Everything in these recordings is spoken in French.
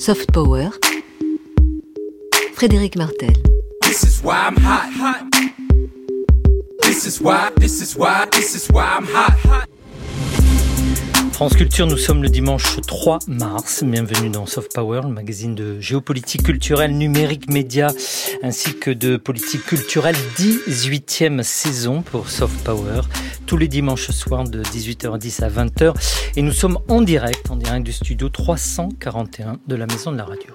Soft Power. Frédéric Martel. This is why I'm hot. This is why, this is why, this is why I'm hot. France Culture, nous sommes le dimanche 3 mars. Bienvenue dans Soft Power, le magazine de géopolitique culturelle, numérique, média, ainsi que de politique culturelle. 18e saison pour Soft Power, tous les dimanches soirs de 18h10 à 20h. Et nous sommes en direct, en direct du studio 341 de la Maison de la Radio.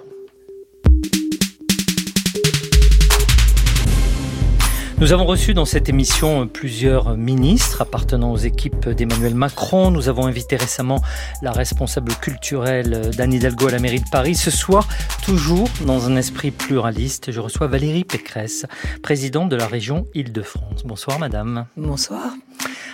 Nous avons reçu dans cette émission plusieurs ministres appartenant aux équipes d'Emmanuel Macron. Nous avons invité récemment la responsable culturelle d'Anne Hidalgo à la mairie de Paris. Ce soir, toujours dans un esprit pluraliste, je reçois Valérie Pécresse, présidente de la région Île-de-France. Bonsoir madame. Bonsoir.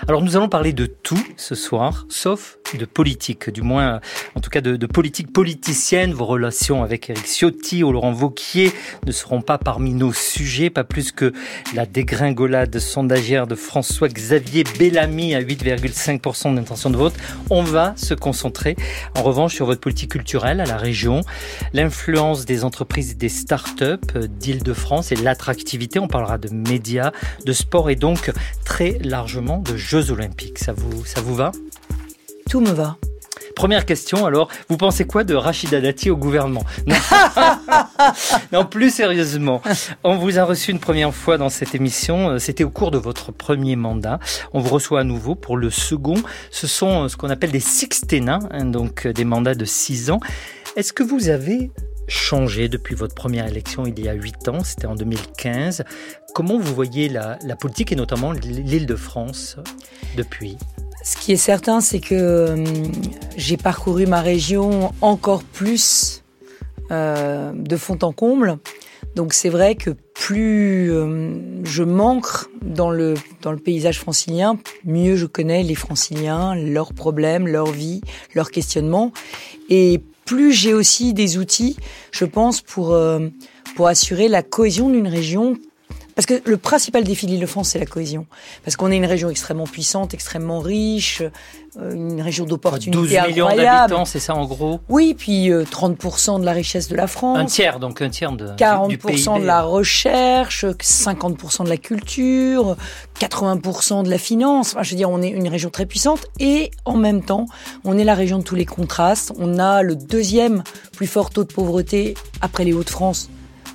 Alors nous allons parler de tout ce soir, sauf de politique, du moins en tout cas de, politique politicienne. Vos relations avec Éric Ciotti ou Laurent Vauquier ne seront pas parmi nos sujets, pas plus que la dégringolade sondagière de François-Xavier Bellamy à 8,5% d'intention de vote. On va se concentrer en revanche sur votre politique culturelle à la région, l'influence des entreprises et des start-up d'Île-de-France et l'attractivité. On parlera de médias, de sport et donc très largement de Jeux olympiques. Ça vous, ça vous va? Tout me va. Première question, alors, vous pensez quoi de Rachida Dati au gouvernement? Non. plus sérieusement, on vous a reçu une première fois dans cette émission, euh, c'était au cours de votre premier mandat. On vous reçoit à nouveau pour le second. Ce sont euh, ce qu'on appelle des sixténats, hein, donc euh, des mandats de six ans. Est-ce que vous avez changé depuis votre première élection il y a huit ans, c'était en 2015. Comment vous voyez la, la politique et notamment l'île de France depuis? Ce qui est certain, c'est que euh, j'ai parcouru ma région encore plus euh, de fond en comble. Donc c'est vrai que plus euh, je manque dans le, dans le paysage francilien, mieux je connais les franciliens, leurs problèmes, leur vie, leurs questionnements. Et plus j'ai aussi des outils, je pense, pour, pour assurer la cohésion d'une région parce que le principal défi de l'Île-de-France, c'est la cohésion. Parce qu'on est une région extrêmement puissante, extrêmement riche, euh, une région d'opportunités 12 millions d'habitants, c'est ça en gros? Oui, puis 30% euh, de la richesse de la France. Un tiers, donc un tiers de 40% de la recherche, 50% de la culture, 80% de la finance. Enfin, je veux dire, on est une région très puissante et en même temps, on est la région de tous les contrastes. On a le deuxième plus fort taux de pauvreté après les Hauts-de-France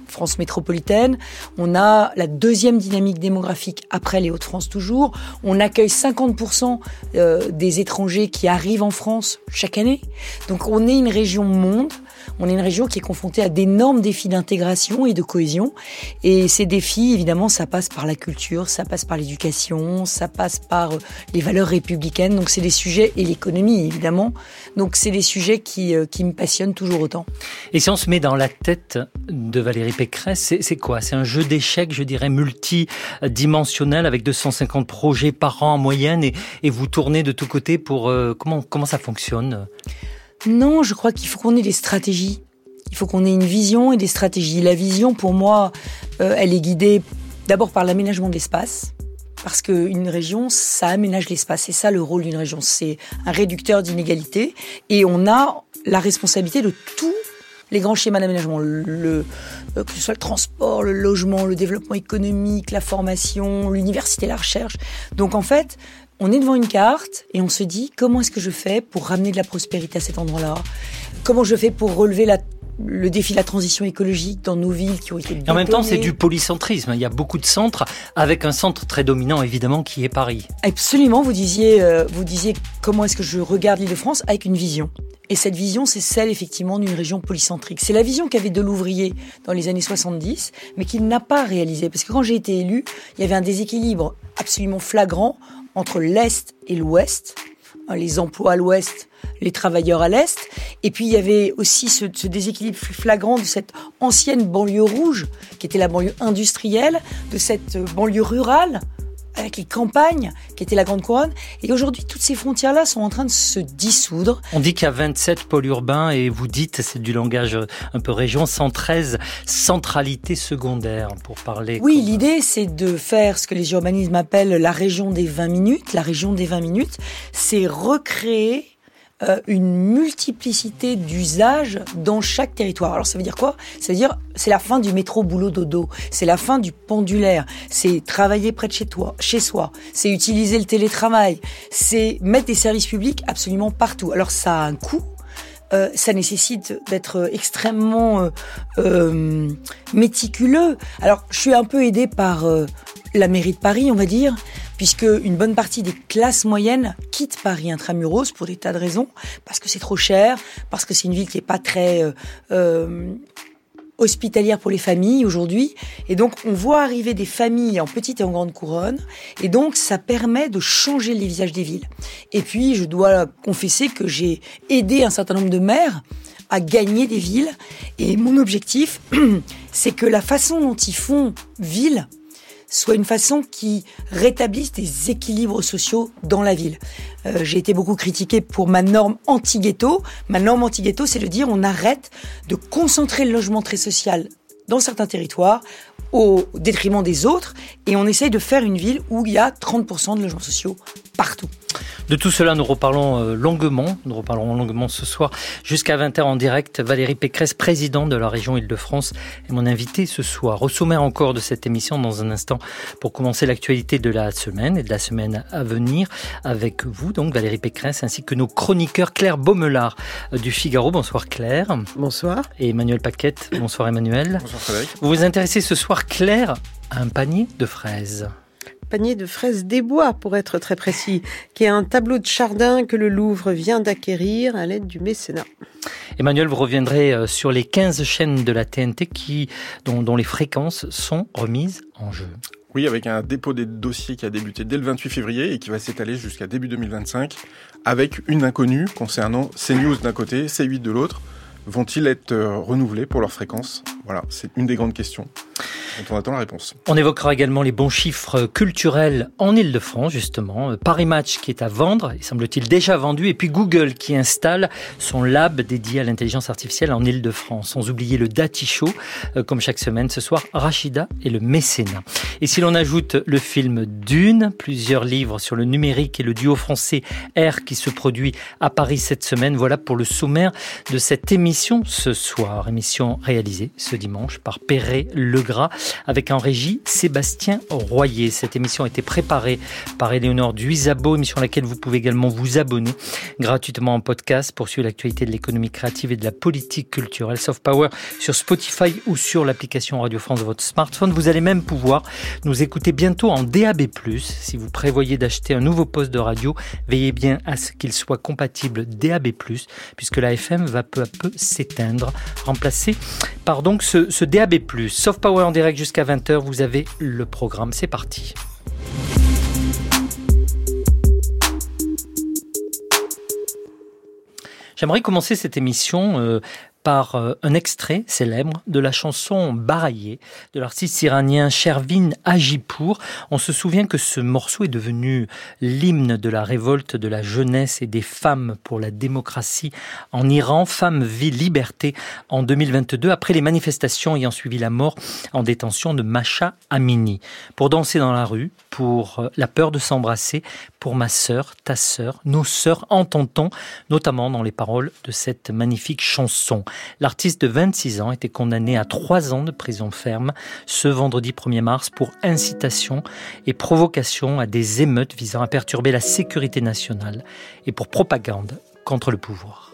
France métropolitaine. On a la deuxième dynamique démographique après les Hauts-de-France toujours. On accueille 50% euh, des étrangers qui arrivent en France chaque année. Donc on est une région monde on est une région qui est confrontée à d'énormes défis d'intégration et de cohésion. Et ces défis, évidemment, ça passe par la culture, ça passe par l'éducation, ça passe par euh, les valeurs républicaines. Donc c'est des sujets, et l'économie, évidemment. Donc c'est des sujets qui, euh, qui me passionnent toujours autant. Et si on se met dans la tête de Valérie Pécresse, c'est quoi? C'est un jeu d'échecs, je dirais, multidimensionnel avec 250 projets par an en moyenne et, vous tournez de tous côtés pour... Euh, comment, comment ça fonctionne? Non, je crois qu'il faut qu'on ait des stratégies. Il faut qu'on ait une vision et des stratégies. La vision, pour moi, euh, elle est guidée d'abord par l'aménagement de l'espace. Parce qu'une région, ça aménage l'espace. C'est ça le rôle d'une région. C'est un réducteur d'inégalités. Et on a la responsabilité de tous les grands schémas d'aménagement, euh, que ce soit le transport, le logement, le développement économique, la formation, l'université, la recherche. Donc en fait, on est devant une carte et on se dit comment est-ce que je fais pour ramener de la prospérité à cet endroit-là? Comment je fais pour relever le défi de la transition écologique dans nos villes qui ont été En même temps, c'est du polycentrisme. Il y a beaucoup de centres, avec un centre très dominant, évidemment, qui est Paris. Absolument. Vous disiez, euh, vous disiez comment est-ce que je regarde l'Île-de-France avec une vision? Et cette vision, c'est celle effectivement d'une région polycentrique. C'est la vision qu'avait Delouvrier dans les années 70, mais qu'il n'a pas réalisée. Parce que quand j'ai été élu, il y avait un déséquilibre absolument flagrant entre l'Est et l'Ouest, hein, les emplois à l'Ouest, les travailleurs à l'Est, et puis il y avait aussi ce, ce déséquilibre flagrant de cette ancienne banlieue rouge, qui était la banlieue industrielle, de cette banlieue rurale, avec les campagnes, qui étaient la Grande Couronne. Et aujourd'hui, toutes ces frontières-là sont en train de se dissoudre. On dit qu'il y a 27 pôles urbains et vous dites, c'est du langage un peu région, 113 centralités secondaires pour parler. Oui, l'idée, c'est de faire ce que les urbanismes appellent la région des 20 minutes. La région des 20 minutes, c'est recréer euh, une multiplicité d'usages dans chaque territoire. Alors ça veut dire quoi? Ça veut dire c'est la fin du métro boulot dodo, c'est la fin du pendulaire, c'est travailler près de chez toi, chez soi, c'est utiliser le télétravail, c'est mettre des services publics absolument partout. Alors ça a un coût, euh, ça nécessite d'être extrêmement euh, euh, méticuleux. Alors, je suis un peu aidée par la mairie de Paris, on va dire, puisque une bonne partie des classes moyennes quittent Paris intramuros pour des tas de raisons, parce que c'est trop cher, parce que c'est une ville qui est pas très hospitalière pour les familles aujourd'hui. Et donc, on voit arriver des familles en petite et en grande couronne. Et donc, ça permet de changer les visages des villes. Et puis, je dois confesser que j'ai aidé un certain nombre de maires à gagner des villes. Et mon objectif, c'est que la façon dont ils font ville soit une façon qui rétablisse des équilibres sociaux dans la ville. Euh, j'ai été beaucoup critiqué pour ma norme anti-ghetto. Ma norme anti-ghetto, c'est de dire on arrête de concentrer le logement très social dans certains territoires au détriment des autres et on essaye de faire une ville où il y a 30% de logements sociaux partout. De tout cela, nous reparlons euh, longuement. Nous reparlerons longuement ce soir jusqu'à 20h en direct. Valérie Pécresse, présidente de la région Île-de-France, est mon invitée ce soir. Au sommaire encore de cette émission dans un instant pour commencer l'actualité de la semaine et de la semaine à venir avec vous, donc Valérie Pécresse, ainsi que nos chroniqueurs Claire Baumelard euh, du Figaro. Bonsoir Claire. Bonsoir. Et Emmanuel Paquette. Bonsoir Emmanuel. Bonsoir Frédéric. Vous vous intéressez ce soir, Claire, à un panier de fraises panier de fraises des bois, pour être très précis, qui est un tableau de Chardin que le Louvre vient d'acquérir à l'aide du mécénat. Emmanuel, vous reviendrez euh, sur les 15 chaînes de la TNT qui, dont, dont les fréquences sont remises en jeu. Oui, avec un dépôt des dossiers qui a débuté dès le 28 février et qui va s'étaler jusqu'à début 2025, avec une inconnue concernant CNews d'un côté, C8 de l'autre. Vont-ils être euh, renouvelés pour leur fréquence Voilà, c'est une des grandes questions on attend la réponse. On évoquera également les bons chiffres culturels en Ile-de-France, justement. Euh, Paris Match qui est à vendre, il semble-t-il déjà vendu, et puis Google qui installe son lab dédié à l'intelligence artificielle en Ile-de-France. Sans oublier le Dati Show, euh, comme chaque semaine ce soir, Rachida et le mécénat. Et si l'on ajoute le film Dune, plusieurs livres sur le numérique et le duo français R qui se produit à Paris cette semaine, voilà pour le sommaire de cette émission ce soir. Émission réalisée ce dimanche par Perret Legras avec en régie Sébastien Royer. Cette émission a été préparée par Éléonore Duisabo, émission à laquelle vous pouvez également vous abonner gratuitement en podcast pour suivre l'actualité de l'économie créative et de la politique culturelle. Soft Power sur Spotify ou sur l'application Radio France de votre smartphone. Vous allez même pouvoir nous écouter bientôt en DAB+. Si vous prévoyez d'acheter un nouveau poste de radio, veillez bien à ce qu'il soit compatible DAB+, puisque la FM va peu à peu s'éteindre, remplacé par donc ce, DAB+. Soft Power en direct jusqu'à 20h, vous avez le programme. C'est parti. J'aimerais commencer cette émission euh, par euh, un extrait célèbre de la chanson Baraillé de l'artiste iranien Shervin Ajipour. On se souvient que ce morceau est devenu l'hymne de la révolte de la jeunesse et des femmes pour la démocratie en Iran, Femmes, Vie, Liberté en 2022 après les manifestations ayant suivi la mort en détention de Masha Amini. Pour danser dans la rue, pour euh, la peur de s'embrasser, pour ma sœur, ta sœur, nos sœurs, entend-on, notamment dans les paroles de cette magnifique chanson. L'artiste de 26 ans était condamné à trois ans de prison ferme ce vendredi 1er mars pour incitation et provocation à des émeutes visant à perturber la sécurité nationale et pour propagande contre le pouvoir.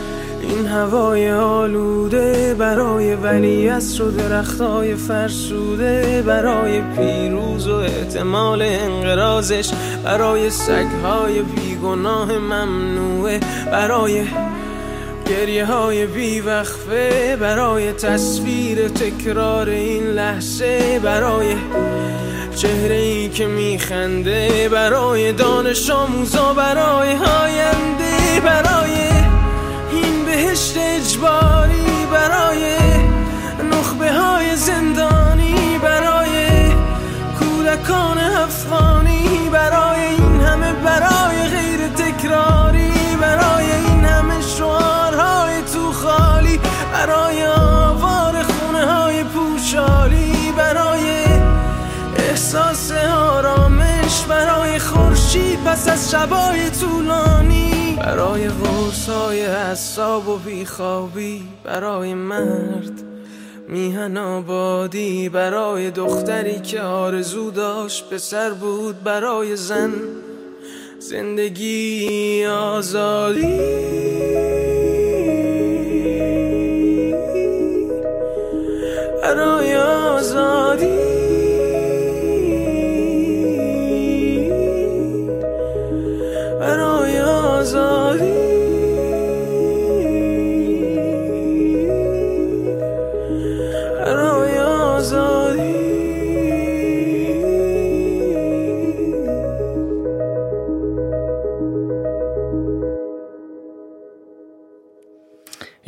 این هوای آلوده برای ولی و درختای فرسوده برای پیروز و احتمال انقرازش برای سگهای بیگناه ممنوعه برای گریه های بیوقفه برای تصویر تکرار این لحظه برای چهره ای که میخنده برای دانش آموزا برای آینده برای بهشت اجباری برای نخبه های زندانی برای کودکان افغانی برای این همه برای غیر تکراری برای این همه شعارهای تو خالی برای آوار خونه های پوشالی برای احساس آرامش برای خورشید پس از شبای طولانی. برای غرصای حساب و بیخوابی برای مرد میهن آبادی برای دختری که آرزو داشت پسر بود برای زن زندگی آزادی. برای آزادی. Une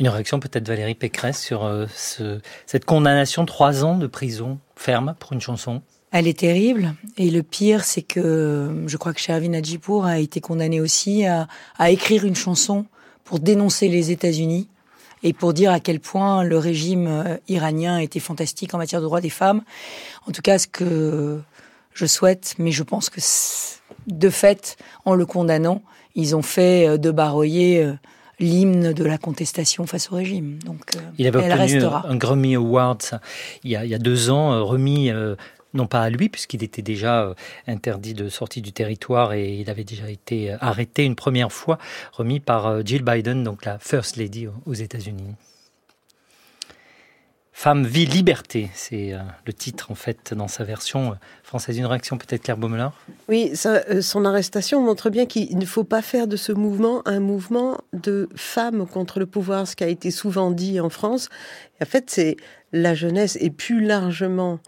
réaction peut-être Valérie Pécresse sur euh, ce, cette condamnation trois ans de prison ferme pour une chanson? Elle est terrible. Et le pire, c'est que je crois que Shervin Adjipour a été condamné aussi à, à écrire une chanson pour dénoncer les États-Unis et pour dire à quel point le régime euh, iranien était fantastique en matière de droits des femmes. En tout cas, ce que je souhaite, mais je pense que de fait, en le condamnant, ils ont fait euh, de Baroyer euh, l'hymne de la contestation face au régime. Donc, euh, Il avait elle obtenu restera. un Grammy Award ça, il, y a, il y a deux ans, euh, remis euh, non pas à lui, puisqu'il était déjà euh, interdit de sortie du territoire et il avait déjà été euh, arrêté une première fois, remis par euh, Jill Biden, donc la First Lady aux- États-Unis. Femme, vie, liberté, c'est le titre en fait dans sa version française. Une réaction peut-être Claire Baumelin Oui, son arrestation montre bien qu'il ne faut pas faire de ce mouvement un mouvement de femmes contre le pouvoir, ce qui a été souvent dit en France. En fait, c'est la jeunesse et plus largement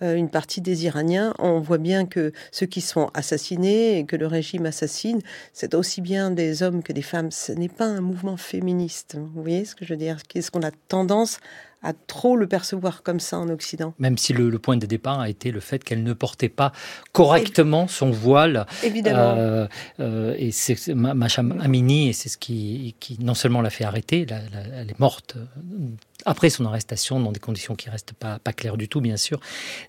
une partie des Iraniens. On voit bien que ceux qui sont assassinés et que le régime assassine, c'est aussi bien des hommes que des femmes. Ce n'est pas un mouvement féministe. Vous voyez ce que je veux dire? Qu'est-ce qu'on a tendance à trop le percevoir comme ça en Occident Même si le, le point de départ a été le fait qu'elle ne portait pas correctement son voile. Évidemment. Euh, euh, et c'est c'est Ma- Macham Amini, et c'est ce qui, qui non seulement l'a fait arrêter, la- la- elle est morte euh, après son arrestation dans des conditions qui restent pas, pas claires du tout, bien sûr,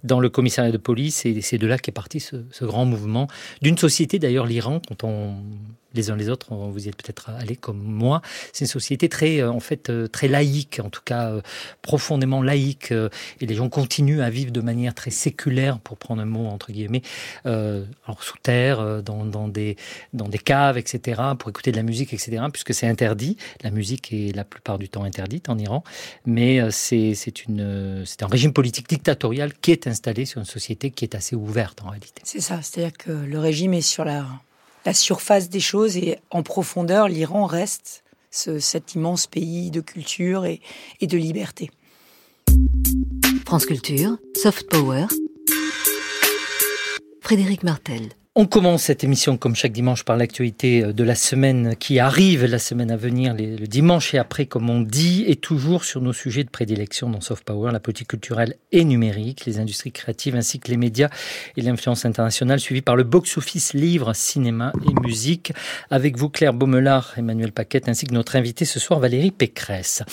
dans le commissariat de police. Et c'est de là qu'est parti ce, ce grand mouvement d'une société, d'ailleurs, l'Iran, quand on les uns les autres, vous y êtes peut-être allés comme moi. C'est une société très, euh, en fait, euh, très laïque, en tout cas euh, profondément laïque, et les gens continuent à vivre de manière très séculaire, pour prendre un mot entre guillemets, alors sous terre, dans, des dans des caves, etc., pour écouter de la musique, etc., puisque c'est interdit. La musique est la plupart du temps interdite en Iran, mais c'est un régime politique dictatorial qui est installé sur une société qui est assez ouverte en réalité. C'est ça, c'est-à-dire que le régime est sur la, la surface des choses et en profondeur, l'Iran reste ce- cet immense pays de culture et de liberté. France Culture, Soft Power. Frédéric Martel. On commence cette émission comme chaque dimanche par l'actualité euh, de la semaine qui arrive, la semaine à venir, le dimanche et après, comme on dit, et toujours sur nos sujets de prédilection dans Soft Power, la politique culturelle et numérique, les industries créatives ainsi que les médias et l'influence internationale, suivi par le box-office livre, cinéma et musique. Avec vous, Claire Baumelard, Emmanuel Paquette, ainsi que notre invité ce soir, Valérie Pécresse.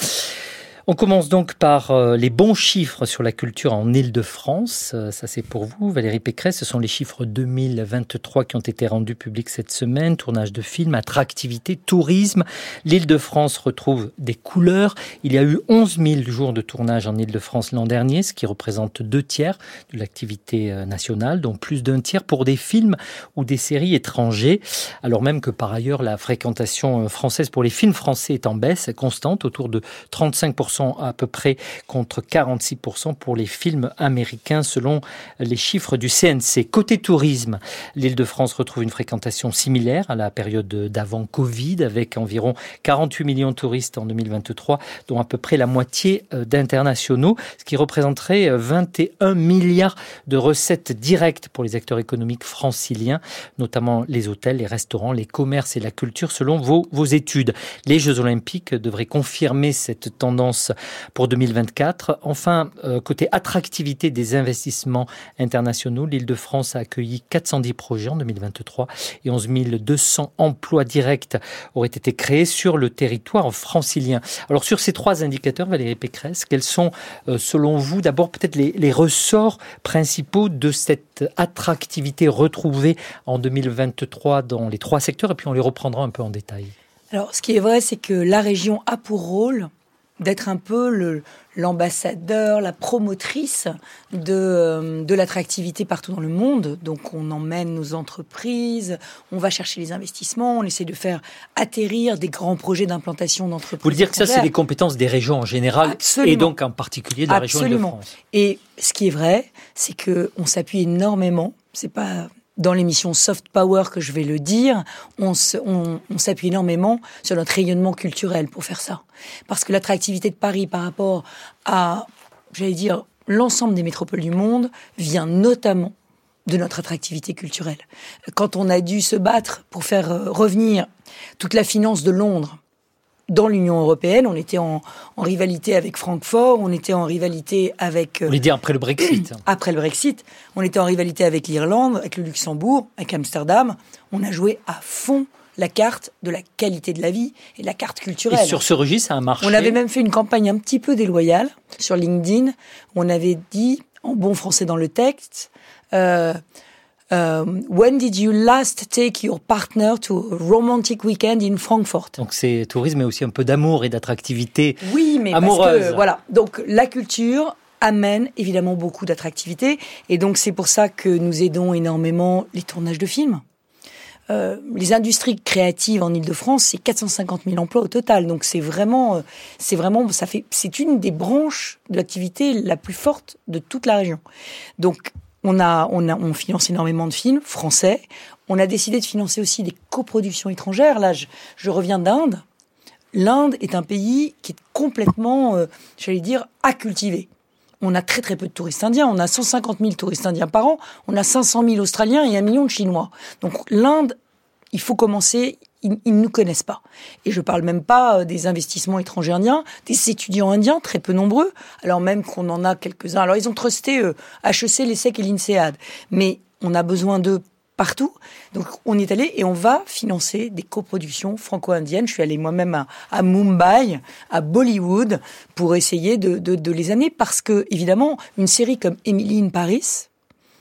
On commence donc par euh, les bons chiffres sur la culture en Île-de-France. Euh, ça, c'est pour vous, Valérie Pécresse. Ce sont les chiffres 2023 qui ont été rendus publics cette semaine. Tournage de films, attractivité, tourisme. L'Île-de-France retrouve des couleurs. Il y a eu 11 000 jours de tournage en Île-de-France l'an dernier, ce qui représente deux tiers de l'activité euh, nationale, dont plus d'un tiers pour des films ou des séries étrangers. Alors même que par ailleurs, la fréquentation française pour les films français est en baisse constante, autour de 35% 50% à peu près contre 46% pour les films américains selon les chiffres du CNC. Côté tourisme, l'île de France retrouve une fréquentation similaire à la période d'avant Covid avec environ 48 millions de touristes en 2023 dont à peu près la moitié euh, d'internationaux, ce qui représenterait 21 milliards de recettes directes pour les acteurs économiques franciliens, notamment les hôtels, les restaurants, les commerces et la culture selon vos, vos études. Les Jeux olympiques devraient confirmer cette tendance pour 2024. Enfin, euh, côté attractivité des investissements internationaux, l'île de France a accueilli 410 projets en 2023 et 11 200 emplois directs auraient été créés sur le territoire francilien. Alors sur ces trois indicateurs, Valérie Pécresse, quels sont euh, selon vous d'abord peut-être les, les ressorts principaux de cette attractivité retrouvée en 2023 dans les trois secteurs? Et puis on les reprendra un peu en détail. Alors, ce qui est vrai, c'est que la région a pour rôle d'être un peu l'ambassadeur, la promotrice de, euh, de l'attractivité partout dans le monde. Donc on emmène nos entreprises, on va chercher les investissements, on essaie de faire atterrir des grands projets d'implantation d'entreprises. Vous voulez dire que ça, c'est des compétences des régions en général Absolument. et donc en particulier de la région Absolument. Île-de-France. Et ce qui est vrai, c'est que on s'appuie énormément. C'est pas dans l'émission Soft Power que je vais le dire. On s'appuie énormément sur notre rayonnement culturel pour faire ça. Parce que l'attractivité de Paris par rapport à, j'allais dire, l'ensemble des métropoles du monde vient notamment de notre attractivité culturelle. Quand on a dû se battre pour faire euh, revenir toute la finance de Londres dans l'Union européenne, on était en, en rivalité avec Francfort, on était en rivalité avec euh, voulez dire après le Brexit après le Brexit, on était en rivalité avec l'Irlande, avec le Luxembourg, avec Amsterdam. On a joué à fond la carte de la qualité de la vie et la carte Et culturelle. sur ce registre, ça a marché. On avait même fait une campagne un petit peu déloyale sur LinkedIn. Où on avait dit, en bon français dans le texte, euh, euh, When did you last take your partner to a romantic weekend in Frankfurt Donc c'est tourisme, mais aussi un peu d'amour et d'attractivité. Oui, mais Amoureuse. parce que voilà. Donc la culture amène évidemment beaucoup d'attractivité et donc c'est pour ça que nous aidons énormément les tournages de films. Euh, les industries créatives en Ile-de-France, c'est 450 000 emplois au total. Donc c'est vraiment, euh, c'est vraiment, ça fait, c'est une des branches de l'activité la plus forte de toute la région. Donc on finance énormément de films français. On a décidé de financer aussi des coproductions étrangères. Là, je, reviens d'Inde. L'Inde est un pays qui est complètement, euh, j'allais dire, accultivé. On a très très peu de touristes indiens. On a 150 000 touristes indiens par an. On a 500 000 Australiens et un million de Chinois. Donc l'Inde, il faut commencer. Ils ne nous connaissent pas. Et je parle même pas euh, des investissements étrangers indiens, des étudiants indiens très peu nombreux, alors même qu'on en a quelques-uns. Alors ils ont trusté euh, HEC, l'ESSEC et l'INSEAD. Mais on a besoin d'eux partout. Donc on est allé et on va financer des coproductions franco-indiennes. Je suis allée moi-même à, Mumbai, à Bollywood, pour essayer de, de, de les amener parce que, évidemment, une série comme Emily in Paris,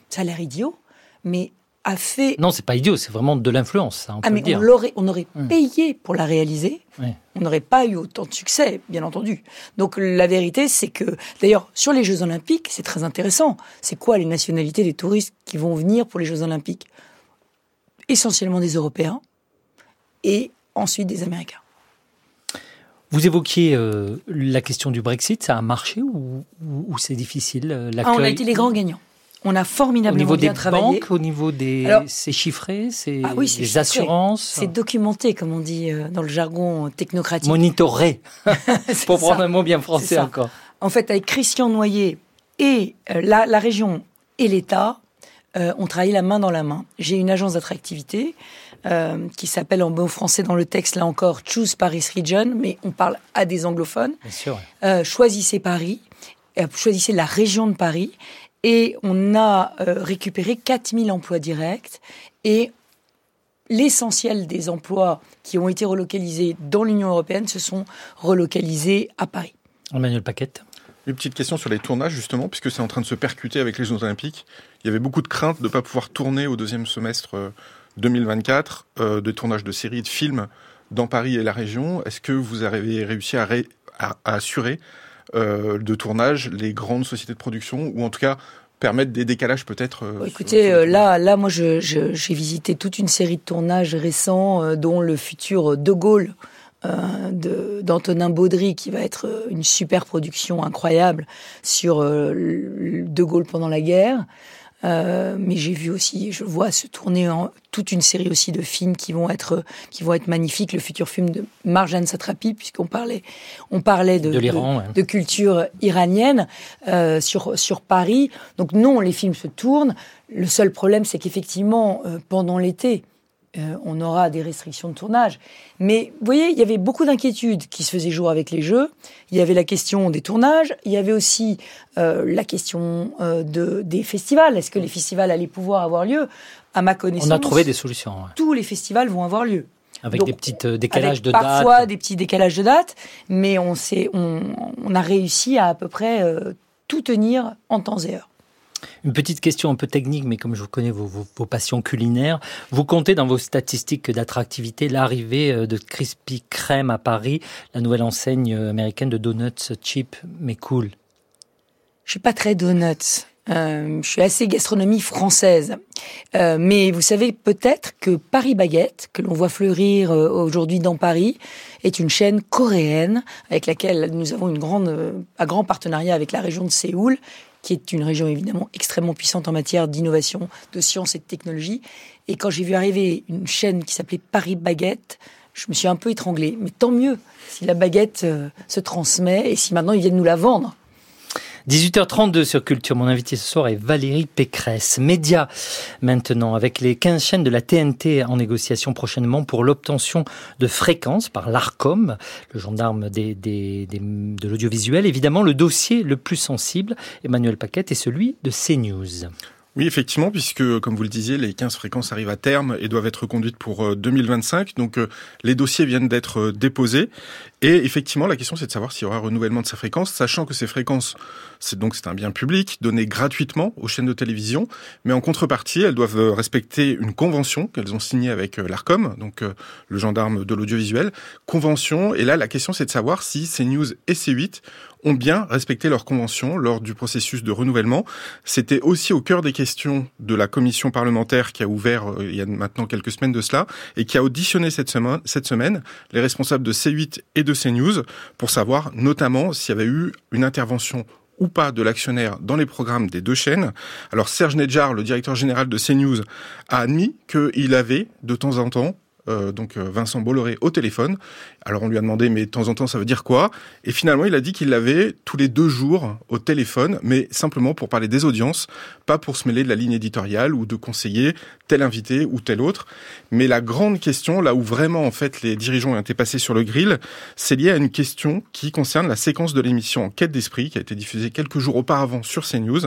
ça a l'air idiot, mais a fait... Non, c'est pas idiot, c'est vraiment de l'influence, ça, on ah mais on, l'aurait, on aurait Hmm. payé pour la réaliser, on n'aurait pas eu autant de succès, bien entendu. Donc la vérité, c'est que, d'ailleurs, sur les Jeux Olympiques, c'est très intéressant. C'est quoi les nationalités des touristes qui vont venir pour les Jeux Olympiques? Essentiellement des Européens et ensuite des Américains. Vous évoquiez euh, la question du Brexit, ça a marché ou, ou- ou c'est difficile euh, Ah, on a été les grands gagnants. On a Au formidablement niveau des bien travaillé. banques, au niveau des... Alors- c'est chiffré, c'est Ah oui, c'est des chiffré. assurances C'est documenté, comme on dit euh, dans le jargon technocratique. Monitoré, pour prendre un mot bien français ça. encore. En fait, avec Christian Noyer et euh, la, la région et l'État, euh, on travaille la main dans la main. J'ai une agence d'attractivité euh, qui s'appelle en bon français dans le texte, là encore, Choose Paris Region, mais on parle à des anglophones. Bien sûr. Euh, choisissez Paris, choisissez la région de Paris, et on a euh, récupéré 4000 emplois directs, et l'essentiel des emplois qui ont été relocalisés dans l'Union européenne se sont relocalisés à Paris. Emmanuel Paquette. Une petite question sur les tournages, justement, puisque c'est en train de se percuter avec les Jeux Olympiques. Il y avait beaucoup de craintes de ne pas pouvoir tourner au deuxième semestre euh, 2024, euh, de tournage de séries et de films dans Paris et la région. Est-ce que vous avez réussi à, ré- à- à assurer euh, de tournage les grandes sociétés de production, ou en tout cas permettre des décalages peut-être euh, écoutez, euh, là, là, moi, je- je- j'ai visité toute une série de tournages récents, euh, dont le futur De Gaulle euh, d'Antonin Baudry, qui va être euh, une super production incroyable sur euh, De Gaulle pendant la guerre. Euh, mais j'ai vu aussi, je vois se tourner en, toute une série aussi de films qui vont être qui vont être magnifiques. Le futur film de Marjane Satrapi, puisqu'on parlait on parlait de, De l'Iran, ouais. de culture iranienne euh, sur sur Paris. Donc non, les films se tournent. Le seul problème, c'est qu'effectivement, euh, pendant l'été, euh, on aura des restrictions de tournage. Mais vous voyez, il y avait beaucoup d'inquiétudes qui se faisaient jour avec les jeux. Il y avait la question des tournages. Il y avait aussi euh, la question euh, de, des festivals. Est-ce que les festivals allaient pouvoir avoir lieu? À ma connaissance, On a trouvé des solutions, ouais. tous les festivals vont avoir lieu. avec Donc, des petites euh, décalages Avec de parfois date. des petits décalages de date, mais on, on, on a réussi à à peu près tout tenir en temps et heure. Une petite question un peu technique, mais comme je vous connais vos, passions culinaires, vous comptez dans vos statistiques d'attractivité l'arrivée euh, de Krispy Kreme à Paris, la nouvelle enseigne euh, américaine de donuts cheap mais cool. Je suis pas très donuts. Euh, je suis assez gastronomie française. Mais vous savez peut-être que Paris Baguette, que l'on voit fleurir aujourd'hui dans Paris, est une chaîne coréenne avec laquelle nous avons une grande, un grand partenariat avec la région de Séoul, qui est une région évidemment extrêmement puissante en matière d'innovation, de science et de technologie. Et quand j'ai vu arriver une chaîne qui s'appelait Paris Baguette, je me suis un peu étranglée. Mais tant mieux si la baguette euh, se transmet et si maintenant ils viennent nous la vendre. 18h32 sur Culture. Mon invité ce soir est Valérie Pécresse. Média maintenant, avec les 15 chaînes de la TNT en négociation prochainement pour l'obtention de fréquences par l'ARCOM, le gendarme de l'audiovisuel. Évidemment, le dossier le plus sensible, Emmanuel Paquette, est celui de CNews. Oui, effectivement, puisque, comme vous le disiez, les 15 fréquences arrivent à terme et doivent être conduites pour euh, 2025. Donc, euh, les dossiers viennent d'être euh, déposés. Et effectivement, la question, c'est de savoir s'il y aura renouvellement de ces fréquences, sachant que ces fréquences, c'est donc c'est un bien public donné gratuitement aux chaînes de télévision, mais en contrepartie, elles doivent euh, respecter une convention qu'elles ont signée avec euh, l'Arcom, donc euh, le gendarme de l'audiovisuel. Convention. Et là, la question, c'est de savoir si CNews et C8 ont bien respecté leur convention lors du processus de renouvellement. C'était aussi au cœur des questions de la commission parlementaire qui a ouvert euh, il y a maintenant quelques semaines de cela et qui a auditionné cette semaine, cette semaine les responsables de C8 et de CNews pour savoir notamment s'il y avait eu une intervention ou pas de l'actionnaire dans les programmes des deux chaînes. Alors Serge Nedjar, le directeur général de CNews, a admis qu'il avait de temps en temps euh, donc euh, Vincent Bolloré au téléphone. Alors on lui a demandé mais de temps en temps ça veut dire quoi? Et finalement il a dit qu'il l'avait tous les deux jours au téléphone, mais simplement pour parler des audiences, pas pour se mêler de la ligne éditoriale ou de conseiller tel invité ou tel autre. Mais la grande question, là où vraiment en fait les dirigeants ont été passés sur le grill, c'est lié à une question qui concerne la séquence de l'émission Quête d'esprit qui a été diffusée quelques jours auparavant sur CNews,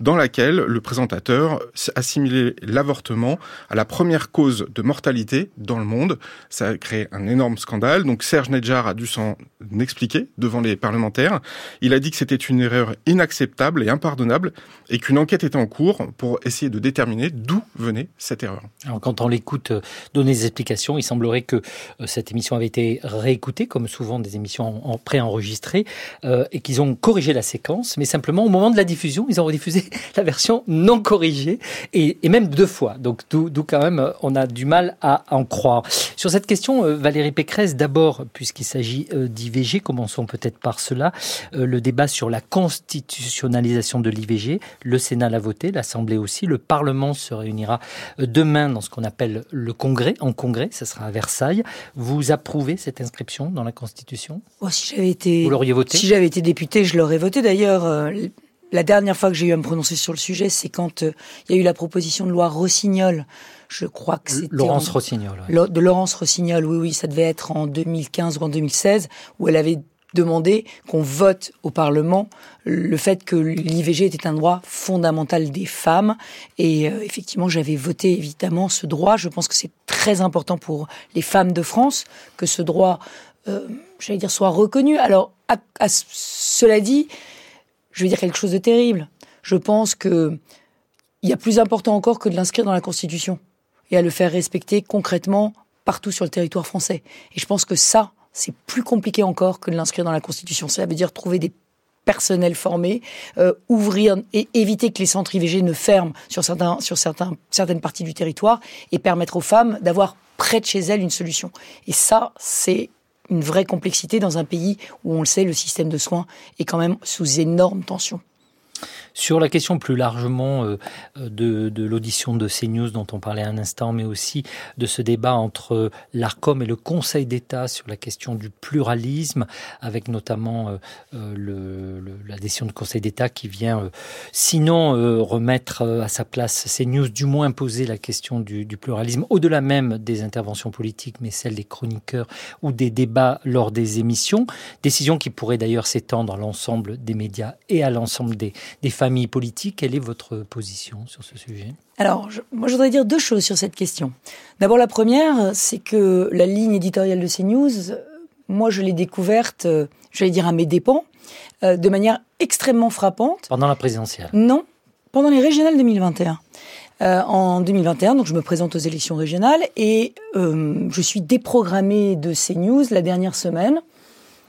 dans laquelle le présentateur assimilait l'avortement à la première cause de mortalité dans le monde. Ça a créé un énorme scandale. Serge Nedjar a dû s'en expliquer devant les parlementaires. Il a dit que c'était une erreur inacceptable et impardonnable et qu'une enquête était en cours pour essayer de déterminer d'où venait cette erreur. Alors, quand on l'écoute euh, donner des explications, il semblerait que euh, cette émission avait été réécoutée, comme souvent des émissions en, en préenregistrées, euh, et qu'ils ont corrigé la séquence, mais simplement au moment de la diffusion, ils ont rediffusé la version non corrigée, et, et même deux fois. Donc, d'où quand même, euh, on a du mal à en croire. Sur cette question, Valérie Pécresse, d'abord, puisqu'il s'agit euh, d'IVG, commençons peut-être par cela, euh, le débat sur la constitutionnalisation de l'IVG, le Sénat l'a voté, l'Assemblée aussi, le Parlement se réunira euh, demain dans ce qu'on appelle le Congrès, en Congrès, ça sera à Versailles. Vous approuvez cette inscription dans la Constitution? Oh, si j'avais été, Vous l'auriez voté si j'avais été député, je l'aurais voté. D'ailleurs, la dernière fois que j'ai eu à me prononcer sur le sujet, c'est quand euh, il y a eu la proposition de loi Rossignol. Je crois que c'était Laurence en- Rossignol. ouais. De Laurence Rossignol, oui, oui, ça devait être en 2015 ou en 2016, où elle avait demandé qu'on vote au Parlement le fait que l'IVG était un droit fondamental des femmes. Et euh, effectivement, j'avais voté évidemment ce droit. Je pense que c'est très important pour les femmes de France que ce droit, euh, j'allais dire, soit reconnu. Alors, à- à cela dit, je vais dire quelque chose de terrible. Je pense que il y a plus important encore que de l'inscrire dans la Constitution et à le faire respecter concrètement partout sur le territoire français. Et je pense que ça, c'est plus compliqué encore que de l'inscrire dans la Constitution. Ça veut dire trouver des personnels formés, euh, ouvrir et éviter que les centres IVG ne ferment sur, certains, sur certaines parties du territoire et permettre aux femmes d'avoir près de chez elles une solution. Et ça, c'est une vraie complexité dans un pays où on le sait, le système de soins est quand même sous énorme tension. Sur la question plus largement euh, de, de l'audition de CNews dont on parlait un instant, mais aussi de ce débat entre l'ARCOM et le Conseil d'État sur la question du pluralisme, avec notamment euh, euh, la décision du Conseil d'État qui vient, sinon remettre à sa place CNews, du moins poser la question du, du pluralisme, au-delà même des interventions politiques, mais celle des chroniqueurs ou des débats lors des émissions. Décision qui pourrait d'ailleurs s'étendre à l'ensemble des médias et à l'ensemble des, des familles politiques. Quelle est votre position sur ce sujet? Alors, je, moi, je voudrais dire deux choses sur cette question. D'abord, la première, c'est que la ligne éditoriale de CNews, moi, je l'ai découverte, euh, j'allais dire à mes dépens, euh, de manière extrêmement frappante. Pendant la présidentielle? Non, pendant les régionales 2021. Euh, en 2021, donc je me présente aux élections régionales et euh, je suis déprogrammée de CNews la dernière semaine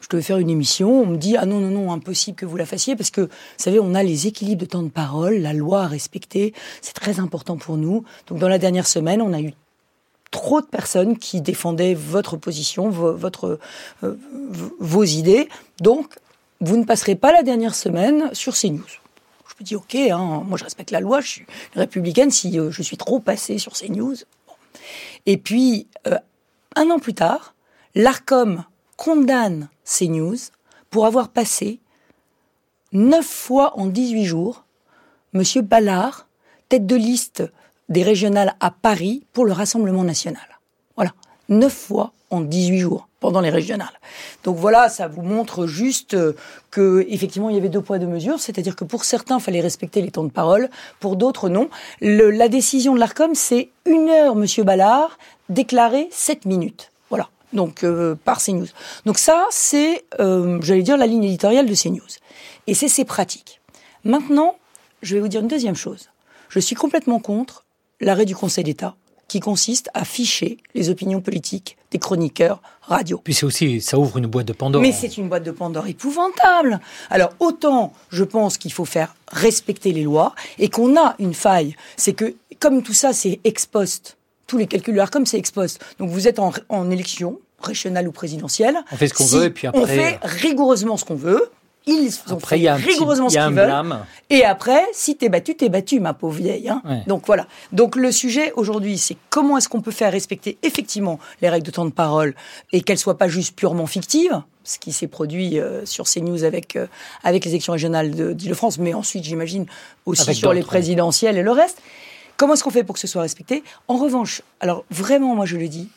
je devais faire une émission, on me dit ah non non non impossible que vous la fassiez parce que vous savez on a les équilibres de temps de parole, la loi à respecter, c'est très important pour nous. Donc dans la dernière semaine, on a eu trop de personnes qui défendaient votre position, votre euh, vos idées. Donc vous ne passerez pas la dernière semaine sur CNews. Je me dis ok, hein, moi je respecte la loi, je suis républicaine si euh, je suis trop passée sur CNews. Bon. Et puis euh, un an plus tard, l'Arcom condamne CNews pour avoir passé neuf fois en 18 jours Monsieur Ballard, tête de liste des régionales à Paris pour le Rassemblement national. Voilà, neuf fois en 18 jours pendant les régionales. Donc voilà, ça vous montre juste que effectivement il y avait deux poids deux mesures, c'est-à-dire que pour certains il fallait respecter les temps de parole, pour d'autres non. La décision de l'Arcom, c'est une heure, Monsieur Ballard, déclaré sept minutes donc euh, par CNews. Donc ça, c'est, euh, j'allais dire, la ligne éditoriale de CNews. Et c'est ses pratiques. Maintenant, je vais vous dire une deuxième chose. Je suis complètement contre l'arrêt du Conseil d'État qui consiste à ficher les opinions politiques des chroniqueurs radio. Puis c'est aussi, ça ouvre une boîte de Pandore. Mais c'est une boîte de Pandore épouvantable. Alors autant je pense qu'il faut faire respecter les lois et qu'on a une faille, c'est que comme tout ça c'est ex post, tous les calculs comme c'est ex post. Donc vous êtes en, en élection, régionale ou présidentielle. On fait ce qu'on si veut et puis après. On fait rigoureusement ce qu'on veut. Ils ont fait rigoureusement ce qu'ils veulent. Et après, si t'es battu, t'es battu, ma pauvre vieille. Hein. Ouais. Donc voilà. Donc le sujet aujourd'hui, c'est comment est-ce qu'on peut faire respecter effectivement les règles de temps de parole et qu'elles soient pas juste purement fictives, ce qui s'est produit euh, sur CNews avec euh, avec les élections régionales d'Île-de-France, mais ensuite j'imagine aussi Avec sur les présidentielles et le reste. Comment est-ce qu'on fait pour que ce soit respecté? En revanche, alors vraiment, moi je le dis,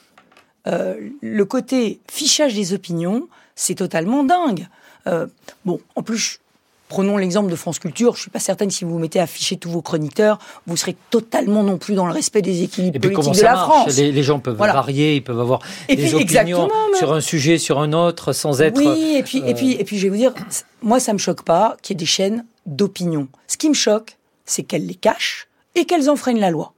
euh, le côté fichage des opinions, c'est totalement dingue. Euh, bon, en plus, prenons l'exemple de France Culture. Je suis pas certaine si vous vous mettez à afficher tous vos chroniqueurs, vous serez totalement non plus dans le respect des équilibres Et puis comment politiques de ça la marche France. les, les gens peuvent Voilà. varier, ils peuvent avoir Et des puis, opinions mais- sur un sujet, sur un autre, sans être. Oui, et puis, euh, et puis, et puis, je vais vous dire, moi, ça me choque pas qu'il y ait des chaînes d'opinion. Ce qui me choque, c'est qu'elles les cachent et qu'elles enfreignent la loi.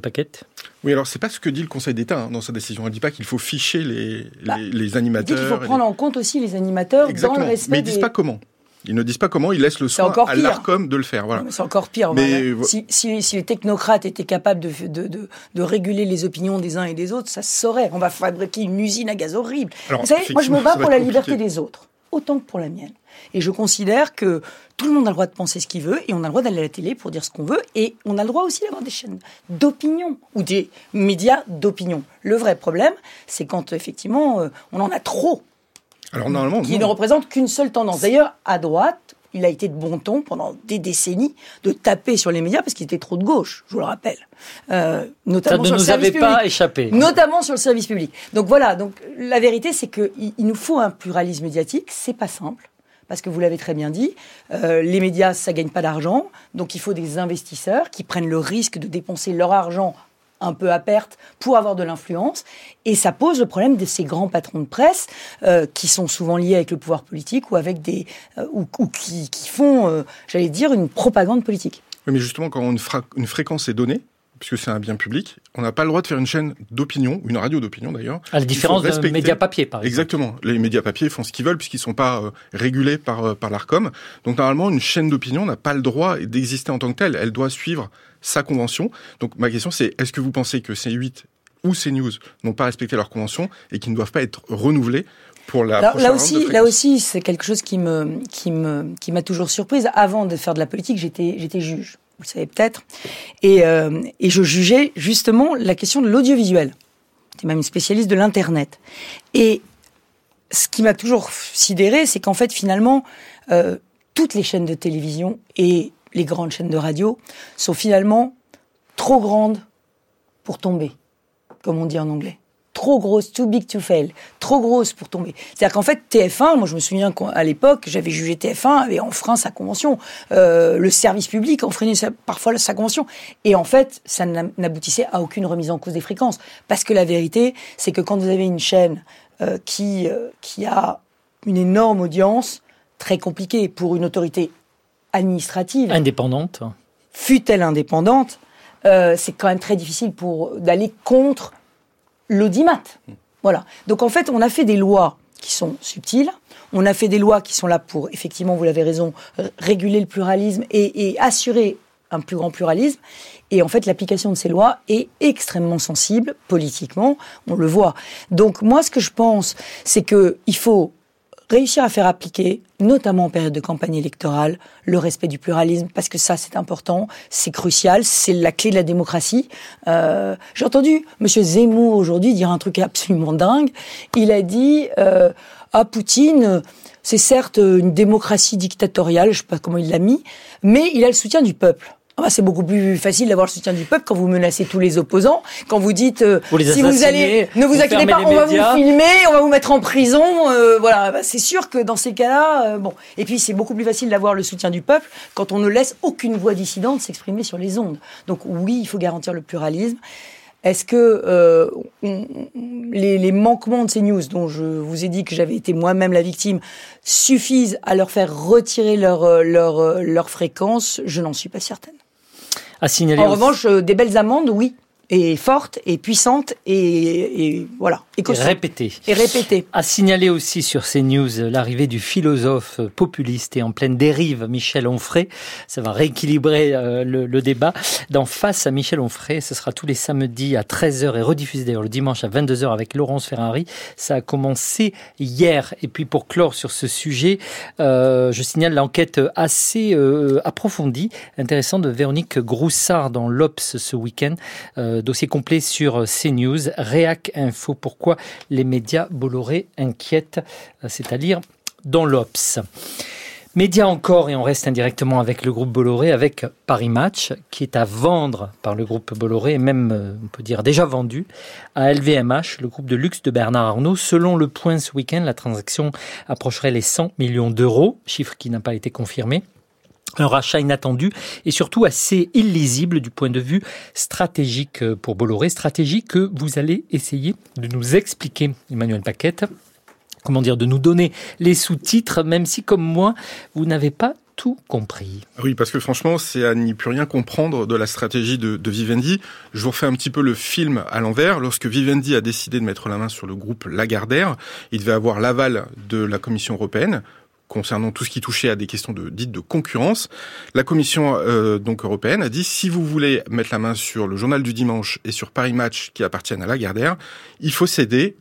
Paquette. Oui, alors c'est pas ce que dit le Conseil d'État hein, dans sa décision. Elle dit pas qu'il faut ficher les, Bah, les, les Il dit animateurs. qu'il faut les- prendre en compte aussi les animateurs Exactement. dans le respect Mais ils disent des... pas comment. Ils ne disent pas comment. Ils laissent le soin encore à pire. l'Arcom de le faire. Voilà. C'est encore pire. Mais- voilà. Si, si- si les technocrates étaient capables de, de, de, de réguler les opinions des uns et des autres, ça se saurait. On va fabriquer une usine à gaz horrible. Alors, Vous savez, moi je me bats pour la liberté des autres, autant que pour la mienne. Et je considère que tout le monde a le droit de penser ce qu'il veut et on a le droit d'aller à la télé pour dire ce qu'on veut et on a le droit aussi d'avoir des chaînes d'opinion ou des médias d'opinion. Le vrai problème, c'est quand effectivement euh, on en a trop Alors normalement, qui ne représente qu'une seule tendance. D'ailleurs, à droite, il a été de bon ton pendant des décennies de taper sur les médias parce qu'il était trop de gauche, je vous le rappelle. Euh, Ça notamment ne sur le nous service avait pas public. échappé. Notamment sur le service public. Donc voilà, donc la vérité c'est qu'il il nous faut un pluralisme médiatique, c'est pas simple. Parce que vous l'avez très bien dit, euh, les médias, ça gagne pas d'argent, donc il faut des investisseurs qui prennent le risque de dépenser leur argent un peu à perte pour avoir de l'influence. Et ça pose le problème de ces grands patrons de presse euh, qui sont souvent liés avec le pouvoir politique ou avec des euh, ou, qui, font, euh, j'allais dire, une propagande politique. Oui, mais justement, quand une fréquence est donnée, puisque c'est un bien public, on n'a pas le droit de faire une chaîne d'opinion, une radio d'opinion d'ailleurs. À la différence d'un respecter- média papier, par exemple. Exactement. Les médias papier font ce qu'ils veulent puisqu'ils sont pas euh, régulés par, euh, par l'ARCOM. Donc normalement, une chaîne d'opinion n'a pas le droit d'exister en tant que telle. Elle doit suivre sa convention. Donc ma question c'est, est-ce que vous pensez que C8 ou CNews n'ont pas respecté leurs conventions et qui ne doivent pas être renouvelées pour la Là, prochaine là aussi, là aussi, c'est quelque chose qui me, qui me, qui m'a toujours surprise. Avant de faire de la politique, j'étais, j'étais juge. Vous le savez peut-être. Et, euh, et je jugeais justement la question de l'audiovisuel. J'étais même une spécialiste de l'internet. Et ce qui m'a toujours sidéré, c'est qu'en fait, finalement, euh, toutes les chaînes de télévision et les grandes chaînes de radio sont finalement trop grandes pour tomber, comme on dit en anglais. Trop grosse, too big to fail. Trop grosse pour tomber. C'est-à-dire qu'en fait, TF1, moi je me souviens qu'à l'époque, j'avais jugé TF1 avait enfreint sa convention. Euh, le service public enfreignait parfois sa convention. Et en fait, ça n'a- n'aboutissait à aucune remise en cause des fréquences. Parce que la vérité, c'est que quand vous avez une chaîne euh, qui, euh, qui a une énorme audience, très compliquée pour une autorité administrative, Indépendante. fut-elle indépendante, c'est quand même très difficile pour d'aller contre l'audimat. Voilà. Donc en fait, on a fait des lois qui sont subtiles. On a fait des lois qui sont là pour, effectivement, vous l'avez raison, réguler le pluralisme et, et assurer un plus grand pluralisme. Et en fait, l'application de ces lois est extrêmement sensible politiquement, on le voit. Donc moi, ce que je pense, c'est que il faut réussir à faire appliquer, notamment en période de campagne électorale, le respect du pluralisme, parce que ça, c'est important, c'est crucial, c'est la clé de la démocratie. Euh, J'ai entendu Monsieur Zemmour aujourd'hui dire un truc absolument dingue. Il a dit euh, à Poutine, euh, c'est certes une démocratie dictatoriale, je sais pas comment il l'a mis, mais il a le soutien du peuple. Ah bah, c'est beaucoup plus facile d'avoir le soutien du peuple quand vous menacez tous les opposants, quand vous dites euh, Vous si vous allez, ne vous vous inquiétez pas, on va vous filmer, on va vous mettre en prison, euh, voilà. Bah, c'est sûr que dans ces cas-là, euh, bon. Et puis c'est beaucoup plus facile d'avoir le soutien du peuple quand on ne laisse aucune voix dissidente s'exprimer sur les ondes. Donc oui, il faut garantir le pluralisme. Est-ce que euh, on- les, les manquements de ces news, dont je vous ai dit que j'avais été moi-même la victime, suffisent à leur faire retirer leur euh, leur euh, leur fréquence? Je n'en suis pas certaine. À signaler En revanche, euh, des belles amendes, oui, et fortes et puissantes et, et voilà, et et costaudes. répété. et répétées. À signaler aussi sur CNews euh, l'arrivée du philosophe euh, populiste et en pleine dérive Michel Onfray. Ça va rééquilibrer euh, le, le débat. Dans Face à Michel Onfray, ce sera tous les samedis à 13h et rediffusé d'ailleurs le dimanche à 22h avec Laurence Ferrari. Ça a commencé hier. Et puis pour clore sur ce sujet, euh, je signale l'enquête assez euh, approfondie, intéressante de Véronique Groussard dans l'Obs ce week-end. Euh, dossier complet sur CNews, Réac Info. Pourquoi les médias Bolloré inquiètent, euh, c'est-à-dire dans l'Obs. Médias encore, et on reste indirectement avec le groupe Bolloré, avec Paris Match, qui est à vendre par le groupe Bolloré, et même, euh, on peut dire, déjà vendu, à LVMH, le groupe de luxe de Bernard Arnault. Selon le point ce week-end, la transaction approcherait les 100 millions d'euros, chiffre qui n'a pas été confirmé. Un rachat inattendu et surtout assez illisible du point de vue stratégique euh, pour Bolloré, stratégie que vous allez essayer de nous expliquer, Emmanuel Paquette. Comment dire, de nous donner les sous-titres, même si comme moi, vous n'avez pas tout compris. Oui, parce que franchement, c'est à n'y plus rien comprendre de la stratégie de, Vivendi. Je vous refais un petit peu le film à l'envers. Lorsque Vivendi a décidé de mettre la main sur le groupe Lagardère, il devait avoir l'aval de la Commission européenne concernant tout ce qui touchait à des questions de dites de concurrence. La Commission euh, donc européenne a dit si vous voulez mettre la main sur le journal du dimanche et sur Paris Match qui appartiennent à Lagardère, il faut céder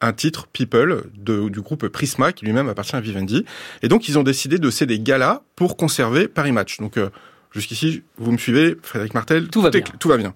un titre People de, du groupe Prisma qui lui-même appartient à Vivendi. Et donc ils ont décidé de céder Gala pour conserver Paris Match. Donc euh, jusqu'ici, vous me suivez, Frédéric Martel, Tout va est- bien. tout va bien.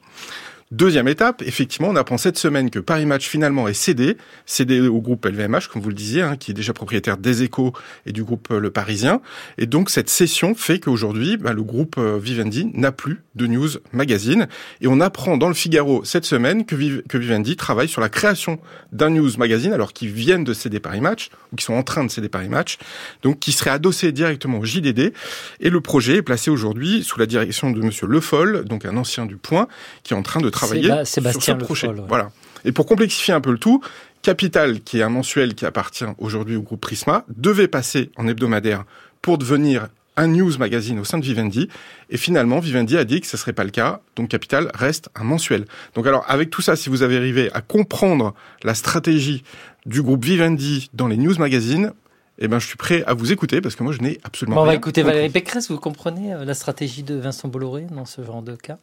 Deuxième étape, effectivement, on apprend cette semaine que Paris Match finalement est cédé, cédé au groupe LVMH, comme vous le disiez, hein, qui est déjà propriétaire des Échos et du groupe euh, Le Parisien. Et donc cette cession fait qu'aujourd'hui, bah, le groupe euh, Vivendi n'a plus de news magazine. Et on apprend dans le Figaro cette semaine que, Viv- que Vivendi travaille sur la création d'un news magazine, alors qu'ils viennent de céder Paris Match, ou qui sont en train de céder Paris Match, donc qui serait adossé directement au JDD. Et le projet est placé aujourd'hui sous la direction de Monsieur Le Foll, donc un ancien du Point, qui est en train de travailler Séba- sur ce Le projet. Ouais. Voilà. Et pour complexifier un peu le tout, Capital, qui est un mensuel qui appartient aujourd'hui au groupe Prisma, devait passer en hebdomadaire pour devenir un news magazine au sein de Vivendi. Et finalement, Vivendi a dit que ce serait pas le cas. Donc Capital reste un mensuel. Donc alors, avec tout ça, si vous avez arrivé à comprendre la stratégie du groupe Vivendi dans les news magazines, eh ben, je suis prêt à vous écouter parce que moi, je n'ai absolument Bon, on va écouter compris. Valérie Pécresse. Vous comprenez euh, la stratégie de Vincent Bolloré dans ce genre de cas?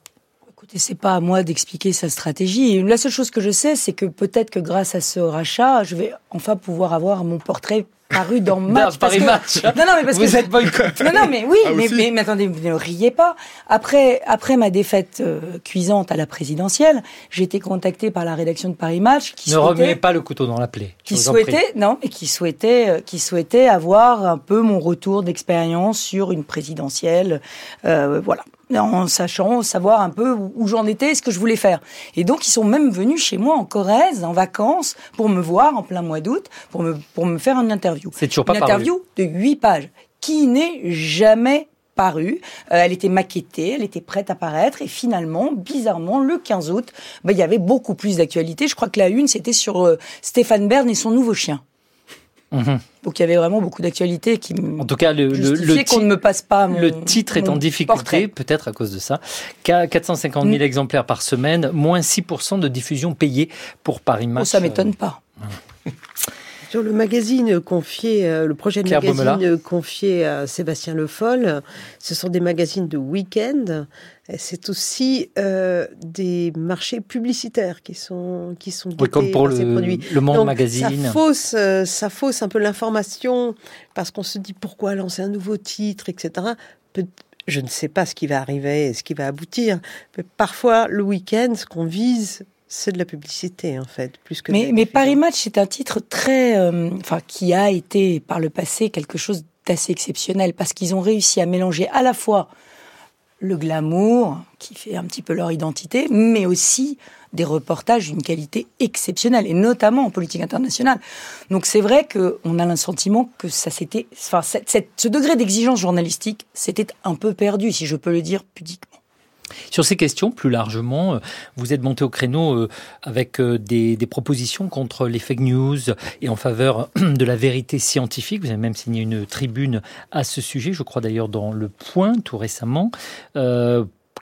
Écoutez, c'est pas à moi d'expliquer sa stratégie. La seule chose que je sais, c'est que peut-être que grâce à ce rachat, je vais enfin pouvoir avoir mon portrait paru dans match. Paris que- Match. Non, non, mais parce Vous que êtes boycotté. Non, non, mais oui, Ah, mais, mais, mais attendez, vous ne riez pas. Après, après ma défaite euh, cuisante à la présidentielle, j'ai été contactée par la rédaction de Paris Match qui Ne souhaitait, remuez pas le couteau dans la plaie. qui souhaitait, non, mais qui souhaitait, euh, qui souhaitait avoir un peu mon retour d'expérience sur une présidentielle, euh, voilà, en sachant, savoir un peu où, j'en étais, ce que je voulais faire. Et donc, ils sont même venus chez moi en Corrèze, en vacances, pour me voir en plein mois d'août, pour me, pour me faire une interview. C'est toujours pas une paru. interview de huit pages qui n'est jamais parue. Euh, elle était maquettée, elle était prête à paraître et finalement, bizarrement, le 15 août, bah, il y avait beaucoup plus d'actualité. Je crois que la une, c'était sur euh, Stéphane Bern et son nouveau chien. Mhm. Donc il y avait vraiment beaucoup d'actualités qui En tout cas, le, le, qu'on ne me passe pas mon le titre est en difficulté, peut-être à cause de ça. Qu- 450 000 Mm. exemplaires par semaine, moins 6% de diffusion payée pour Paris Oh, Match. ça m'étonne pas. Sur le magazine confié, euh, le projet de Claire magazine euh, confié à Sébastien Le Foll, ce sont des magazines de week-end. Et C'est aussi euh, des marchés publicitaires qui sont qui sont Oui, comme pour par ces le, produits. le Monde Donc, Magazine. Ça fausse, euh, ça fausse un peu l'information parce qu'on se dit pourquoi lancer un nouveau titre, etc. Peut- je ne sais pas ce qui va arriver et ce qui va aboutir, mais parfois le week-end, ce qu'on vise, c'est de la publicité en fait, plus que. Mais. Paris Match, c'est un titre très, euh, enfin, qui a été par le passé quelque chose d'assez exceptionnel parce qu'ils ont réussi à mélanger à la fois le glamour, qui fait un petit peu leur identité, mais aussi des reportages d'une qualité exceptionnelle, et notamment en politique internationale. Donc c'est vrai qu'on a le sentiment que ça enfin, ce degré d'exigence journalistique s'était un peu perdu, si je peux le dire pudiquement. Sur ces questions, plus largement, euh, vous êtes monté au créneau euh, avec euh, des, propositions contre les fake news et en faveur de la vérité scientifique. Vous avez même signé une tribune à ce sujet, je crois d'ailleurs dans Le Point tout récemment.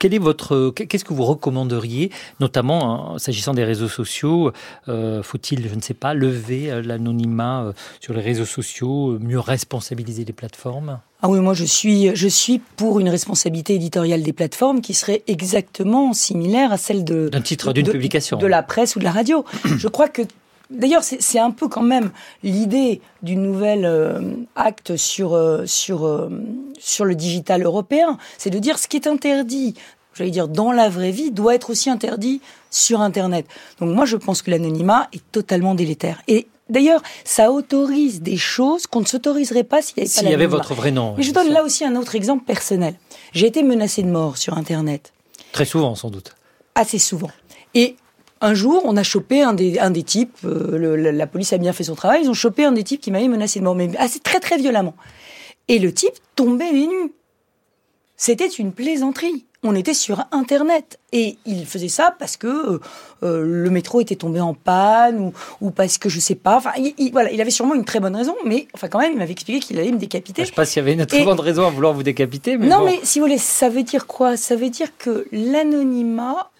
Quel est votre, qu'est-ce que vous recommanderiez, notamment hein, s'agissant des réseaux sociaux euh, Faut-il, je ne sais pas, lever euh, l'anonymat euh, sur les réseaux sociaux, mieux responsabiliser les plateformes? Ah oui, moi je suis, je suis pour une responsabilité éditoriale des plateformes qui serait exactement similaire à celle de D'un titre, d'une publication. de la presse ou de la radio. je crois que D'ailleurs, c'est un peu quand même l'idée du nouvel euh, acte sur, euh, sur, euh, sur le digital européen. C'est de dire ce qui est interdit, j'allais dire, dans la vraie vie, doit être aussi interdit sur Internet. Donc moi, je pense que l'anonymat est totalement délétère. Et d'ailleurs, ça autorise des choses qu'on ne s'autoriserait pas s'il n'y avait pas S'il y avait votre vrai nom. Mais je donne là aussi un autre exemple personnel. J'ai été menacée de mort sur Internet Très souvent, sans doute. assez souvent. Et un jour, on a chopé un des, un des types, euh, le- la, la police a bien fait son travail, ils ont chopé un des types qui m'avait menacé de mort, mais assez très très violemment. Et le type tombait les nus. C'était une plaisanterie. On était sur Internet. Et il faisait ça parce que euh, euh, le métro était tombé en panne ou, ou parce que je sais pas. Enfin, il, il- voilà, il avait sûrement une très bonne raison, mais enfin quand même, il m'avait expliqué qu'il allait me décapiter. Je ne sais pas s'il y avait une très bonne raison à vouloir vous décapiter, mais non, bon. mais si vous voulez, ça veut dire quoi? Ça veut dire que l'anonymat,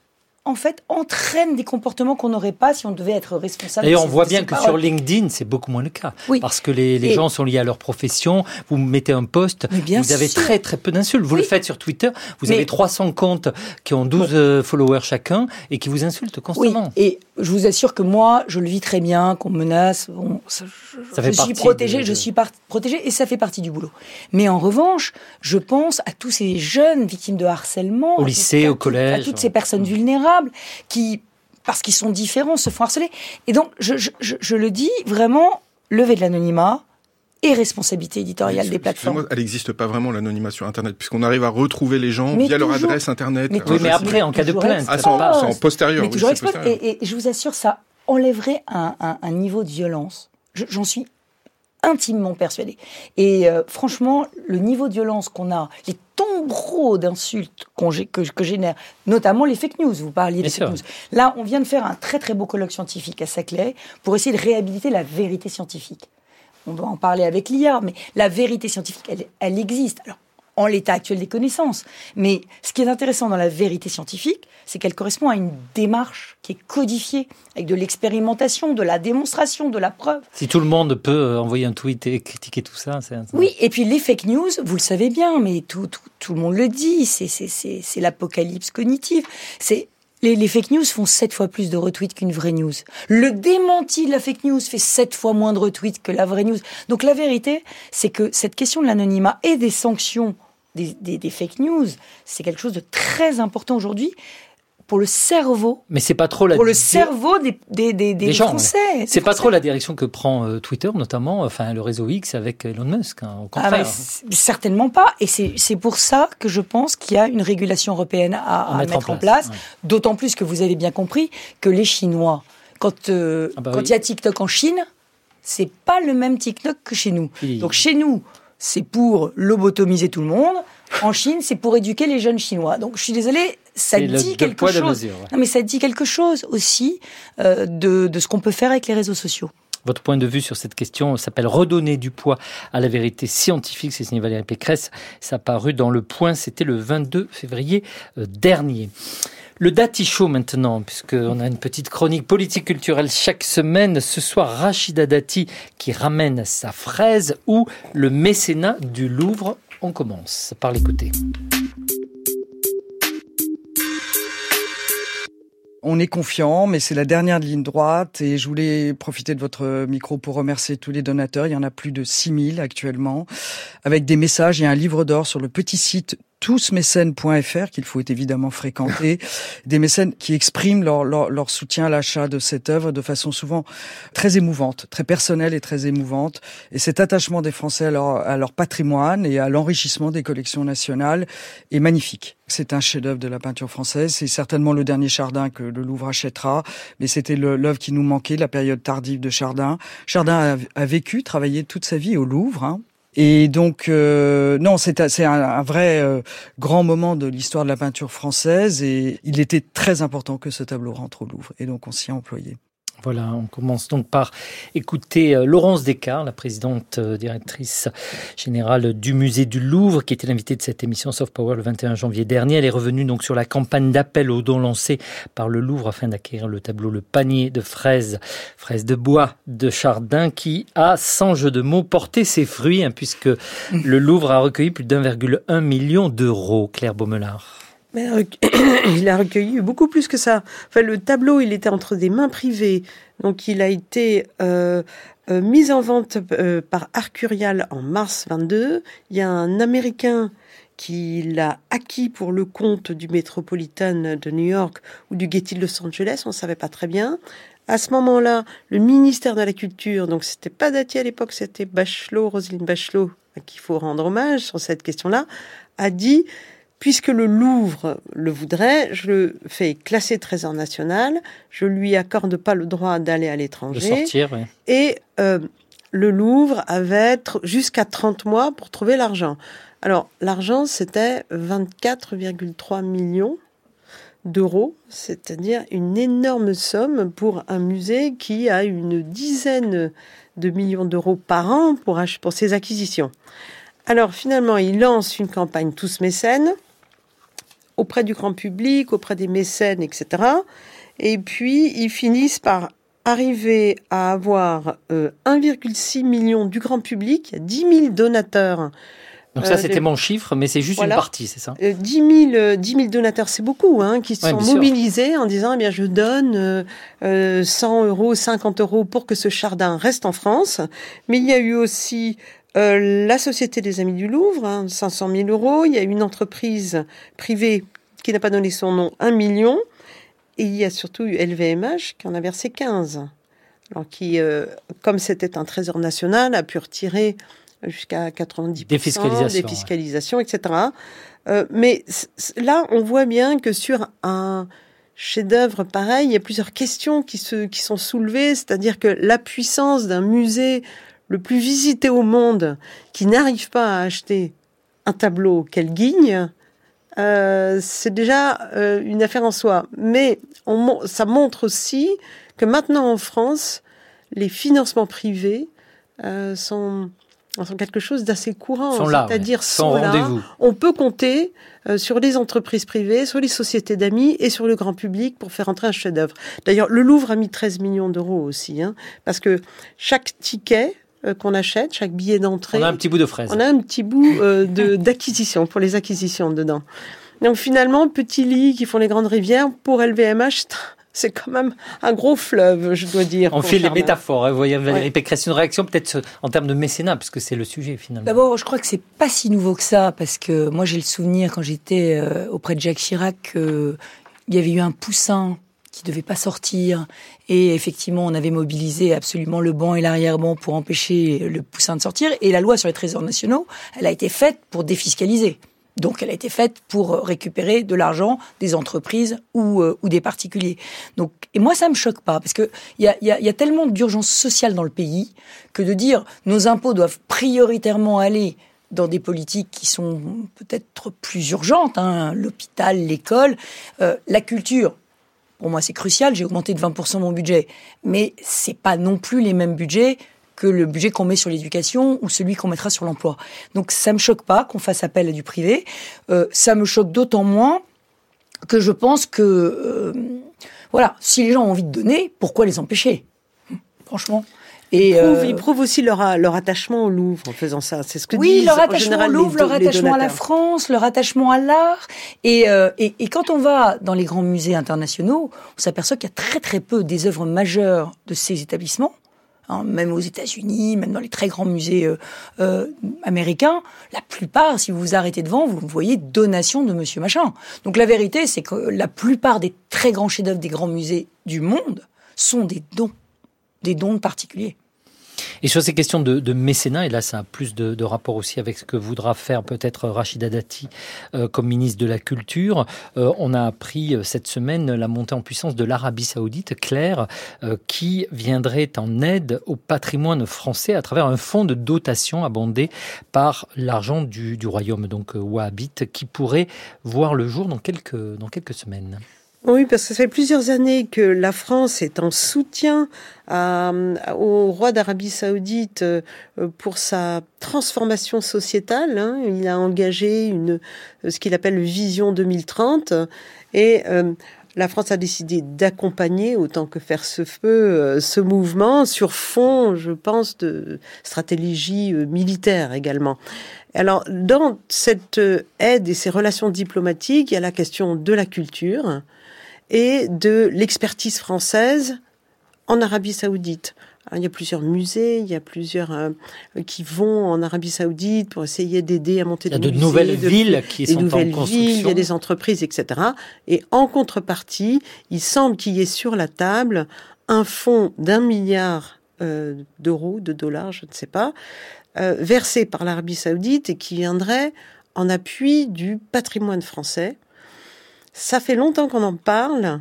en fait, entraîne des comportements qu'on n'aurait pas si on devait être responsable. D'ailleurs, on voit bien que sur. LinkedIn, c'est beaucoup moins le cas. Oui. Parce que les, gens sont liés à leur profession. Vous mettez un post, bien vous avez très très peu d'insultes. Vous le Oui. faites sur Twitter. Vous Mais- avez 300 comptes qui ont 12 euh, followers chacun et qui vous insultent Oui, constamment. et je vous assure que moi, je le vis très bien, qu'on me menace. Bon, ça, je, Ça fait je suis protégée, de- je suis par- protégée, et ça fait partie du boulot. Mais en revanche, je pense à tous ces jeunes victimes de harcèlement, Au lycée, au toutes- collège. à toutes ces personnes vulnérables qui, parce qu'ils sont différents, se font harceler. Et donc, je, je- je- je le dis vraiment, lever de l'anonymat et responsabilité éditoriale des plateformes. Elle n'existe pas vraiment l'anonymat sur Internet, puisqu'on arrive à retrouver les gens Mais via leur toujours. adresse Internet. Mais leur Oui, mais adresse- après, en cas de plainte, Ah, c'est en, ça c'est en postérieur. Mais oui, toujours postérieur. Et, et je vous assure, ça enlèverait un, un- un niveau de violence. Je- J'en suis intimement persuadée. Et euh, franchement, le niveau de violence qu'on a, les tombereaux d'insultes que, que génère, notamment les fake news, vous parliez des fake news. Là, on vient de faire un très très beau colloque scientifique à Saclay pour essayer de réhabiliter la vérité scientifique. On doit en parler avec l'IA, mais la vérité scientifique, elle, elle existe. Alors, en l'état actuel des connaissances. Mais ce qui est intéressant dans la vérité scientifique, c'est qu'elle correspond à une démarche qui est codifiée, avec de l'expérimentation, de la démonstration, de la preuve. Si tout le monde peut euh, envoyer un tweet et critiquer tout ça, c'est... Oui, et puis les fake news, vous le savez bien, mais tout, tout, tout le monde le dit, c'est, c'est, c'est, c'est l'apocalypse cognitive. C'est les, les fake news font sept fois plus de retweets qu'une vraie news. Le démenti de la fake news fait sept fois moins de retweets que la vraie news. Donc la vérité, c'est que cette question de l'anonymat et des sanctions des, des, des fake news, c'est quelque chose de très important aujourd'hui pour le cerveau, Mais c'est pas trop la pour le cerveau des, des, des, gens, Français. C'est pas trop la direction que prend euh, Twitter, notamment, enfin le réseau X avec Elon Musk. hein, au Ah contraire. certainement pas. Et c'est pour ça que je pense qu'il y a une régulation européenne à, À à mettre en en place, ouais. D'autant plus que vous avez bien compris que les Chinois, quand euh, Ah bah quand oui. il y a TikTok en Chine, c'est pas le même TikTok que chez nous. Donc chez nous, c'est pour lobotomiser tout le monde. En Chine, c'est pour éduquer les jeunes Chinois. Donc je suis désolée, ça dit quelque poids, chose. mesures, ouais. Non, mais ça dit quelque chose aussi euh, de, de ce qu'on peut faire avec les réseaux sociaux. Votre point de vue sur cette question s'appelle Redonner du poids à la vérité scientifique. C'est signé Valérie Pécresse. Ça a paru dans Le Point. C'était le 22 février euh, dernier. Le Dati Show maintenant, puisqu'on a une petite chronique politique culturelle chaque semaine. Ce soir, Rachida Dati qui ramène sa fraise ou le mécénat du Louvre. On commence par l'écouter. On est confiant, mais c'est la dernière ligne droite et je voulais profiter de votre micro pour remercier tous les donateurs. Il y en a plus de 6000 actuellement, avec des messages et un livre d'or sur le petit site tousmécènes.fr qu'il faut évidemment fréquenter, des mécènes qui expriment leur, leur, leur soutien à l'achat de cette œuvre de façon souvent très émouvante, très personnelle et très émouvante. Et cet attachement des Français à leur, à leur patrimoine et à l'enrichissement des collections nationales est magnifique. C'est un chef-d'œuvre de la peinture française. C'est certainement le dernier Chardin que le Louvre achètera, mais c'était l'œuvre qui nous manquait, la période tardive de Chardin. Chardin a, a vécu, travaillé toute sa vie au Louvre. hein. Et donc, euh, non, c'est un- un, vrai euh, grand moment de l'histoire de la peinture française et il était très important que ce tableau rentre au Louvre. Et donc, on s'y est employé. Voilà, on commence donc par écouter euh, Laurence Descartes, la présidente euh, directrice générale du musée du Louvre, qui était l'invitée de cette émission Soft Power le 21 janvier dernier. Elle est revenue donc sur la campagne d'appel aux dons lancée par le Louvre afin d'acquérir le tableau Le panier de fraises, fraises de bois de Chardin, qui a, sans jeu de mots, porté ses fruits, hein, puisque le Louvre a recueilli plus d'1,1 million d'euros. Claire Baumelard. Il a recueilli beaucoup plus que ça. Enfin, le tableau, il était entre des mains privées. Donc, il a été euh, euh, mis en vente euh, par Arcurial en mars 22. Il y a un Américain qui l'a acquis pour le compte du Metropolitan de New York ou du Getty de Los Angeles. On ne savait pas très bien. À ce moment-là, le ministère de la Culture, donc c'était pas Dati à l'époque, c'était Bachelot, Roselyne Bachelot, à qui il faut rendre hommage sur cette question-là, a dit puisque le Louvre le voudrait, je le fais classer trésor national, je lui accorde pas le droit d'aller à De l'étranger, sortir, oui. et euh, le Louvre avait jusqu'à 30 mois pour trouver l'argent. Alors, l'argent, c'était 24,3 millions d'euros, c'est-à-dire une énorme somme pour un musée qui a une dizaine de millions d'euros par an pour, pour ses acquisitions. Alors, finalement, il lance une campagne Tous mécènes auprès du grand public, auprès des mécènes, etc. Et puis, ils finissent par arriver à avoir euh, 1,6 million du grand public, 10 000 donateurs. Donc ça, Euh, c'était les- mon chiffre, mais c'est juste Voilà. une partie, c'est ça? Euh, 10 000, euh, 10 000 donateurs, c'est beaucoup, hein, qui se Ouais, sont bien sûr. mobilisés en disant, eh bien, je donne euh, euh, 100 euros, 50 euros pour que ce jardin reste en France. Mais il y a eu aussi euh, la Société des Amis du Louvre, hein, 500 000 euros. Il y a une entreprise privée qui n'a pas donné son nom, 1 million. Et il y a surtout eu LVMH qui en a versé 15. Alors qui, euh, comme c'était un trésor national, a pu retirer jusqu'à 90%, Défiscalisation, défiscalisation, etc. Euh, mais là, on voit bien que sur un chef-d'œuvre pareil, il y a plusieurs questions qui, se, qui sont soulevées, c'est-à-dire que la puissance d'un musée le plus visité au monde qui n'arrive pas à acheter un tableau qu'elle guigne, euh, c'est déjà euh, une affaire en soi. Mais on, ça montre aussi que maintenant en France, les financements privés euh, sont sont quelque chose d'assez courant. C'est-à-dire ouais. On peut compter euh, sur les entreprises privées, sur les sociétés d'amis et sur le grand public pour faire entrer un chef-d'œuvre. D'ailleurs, le Louvre a mis 13 millions d'euros aussi, hein, parce que chaque ticket qu'on achète, chaque billet d'entrée, On a un petit bout de fraise. on a un petit bout euh, de d'acquisition pour les acquisitions dedans. Donc finalement, petits lits qui font les grandes rivières pour LVMH, c'est quand même un gros fleuve, je dois dire. On fait les métaphores. hein. Vous voyez, Valérie. Pécresse, une réaction peut-être euh, en termes de mécénat, puisque c'est le sujet finalement. D'abord, je crois que c'est pas si nouveau que ça, parce que moi j'ai le souvenir quand j'étais euh, auprès de Jacques Chirac, qu'il y avait eu un poussin qui devait pas sortir, et effectivement on avait mobilisé absolument le banc et l'arrière-banc pour empêcher le poussin de sortir, et la loi sur les trésors nationaux, elle a été faite pour défiscaliser. Donc elle a été faite pour récupérer de l'argent des entreprises ou, euh, ou des particuliers. Donc et moi ça me choque pas parce que il y a, y a- y a tellement d'urgence sociale dans le pays que de dire nos impôts doivent prioritairement aller dans des politiques qui sont peut-être plus urgentes, hein, l'hôpital, l'école, euh, la culture. Pour moi, c'est crucial. J'ai augmenté de 20% mon budget, mais c'est pas non plus les mêmes budgets que le budget qu'on met sur l'éducation ou celui qu'on mettra sur l'emploi. Donc ça me choque pas qu'on fasse appel à du privé. Euh, ça me choque d'autant moins que je pense que euh, voilà, si les gens ont envie de donner, pourquoi les empêcher? Franchement. Et Ils prouvent, euh, ils prouvent aussi leur, leur attachement au Louvre en faisant ça. C'est ce que oui, disent leur en attachement général au Louvre, leur attachement à la. France, leur attachement à l'art. Et, euh, et, et quand on va dans les grands musées internationaux, on s'aperçoit qu'il y a très très peu des œuvres majeures de ces établissements. hein, même aux États-Unis, même dans les très grands musées euh, américains, la plupart, si vous vous arrêtez devant, vous voyez donation de Monsieur Machin. Donc la vérité, c'est que la plupart des très grands chefs-d'œuvre des grands musées du monde sont des dons, des dons particuliers. Et sur ces questions de, de mécénat, et là ça a plus de, de rapport aussi avec ce que voudra faire peut-être Rachida Dati euh, comme ministre de la Culture, euh, on a appris euh, cette semaine la montée en puissance de l'Arabie Saoudite, Claire, euh, qui viendrait en aide au patrimoine français à travers un fonds de dotation abondé par l'argent du, du royaume, donc euh, wahhabite, qui pourrait voir le jour dans quelques, dans quelques semaines. Oui, parce que ça fait plusieurs années que la France est en soutien à- au roi d'Arabie Saoudite euh, pour sa transformation sociétale. hein. Il a engagé une, ce qu'il appelle Vision 2030 et euh, la France a décidé d'accompagner autant que faire se peut euh, ce mouvement sur fond, je pense, de stratégie euh, militaire également. Alors, dans cette euh, aide et ces relations diplomatiques, il y a la question de la culture et de l'expertise française en Arabie Saoudite. Il y a plusieurs musées, il y a plusieurs euh, qui vont en Arabie Saoudite pour essayer d'aider à monter Il y a des de musées, nouvelles de- villes qui des sont en nouvelles construction. villes, il y a des entreprises, etc. Et en contrepartie, il semble qu'il y ait sur la table un fonds d'un milliard euh, d'euros, de dollars, je ne sais pas, euh, versé par l'Arabie saoudite et qui viendrait en appui du patrimoine français. Ça fait longtemps qu'on en parle.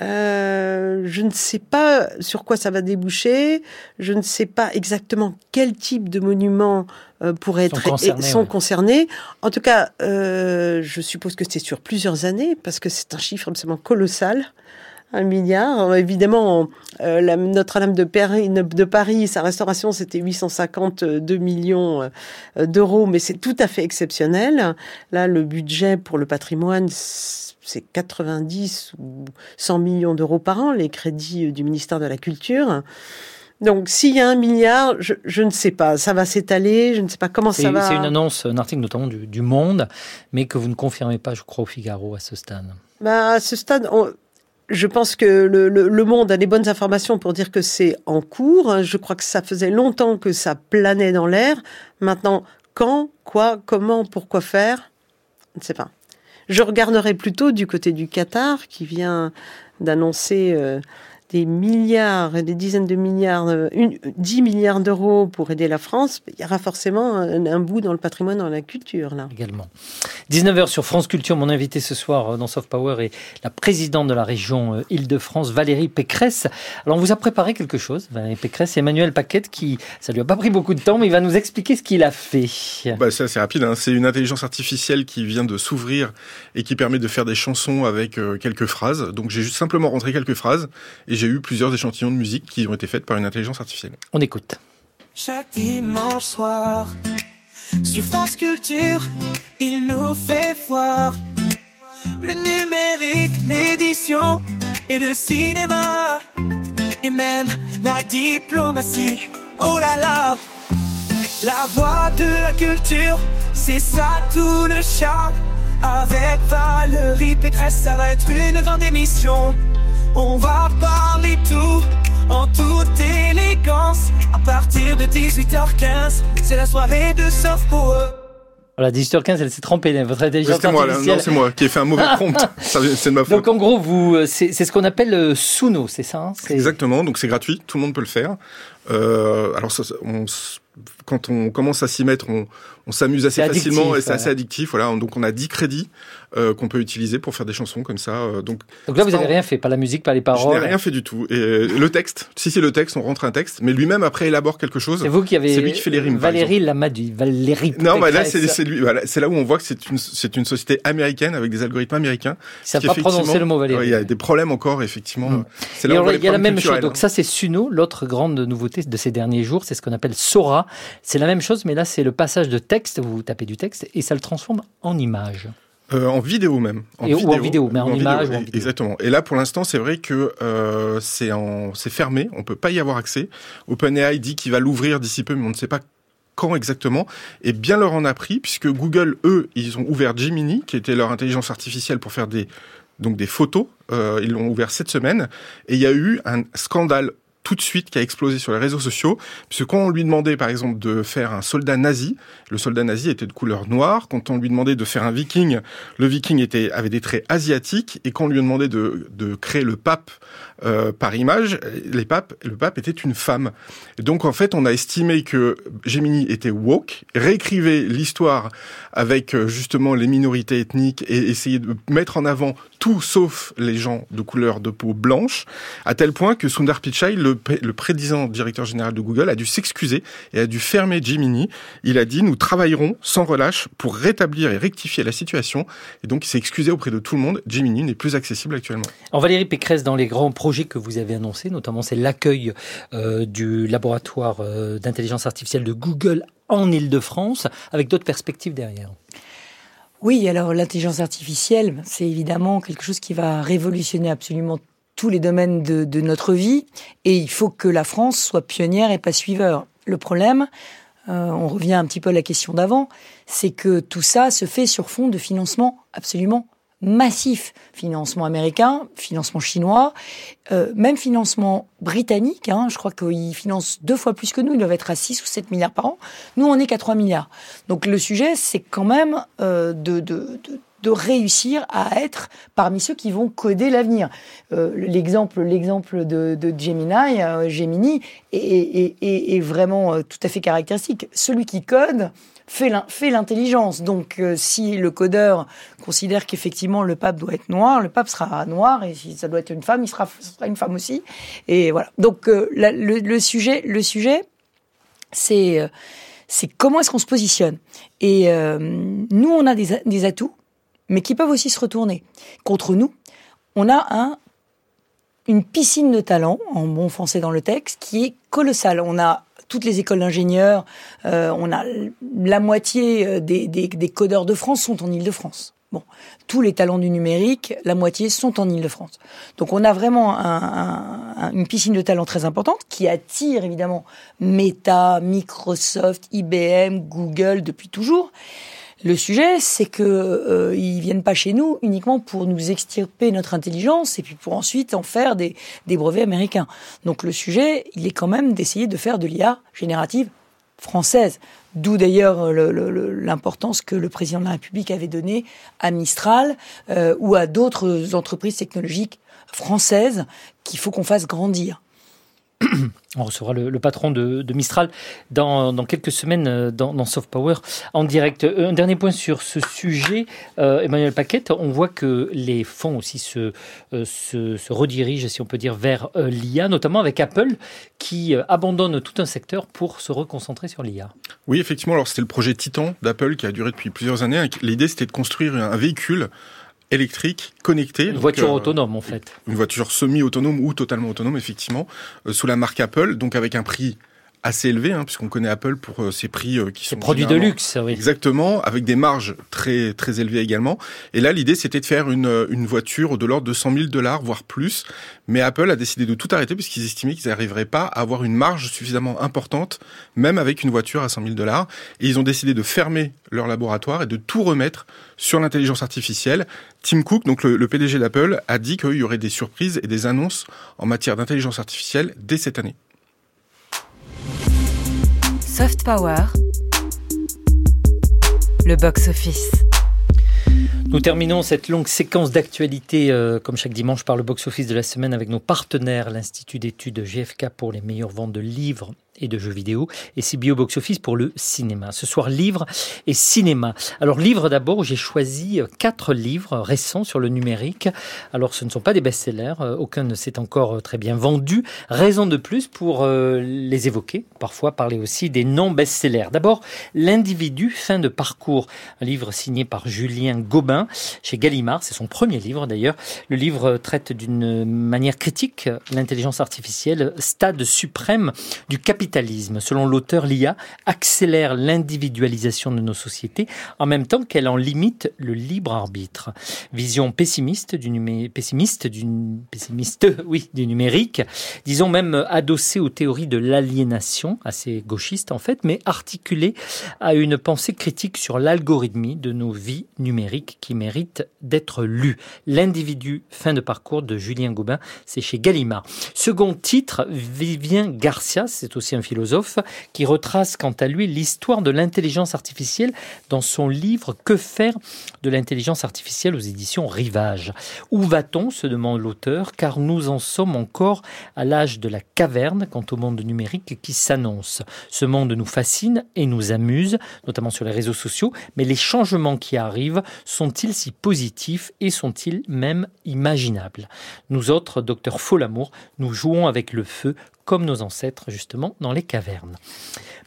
Euh, je ne sais pas sur quoi ça va déboucher. Je ne sais pas exactement quel type de monuments euh, pourraient Sont être concernés, sont ouais. concernés. En tout cas, euh, je suppose que c'est sur plusieurs années parce que c'est un chiffre absolument colossal. Un milliard. Évidemment, euh, la Notre-Dame de Paris, de Paris, sa restauration, c'était 852 millions euh, d'euros, mais c'est tout à fait exceptionnel. Là, le budget pour le patrimoine, c'est 90 ou 100 millions d'euros par an, les crédits du ministère de la Culture. Donc, s'il y a un milliard, je, je ne sais pas. Ça va s'étaler. Je ne sais pas comment ça va. c'est une annonce, un article notamment du, du Monde, mais que vous ne confirmez pas, je crois, au Figaro à ce stade. Bah, à ce stade, on- je pense que le, le- le Monde a des bonnes informations pour dire que c'est en cours. Je crois que ça faisait longtemps que ça planait dans l'air. Maintenant, quand, quoi, comment, pourquoi faire? Je ne sais pas. Je regarderai plutôt du côté du Qatar qui vient d'annoncer euh, des milliards et des dizaines de milliards, euh, une, 10 milliards d'euros pour aider la France. Il y aura forcément un, un bout dans le patrimoine, dans la culture, là. également. 19h sur France Culture, mon invité ce soir euh, dans Soft Power est la présidente de la région euh, Île-de-France, Valérie Pécresse. Alors on vous a préparé quelque chose, Valérie Pécresse, Emmanuel Paquette, qui, ça lui a pas pris beaucoup de temps, mais il va nous expliquer ce qu'il a fait. Bah, c'est assez rapide. Hein. C'est une intelligence artificielle qui vient de s'ouvrir et qui permet de faire des chansons avec quelques phrases. Donc j'ai juste simplement rentré quelques phrases et j'ai eu plusieurs échantillons de musique qui ont été faites par une intelligence artificielle. On écoute. chaque dimanche soir. Sur France Culture, il nous fait voir le numérique, l'édition et le cinéma. Et même la diplomatie. Oh là là, la voix de la culture, c'est ça tout le charme. Avec Valérie Pécresse, ça va être une grande émission. On va parler tout en toute élégance. À partir de 18h15, c'est la soirée de Soft Power. Voilà, 18h15, elle s'est trompée. hein, Votre intelligence C'était moi, artificielle. non, c'est moi qui ai fait un mauvais prompt. C'est de ma faute. Donc en gros, vous, euh, c'est c'est ce qu'on appelle euh, Suno, c'est ça hein C'est- Exactement, donc c'est gratuit, tout le monde peut le faire. Euh, alors ça, ça- on s- quand on commence à s'y mettre, on, on s'amuse assez addictif, facilement et c'est assez addictif. Voilà, donc on a 10 crédits euh, qu'on peut utiliser pour faire des chansons comme ça. euh, donc Donc là, vous n'avez rien fait, pas la musique, pas les je paroles. n'ai rien fait du tout. Et le texte, si c'est le texte, on rentre un texte, mais lui-même après élabore quelque chose. C'est vous qui avez. C'est lui qui fait les rimes, Valérie Lamadou. Valérie. Non, bah là c'est lui. Voilà, c'est là où on voit que c'est une c'est une société américaine avec des algorithmes américains. Qui, pas prononcer le mot Valérie. Ouais, Il y a des problèmes encore effectivement. Mm. C'est Et là où on alors, voit les il y a la même chose. Donc hein. ça, c'est Suno. L'autre grande nouveauté de ces derniers jours, c'est ce qu'on appelle Sora. C'est la même chose, mais là, c'est le passage de texte. Vous tapez du texte et ça le transforme en image. Euh, en vidéo même. Et- ou en vidéo, mais en image ou en oui, vidéo. Exactement. Et là, pour l'instant, c'est vrai que euh, c'est en, c'est fermé. On peut pas y avoir accès. OpenAI dit qu'il va l'ouvrir d'ici peu, mais on ne sait pas quand exactement. Et bien leur en a pris, puisque Google, eux, ils ont ouvert Gemini, qui était leur intelligence artificielle pour faire des donc des photos. Euh, ils l'ont ouvert cette semaine. Et il y a eu un scandale tout de suite qui a explosé sur les réseaux sociaux, puisque quand on lui demandait par exemple de faire un soldat nazi, le soldat nazi était de couleur noire, quand on lui demandait de faire un viking, le viking avait des traits asiatiques, et quand on lui demandait de, de créer le pape euh, par image, les papes, le pape était une femme. Donc en fait, on a estimé que Gemini était woke, réécrivait l'histoire avec euh, justement les minorités ethniques et essayait de mettre en avant tout sauf les gens de couleur de peau blanche, à tel point que Sundar Pichai, le, le prédisant directeur général de Google, a dû s'excuser et a dû fermer Gemini. Il a dit, nous travaillerons sans relâche pour rétablir et rectifier la situation. Et donc il s'est excusé auprès de tout le monde. Gemini n'est plus accessible actuellement. Alors Valérie Pécresse, dans les grands projets que vous avez annoncés, notamment c'est l'accueil euh, du laboratoire euh, d'intelligence artificielle de Google en Ile-de-France, avec d'autres perspectives derrière. Oui, alors l'intelligence artificielle, c'est évidemment quelque chose qui va révolutionner absolument tous les domaines de, notre vie, et il faut que la France soit pionnière et pas suiveur. Le problème, euh, on revient un petit peu à la question d'avant, c'est que tout ça se fait sur fond de financement absolument massif. Financement américain, financement chinois, euh, même financement britannique. Hein, je crois qu'ils financent deux fois plus que nous. Ils doivent être à 6 ou 7 milliards par an. Nous, on n'est qu'à 3 milliards. Donc le sujet, c'est quand même euh, de, de réussir à être parmi ceux qui vont coder l'avenir. Euh, l'exemple, l'exemple de, de Gemini, euh, Gemini est, vraiment euh, tout à fait caractéristique. Celui qui code fait l'in- fait l'intelligence. Donc, si le codeur considère qu'effectivement le pape doit être noir, le pape sera noir, et si ça doit être une femme, il sera, une femme aussi. Et voilà. Donc, le, sujet, le sujet, c'est c'est comment est-ce qu'on se positionne. Et nous, on a- des atouts, mais qui peuvent aussi se retourner contre nous. On a un une piscine de talent, en bon français dans le texte, qui est colossale. On a toutes les écoles d'ingénieurs, euh, on a la moitié euh, des, des, codeurs de France sont en Ile-de-France. Bon, tous les talents du numérique, la moitié sont en Ile-de-France. Donc on a vraiment un- un- un- une piscine de talents très importante qui attire évidemment Meta, Microsoft, IBM, Google depuis toujours. Le sujet, c'est que euh, ils viennent pas chez nous uniquement pour nous extirper notre intelligence et puis pour ensuite en faire des, des brevets américains. Donc le sujet, il est quand même d'essayer de faire de l'IA générative française. D'où d'ailleurs le- le- le- l'importance que le président de la République avait donnée à Mistral euh, ou à d'autres entreprises technologiques françaises qu'il faut qu'on fasse grandir. On recevra le, patron de, Mistral dans, quelques semaines euh, dans, Soft Power en direct. Euh, Un dernier point sur ce sujet, euh, Emmanuel Paquette, on voit que les fonds aussi se, redirigent, si on peut dire, vers l'IA, notamment avec Apple qui abandonne tout un secteur pour se reconcentrer sur l'IA. Oui, effectivement. Alors, c'était le projet Titan d'Apple qui a duré depuis plusieurs années. L'idée, c'était de construire un véhicule électrique connecté. Une donc, voiture euh, autonome, en fait. Une voiture semi-autonome ou totalement autonome, effectivement, euh, sous la marque Apple, donc avec un prix assez élevés, hein, puisqu'on connaît Apple pour euh, ses prix euh, qui sont produits de luxe, oui. Exactement, avec des marges très très élevées également. Et là, l'idée, c'était de faire une, euh, une voiture de l'ordre de 100 000 dollars, voire plus. Mais Apple a décidé de tout arrêter puisqu'ils estimaient qu'ils n'arriveraient pas à avoir une marge suffisamment importante, même avec une voiture à 100 000 dollars. Et ils ont décidé de fermer leur laboratoire et de tout remettre sur l'intelligence artificielle. Tim Cook, donc le, le PDG d'Apple, a dit qu'il y aurait des surprises et des annonces en matière d'intelligence artificielle dès cette année. Soft Power. Le box-office. Nous terminons cette longue séquence d'actualité, euh, comme chaque dimanche, par le box-office de la semaine avec nos partenaires, l'Institut d'études GFK pour les meilleures ventes de livres et de jeux vidéo, et CBO Box Office pour le cinéma. Ce soir, livres et cinéma. Alors, livres d'abord, j'ai choisi euh, quatre livres récents sur le numérique. Alors, ce ne sont pas des best-sellers, euh, aucun ne s'est encore euh, très bien vendu. Raison de plus pour les évoquer, parfois parler aussi des non-best-sellers. D'abord, L'individu, fin de parcours, un livre signé par Julien Gobin chez Gallimard, c'est son premier livre d'ailleurs. Le livre traite d'une manière critique l'intelligence artificielle, stade suprême du capitalisme. Selon l'auteur, l'IA accélère l'individualisation de nos sociétés en même temps qu'elle en limite le libre arbitre. Vision pessimiste du numérique, disons même adossée aux théories de l'aliénation, assez gauchiste en fait, mais articulée à une pensée critique sur l'algorithmie de nos vies numériques qui mérite d'être lue. L'individu, fin de parcours de Julien Gobin, c'est chez Gallimard. Second titre, Vivien Garcia, c'est aussi un philosophe, qui retrace quant à lui l'histoire de l'intelligence artificielle dans son livre Que faire de l'intelligence artificielle aux éditions Rivage. Où va-t-on se demande l'auteur, car nous en sommes encore à l'âge de la caverne quant au monde numérique qui s'annonce. Ce monde nous fascine et nous amuse, notamment sur les réseaux sociaux, mais les changements qui arrivent sont-ils si positifs et sont-ils même imaginables? Nous autres, docteur Folamour, nous jouons avec le feu comme nos ancêtres justement dans les cavernes.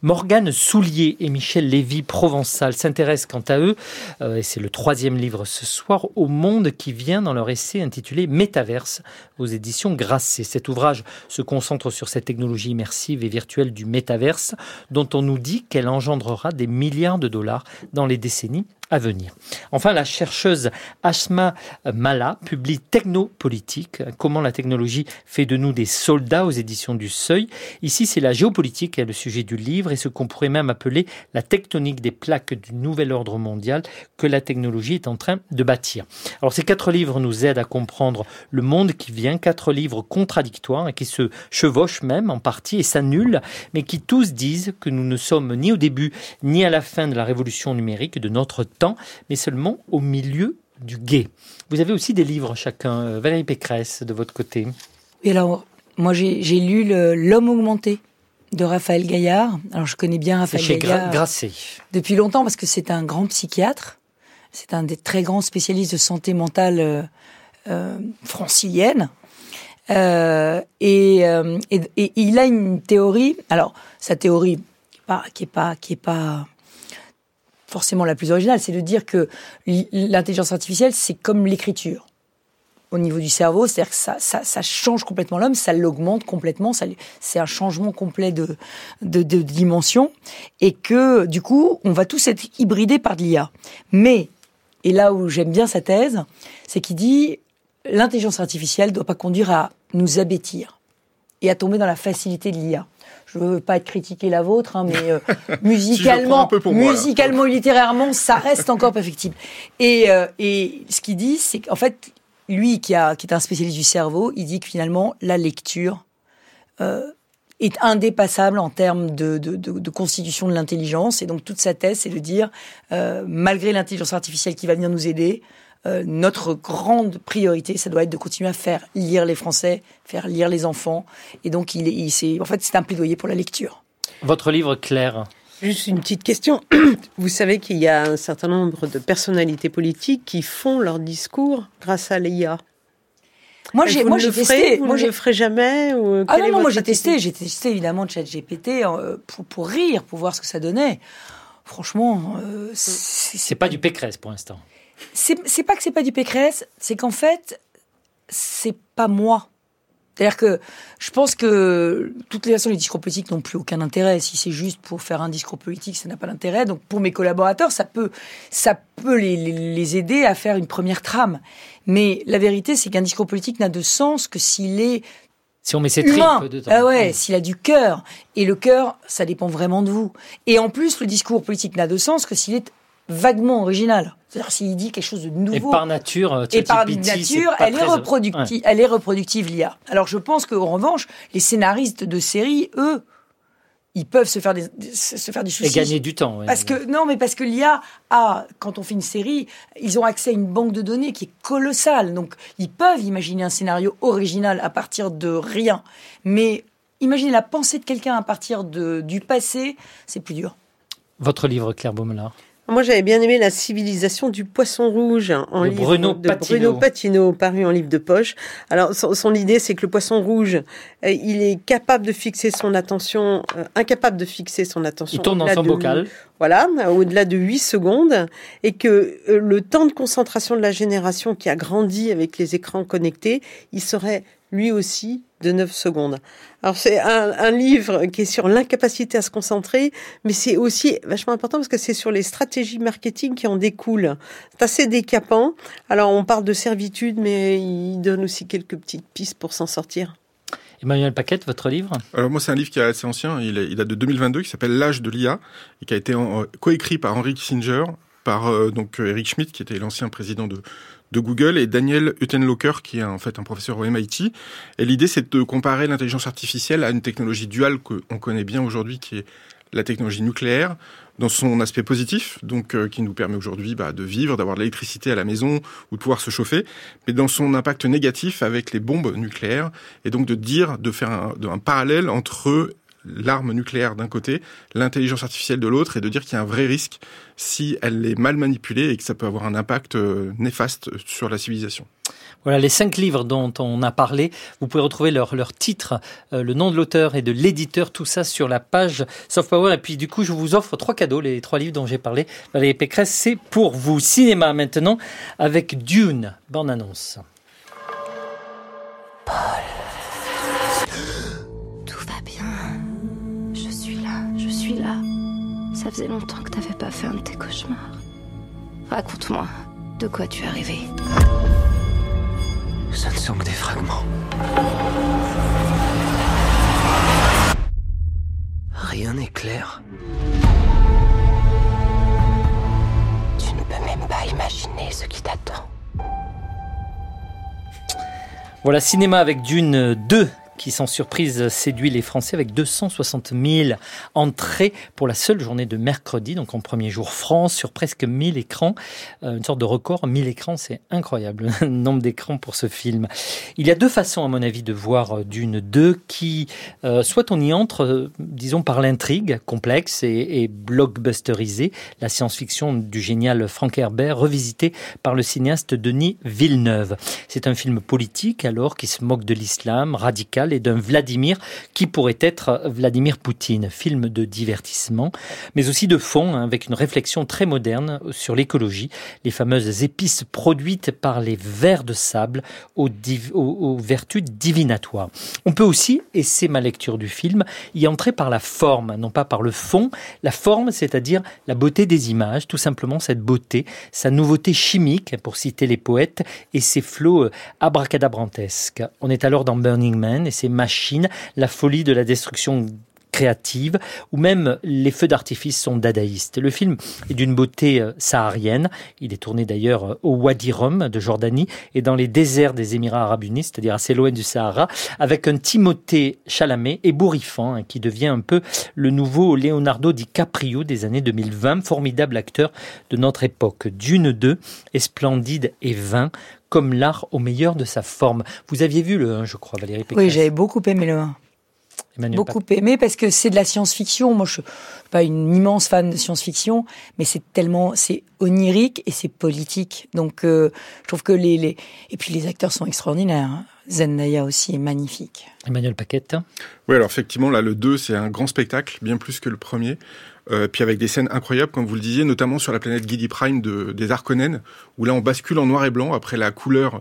Morgane Soulier et Michel Lévy Provençal s'intéressent quant à eux, euh, et c'est le troisième livre ce soir, au monde qui vient dans leur essai intitulé Métaverse aux éditions Grasset. Cet ouvrage se concentre sur cette technologie immersive et virtuelle du métaverse dont on nous dit qu'elle engendrera des milliards de dollars dans les décennies à venir. Enfin, la chercheuse Asma Mala publie Technopolitique, comment la technologie fait de nous des soldats aux éditions du Seuil. Ici, c'est la géopolitique qui est le sujet du livre et ce qu'on pourrait même appeler la tectonique des plaques du nouvel ordre mondial que la technologie est en train de bâtir. Alors, ces quatre livres nous aident à comprendre le monde qui vient, quatre livres contradictoires qui se chevauchent même en partie et s'annulent, mais qui tous disent que nous ne sommes ni au début ni à la fin de la révolution numérique de notre temps, mais seulement au milieu du guet. Vous avez aussi des livres chacun. Euh, Valérie Pécresse, de votre côté. Et alors, moi, j'ai lu L'homme augmenté de Raphaël Gaillard. Alors, je connais bien Raphaël chez Gaillard Grasset. depuis longtemps parce que c'est un grand psychiatre. C'est un des très grands spécialistes de santé mentale euh, euh, francilienne. Euh, et, et, et il a une théorie. Alors, sa théorie, qui est pas, qui est pas, qui est pas forcément la plus originale, c'est de dire que l'intelligence artificielle, c'est comme l'écriture au niveau du cerveau, c'est-à-dire que ça, ça, change complètement l'homme, ça l'augmente complètement, c'est un changement complet de, de, de dimension, et que du coup, on va tous être hybridés par de l'IA. Mais, et là où j'aime bien sa thèse, c'est qu'il dit l'intelligence artificielle ne doit pas conduire à nous abêtir et à tomber dans la facilité de l'IA. Je veux pas être critiquer la vôtre, hein, mais euh, Si musicalement, moi, là. musicalement, littérairement, ça reste encore perfectible. Et, euh, et ce qu'il dit, c'est qu'en fait, lui qui, a, qui est un spécialiste du cerveau, il dit que finalement, la lecture euh, est indépassable en termes de, de, de, de constitution de l'intelligence. Et donc, toute sa thèse, c'est de dire, malgré l'intelligence artificielle qui va venir nous aider, euh, notre grande priorité, ça doit être de continuer à faire lire les Français, faire lire les enfants. Et donc, il, est- il, c'est, en fait, c'est un plaidoyer pour la lecture. Votre livre, Claire. Juste une petite question. Vous savez qu'il y a un certain nombre de personnalités politiques qui font leur discours grâce à l'IA. Moi, j'ai, Vous moi, ne j'ai testé. Vous Moi, ne j'ai, le ferez jamais ou Ah non, est non, moi j'ai testé, j'ai testé évidemment ChatGPT euh, pour, pour rire, pour voir ce que ça donnait. Franchement, euh, c'est, C'est pas du Pécresse pour l'instant. C'est, pas que c'est pas du Pécresse, c'est qu'en fait, c'est pas moi. C'est-à-dire que je pense que toutes les façons, les discours politiques n'ont plus aucun intérêt. Si c'est juste pour faire un discours politique, ça n'a pas d'intérêt. Donc pour mes collaborateurs, ça peut, ça peut les, les aider à faire une première trame. Mais la vérité, c'est qu'un discours politique n'a de sens que s'il est si on met ses tripes dedans. Ah ouais, s'il a du cœur. Et le cœur, ça dépend vraiment de vous. Et en plus, le discours politique n'a de sens que s'il est vaguement original. C'est-à-dire s'il dit quelque chose de Et nouveau. par nature, euh, Et par nature, elle est reproductive. Elle est reproductive l'IA. Alors je pense qu'en revanche, les scénaristes de séries, eux, ils peuvent se faire des, se faire des Ouais. Et soucis. gagner du temps. ouais. Parce que non, mais parce que l'IA a, quand on fait une série, ils ont accès à une banque de données qui est colossale. Donc ils peuvent imaginer un scénario original à partir de rien. Mais imaginer la pensée de quelqu'un à partir de, du passé, c'est plus dur. Votre livre, Claire Baumelard. Moi, j'avais bien aimé La civilisation du poisson rouge en De livre Bruno de Patino. Bruno Patino, paru en livre de poche. Alors, son, son idée, c'est que le poisson rouge, euh, il est capable de fixer son attention, euh, incapable de fixer son attention. Il tourne dans son de- bocal. Voilà, au-delà de 8 secondes, et que euh, le temps de concentration de la génération qui a grandi avec les écrans connectés, il serait lui aussi de 9 secondes. Alors c'est un, un livre qui est sur l'incapacité à se concentrer, mais c'est aussi vachement important parce que c'est sur les stratégies marketing qui en découlent. C'est assez décapant. Alors on parle de servitude, mais il donne aussi quelques petites pistes pour s'en sortir. Emmanuel Paquette, votre livre? Alors moi, c'est un livre qui est assez ancien. Il, est- il date de 2022, qui s'appelle L'âge de l'IA, et qui a été en- coécrit par Henry Kissinger, par euh, donc euh, Eric Schmidt, qui était l'ancien président de, de Google, et Daniel Huttenlocher, qui est en fait un professeur au MIT. Et l'idée, c'est de comparer l'intelligence artificielle à une technologie duale qu'on connaît bien aujourd'hui, qui est la technologie nucléaire, dans son aspect positif, donc euh, qui nous permet aujourd'hui bah, de vivre, d'avoir de l'électricité à la maison ou de pouvoir se chauffer, mais dans son impact négatif avec les bombes nucléaires, et donc de dire, de faire un, un parallèle entre l'arme nucléaire d'un côté, l'intelligence artificielle de l'autre, et de dire qu'il y a un vrai risque si elle est mal manipulée et que ça peut avoir un impact euh, néfaste sur la civilisation. Voilà les cinq livres dont on a parlé. Vous pouvez retrouver leur, leur titre, euh, le nom de l'auteur et de l'éditeur, tout ça sur la page Soft Power. Et puis du coup, je vous offre trois cadeaux, les trois livres dont j'ai parlé. Valérie Pécresse, c'est pour vous. Cinéma maintenant avec Dune, bande annonce. Tout Ça faisait longtemps que t'avais pas fait un de tes cauchemars. Raconte-moi, de quoi tu es arrivé Ce ne sont que des fragments. Rien n'est clair. Tu ne peux même pas imaginer ce qui t'attend. Voilà, cinéma avec Dune 2 qui sans surprise séduit les Français avec 260 000 entrées pour la seule journée de mercredi, donc en premier jour France, sur presque 1000 écrans. Euh, une sorte de record, 1000 écrans, c'est incroyable, le nombre d'écrans pour ce film. Il y a deux façons, à mon avis, de voir euh, Dune 2 qui, euh, soit on y entre, disons, par l'intrigue complexe et, et blockbusterisée, la science-fiction du génial Frank Herbert, revisité par le cinéaste Denis Villeneuve. C'est un film politique, alors, qui se moque de l'islam radical et d'un Vladimir qui pourrait être Vladimir Poutine. Film de divertissement, mais aussi de fond, hein, avec une réflexion très moderne sur l'écologie, les fameuses épices produites par les vers de sable aux, vertus divinatoires. On peut aussi, et c'est ma lecture du film, y entrer par la forme, non pas par le fond. La forme, c'est-à-dire la beauté des images, tout simplement cette beauté, sa nouveauté chimique, pour citer les poètes, et ses flots euh, abracadabrantesques. On est alors dans Burning Man et ses machines, la folie de la destruction créative, ou même les feux d'artifice sont dadaïstes. Le film est d'une beauté euh, saharienne. Il est tourné d'ailleurs euh, au Wadi Rum de Jordanie et dans les déserts des Émirats arabes unis, c'est-à-dire assez loin du Sahara, avec un Timothée Chalamet ébouriffant hein, qui devient un peu le nouveau Leonardo DiCaprio des années 2020, formidable acteur de notre époque. Dune 2 est splendide et vain comme l'art au meilleur de sa forme. Vous aviez vu le 1, je crois, Valérie Pécresse Oui, j'avais beaucoup aimé le 1. Emmanuel beaucoup aimé parce que c'est de la science-fiction. Moi, je suis pas une immense fan de science-fiction, mais c'est tellement, c'est onirique et c'est politique. Donc, euh, je trouve que les, les, et puis les acteurs sont extraordinaires. hein. Zendaya aussi est magnifique. Emmanuel Paquette. Oui, alors effectivement, là, le 2, c'est un grand spectacle, bien plus que le premier. Euh, puis avec des scènes incroyables, comme vous le disiez, notamment sur la planète Gidi Prime de, des Harkonnen, où là, on bascule en noir et blanc après la couleur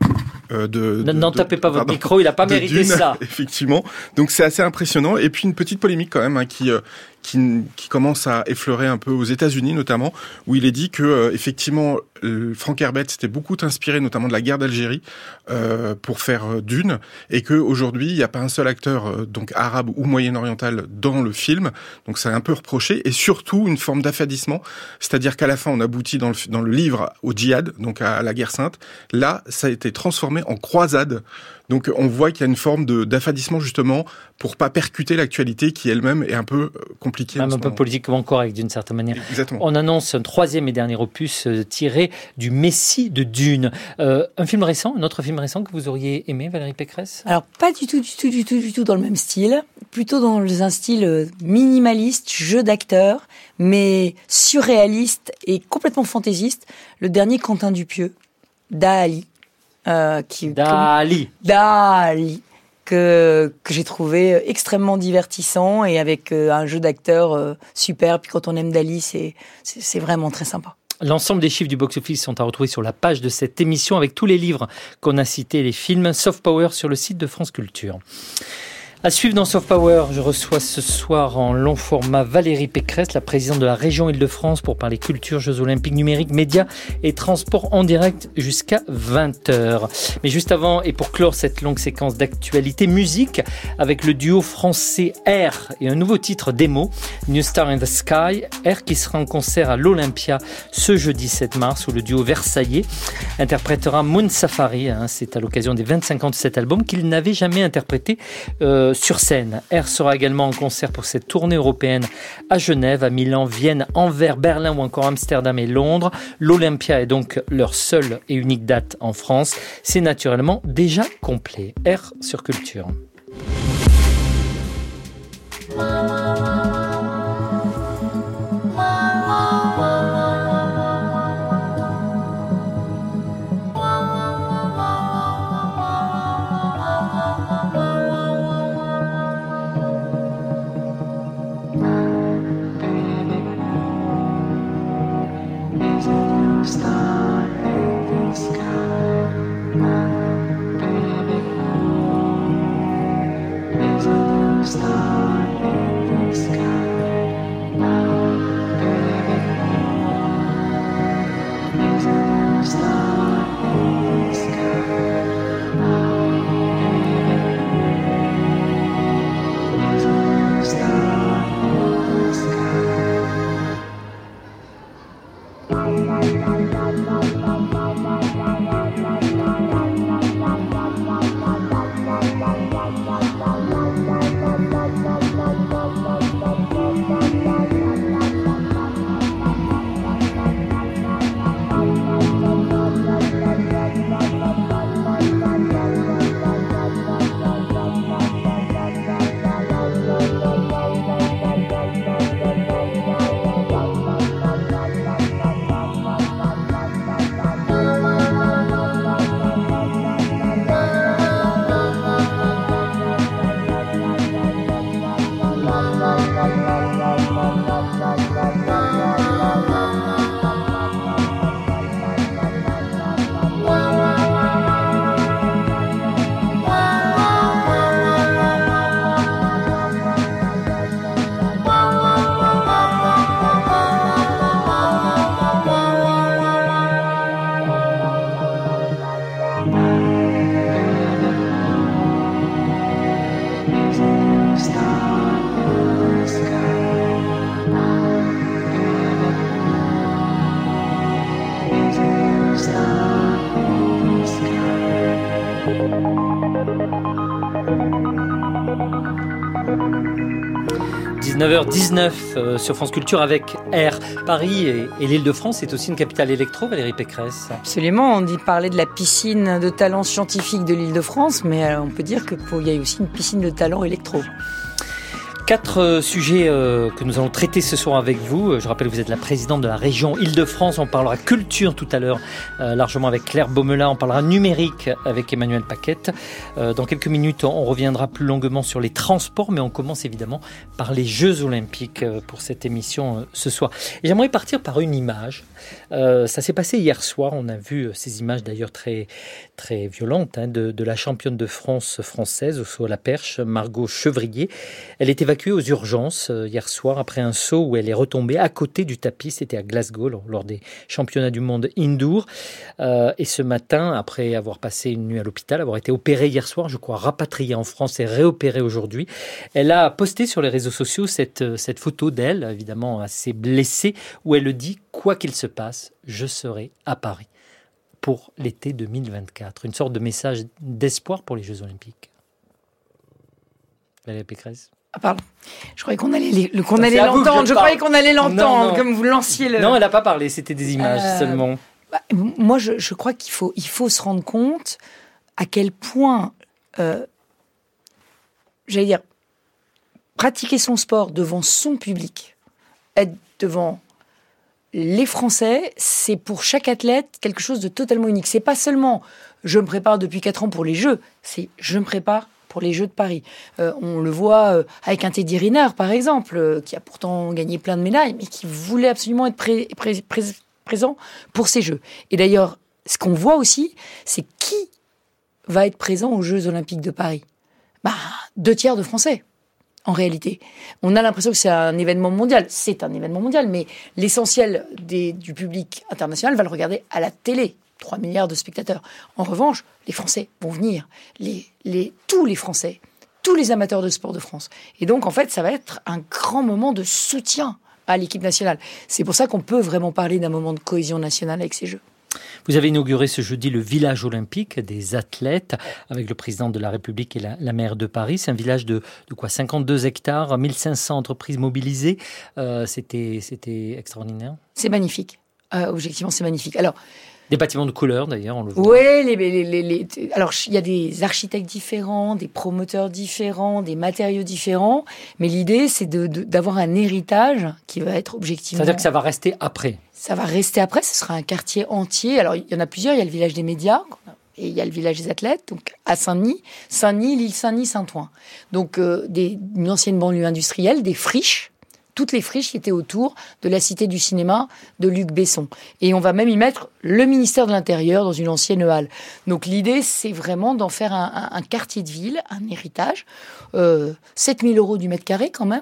euh, de. N'en tapez pas votre micro, il a pas mérité ça. Effectivement. Donc c'est assez impressionnant. Et puis une petite polémique quand même hein, qui euh, qui, qui, commence à effleurer un peu aux États-Unis notamment, où il est dit que euh, effectivement Frank Herbert s'était beaucoup inspiré notamment de la guerre d'Algérie euh, pour faire euh, Dune, et que aujourd'hui il n'y a pas un seul acteur donc arabe ou moyen-oriental dans le film, donc c'est un peu reproché, et surtout une forme d'affadissement, c'est-à-dire qu'à la fin on aboutit dans le, dans le livre au djihad, donc à la guerre sainte, là ça a été transformé en croisade. Donc on voit qu'il y a une forme d'affadissement justement pour pas percuter l'actualité qui elle-même est un peu compliquée. Même un peu politiquement correct d'une certaine manière. Exactement. On annonce un troisième et dernier opus tiré du Messie de Dune. Euh, un film récent, un autre film récent que vous auriez aimé, Valérie Pécresse? Alors pas du tout, du tout, du tout, du tout dans le même style. Plutôt dans un style minimaliste, jeu d'acteur, mais surréaliste et complètement fantaisiste. Le dernier Quentin Dupieux, Dali. Euh, qui, Dali. Dali que, que j'ai trouvé extrêmement divertissant et avec euh, un jeu d'acteur euh, super. Puis quand on aime Dali, c'est c'est vraiment très sympa. L'ensemble des chiffres du box-office sont à retrouver sur la page de cette émission avec tous les livres qu'on a cités, les films Soft Power sur le site de France Culture. À suivre dans Soft Power, je reçois ce soir en long format Valérie Pécresse, la présidente de la région Île-de-France, pour parler culture, Jeux olympiques numériques, médias et transport en direct jusqu'à 20h. Mais juste avant, et pour clore cette longue séquence d'actualité, musique avec le duo français Air et un nouveau titre démo, New Star in the Sky. Air qui sera en concert à l'Olympia ce jeudi 7 mars où le duo Versaillais interprétera Moon Safari. Hein. C'est à l'occasion des 25 ans de cet album qu'il n'avait jamais interprété. Euh, sur scène. R sera également en concert pour cette tournée européenne à Genève, à Milan, Vienne, Anvers, Berlin ou encore Amsterdam et Londres. L'Olympia est donc leur seule et unique date en France. C'est naturellement déjà complet. R sur Culture. 19h19 euh, sur France Culture avec R. Paris et, l'île de France est aussi une capitale électro, Valérie Pécresse. Absolument, on dit parler de la piscine de talent scientifique de l'île de France, mais euh, on peut dire qu'il y a aussi une piscine de talent électro. Quatre euh, sujets euh, que nous allons traiter ce soir avec vous. Euh, je rappelle que vous êtes la présidente de la région Île-de-France. On parlera culture tout à l'heure, largement avec Claire Baumela. On parlera numérique avec Emmanuel Paquette. dans quelques minutes, on reviendra plus longuement sur les transports, mais on commence évidemment par les Jeux Olympiques pour cette émission ce soir. J'aimerais partir par une image. ça s'est passé hier soir. On a vu ces images d'ailleurs très, très violentes hein, de, de, la championne de France française au saut à la perche, Margot Chevrier. Elle était aux urgences euh, hier soir après un saut où elle est retombée à côté du tapis. C'était à Glasgow lors, des championnats du monde indoor. Euh, et ce matin, après avoir passé une nuit à l'hôpital, avoir été opérée hier soir, je crois rapatriée en France et réopérée aujourd'hui, elle a posté sur les réseaux sociaux cette, euh, cette photo d'elle, évidemment assez blessée, où elle dit Quoi qu'il se passe, je serai à Paris pour l'été 2024. Une sorte de message d'espoir pour les Jeux Olympiques. Valérie Pécresse ah, pardon. Je croyais qu'on allait, qu'on allait l'entendre. Je, croyais qu'on allait l'entendre, comme vous lanciez le. Non, elle n'a pas parlé. C'était des images euh, seulement. Bah, moi, je, je, crois qu'il faut, il faut se rendre compte à quel point, euh, j'allais dire, pratiquer son sport devant son public, être devant les Français, c'est pour chaque athlète quelque chose de totalement unique. C'est pas seulement je me prépare depuis 4 ans pour les Jeux, c'est je me prépare pour les Jeux de Paris. Euh, on le voit euh, avec un Teddy Riner, par exemple, euh, qui a pourtant gagné plein de médailles, mais qui voulait absolument être présent pour ces Jeux. Et d'ailleurs, ce qu'on voit aussi, c'est qui va être présent aux Jeux Olympiques de Paris bah, Deux tiers de Français en réalité. On a l'impression que c'est un événement mondial. C'est un événement mondial, mais l'essentiel du public international va le regarder à la télé. 3 milliards de spectateurs. En revanche, les Français vont venir, les, les, tous les Français, tous les amateurs de sport de France. Et donc, en fait, ça va être un grand moment de soutien à l'équipe nationale. C'est pour ça qu'on peut vraiment parler d'un moment de cohésion nationale avec ces Jeux. Vous avez inauguré ce jeudi le village olympique des athlètes avec le président de la République et la, maire de Paris. C'est un village de, de, quoi 52 hectares, 1500 entreprises mobilisées. Euh, c'était, c'était extraordinaire. C'est magnifique. Euh, objectivement, c'est magnifique. Alors, des bâtiments de couleur d'ailleurs, on le voit. Oui, les, les, les, alors il y a des architectes différents, des promoteurs différents, des matériaux différents, mais l'idée c'est d'avoir un héritage qui va être objectivement. C'est-à-dire que ça va rester après. Ça va rester après, ce sera un quartier entier. Alors il y en a plusieurs, il y a le village des médias, et il y a le village des athlètes, donc à Saint-Denis, Saint-Denis, l'île Saint-Denis, Saint-Ouen. Donc euh, des, une ancienne banlieue industrielle, des friches toutes les friches qui étaient autour de la Cité du cinéma de Luc Besson. Et on va même y mettre le ministère de l'Intérieur dans une ancienne halle. Donc l'idée, c'est vraiment d'en faire un, quartier de ville, un héritage. Euh, 7000 euros du mètre carré quand même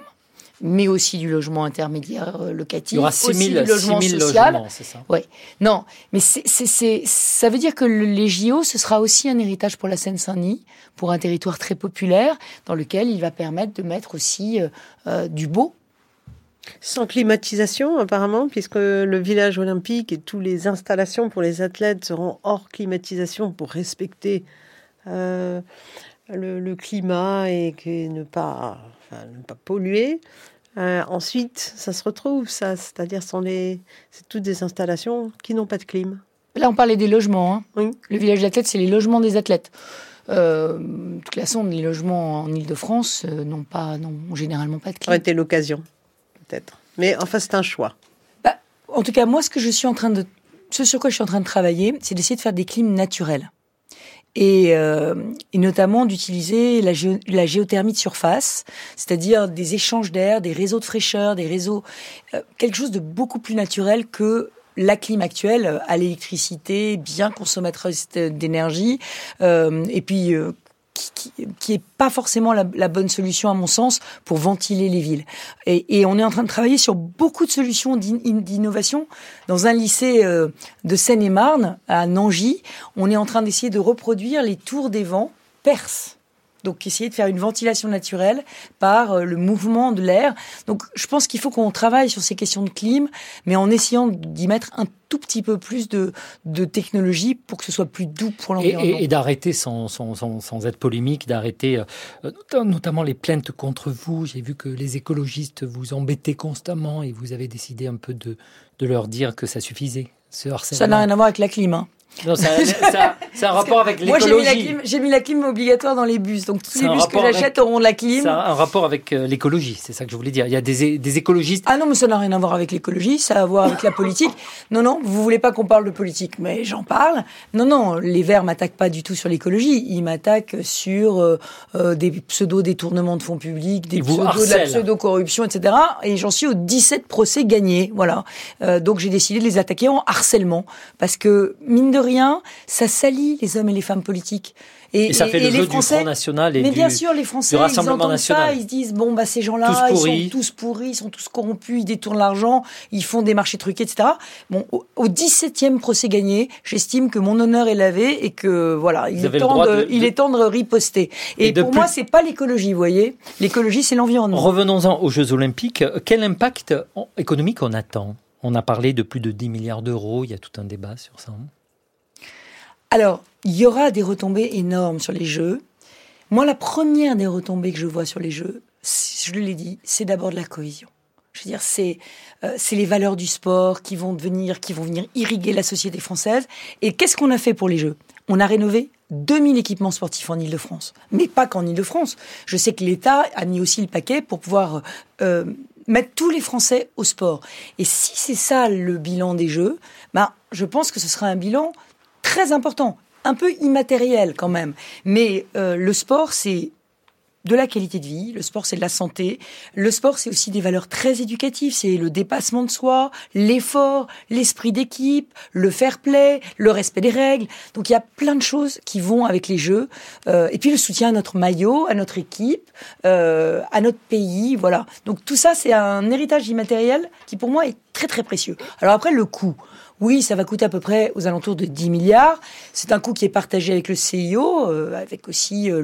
mais aussi du logement intermédiaire euh, locatif. Il y aura 6 000, logement logements, c'est ça Oui. Non, mais c'est, ça veut dire que les JO, ce sera aussi un héritage pour la Seine-Saint-Denis, pour un territoire très populaire, dans lequel il va permettre de mettre aussi euh, euh, du beau sans climatisation, apparemment, puisque le village olympique et toutes les installations pour les athlètes seront hors climatisation pour respecter euh, le, climat et ne pas, ne pas polluer. Euh, ensuite, ça se retrouve, ça, c'est-à-dire sont les, c'est toutes des installations qui n'ont pas de clim. Là, on parlait des logements. Hein. Oui. Le village d'athlètes, c'est les logements des athlètes. Euh, de toute façon, les logements en Ile-de-France n'ont pas, n'ont généralement pas de clim. Ça aurait été l'occasion Mais enfin, c'est un choix. Bah, en tout cas, moi, ce que je suis en train de, sur quoi je suis en train de travailler, c'est d'essayer de faire des clims naturels. Et, euh, notamment d'utiliser la, géothermie de surface, c'est-à-dire des échanges d'air, des réseaux de fraîcheur, des réseaux, euh, quelque chose de beaucoup plus naturel que la clim actuelle à l'électricité, bien consommatrice d'énergie, euh, et puis euh, qui, qui, est pas forcément la, bonne solution à mon sens pour ventiler les villes. Et, et on est en train de travailler sur beaucoup de solutions d'innovation. Dans un lycée euh, de Seine-et-Marne, à Nangy, on est en train d'essayer de reproduire les tours des vents perses. Donc essayer de faire une ventilation naturelle par euh, le mouvement de l'air. Donc je pense qu'il faut qu'on travaille sur ces questions de clim, mais en essayant d'y mettre un tout petit peu plus de, de technologie pour que ce soit plus doux pour l'environnement. Et, d'arrêter, sans, sans, sans, être polémique, d'arrêter euh, notamment les plaintes contre vous. J'ai vu que les écologistes vous embêtaient constamment et vous avez décidé un peu de, de leur dire que ça suffisait, ce harcèlement. Ça n'a rien à voir avec la clim. Hein. Non, ça, ça- c'est un rapport avec Moi, j'ai mis, la l'écologie. clim, j'ai mis la clim obligatoire dans les bus. Donc, tous C'est les bus que j'achète auront de la clim. Ça a un rapport avec euh, l'écologie, c'est ça que je voulais dire. Il y a des, écologistes. Ah non, mais ça n'a rien à voir avec l'écologie, ça a à voir avec la politique. Non, non, vous voulez pas qu'on parle de politique, mais j'en parle. Non, non, les Verts m'attaquent pas du tout sur l'écologie. Ils m'attaquent sur euh, euh, des pseudo-détournements de fonds publics, des pseudo de la pseudo-corruption, etc. Et j'en suis aux 17 procès gagnés, voilà. Euh, donc j'ai décidé de les attaquer en harcèlement. Parce que, mine de rien, ça salit les hommes et les femmes politiques. Et, ça fait le les jeu du Français, Front National et mais du, bien sûr, les Français, du ils entendent National. ça, ils se disent bon bah ces gens-là, ils sont tous pourris, ils sont tous corrompus, ils détournent l'argent, ils font des marchés truqués, etc. Bon, au, au 17e procès gagné, j'estime que mon honneur est lavé et que voilà, il, est temps, de, de- il est temps de riposter. Et, pour plus- moi, c'est pas l'écologie, vous voyez. L'écologie, c'est l'environnement. Revenons-en aux Jeux Olympiques. Quel impact économique on attend? On a parlé de plus de 10 milliards d'euros. Il y a tout un débat sur ça. Alors, il y aura des retombées énormes sur les jeux. Moi, la première des retombées que je vois sur les jeux, je l'ai dit, c'est d'abord de la cohésion. Je veux dire, c'est euh, les valeurs du sport qui vont qui vont venir irriguer la société française. Et qu'est-ce qu'on a fait pour les Jeux? On a rénové 2000 équipements sportifs en Ile-de-France. Mais pas qu'en Ile-de-France. Je sais que l'État a mis aussi le paquet pour pouvoir euh, mettre tous les Français au sport. Et si c'est ça le bilan des Jeux, ben, je pense que ce sera un bilan très important, un peu immatériel quand même. Mais euh, le sport, c'est de la qualité de vie, le sport c'est de la santé, le sport c'est aussi des valeurs très éducatives, c'est le dépassement de soi, l'effort, l'esprit d'équipe, le fair play, le respect des règles. Donc il y a plein de choses qui vont avec les jeux. Euh, et puis le soutien à notre maillot, à notre équipe, euh, à notre pays, voilà. Donc tout ça c'est un héritage immatériel qui pour moi est très très précieux. Alors après le coût. Oui, ça va coûter à peu près aux alentours de 10 milliards. C'est un coût qui est partagé avec le CIO, euh, avec aussi euh,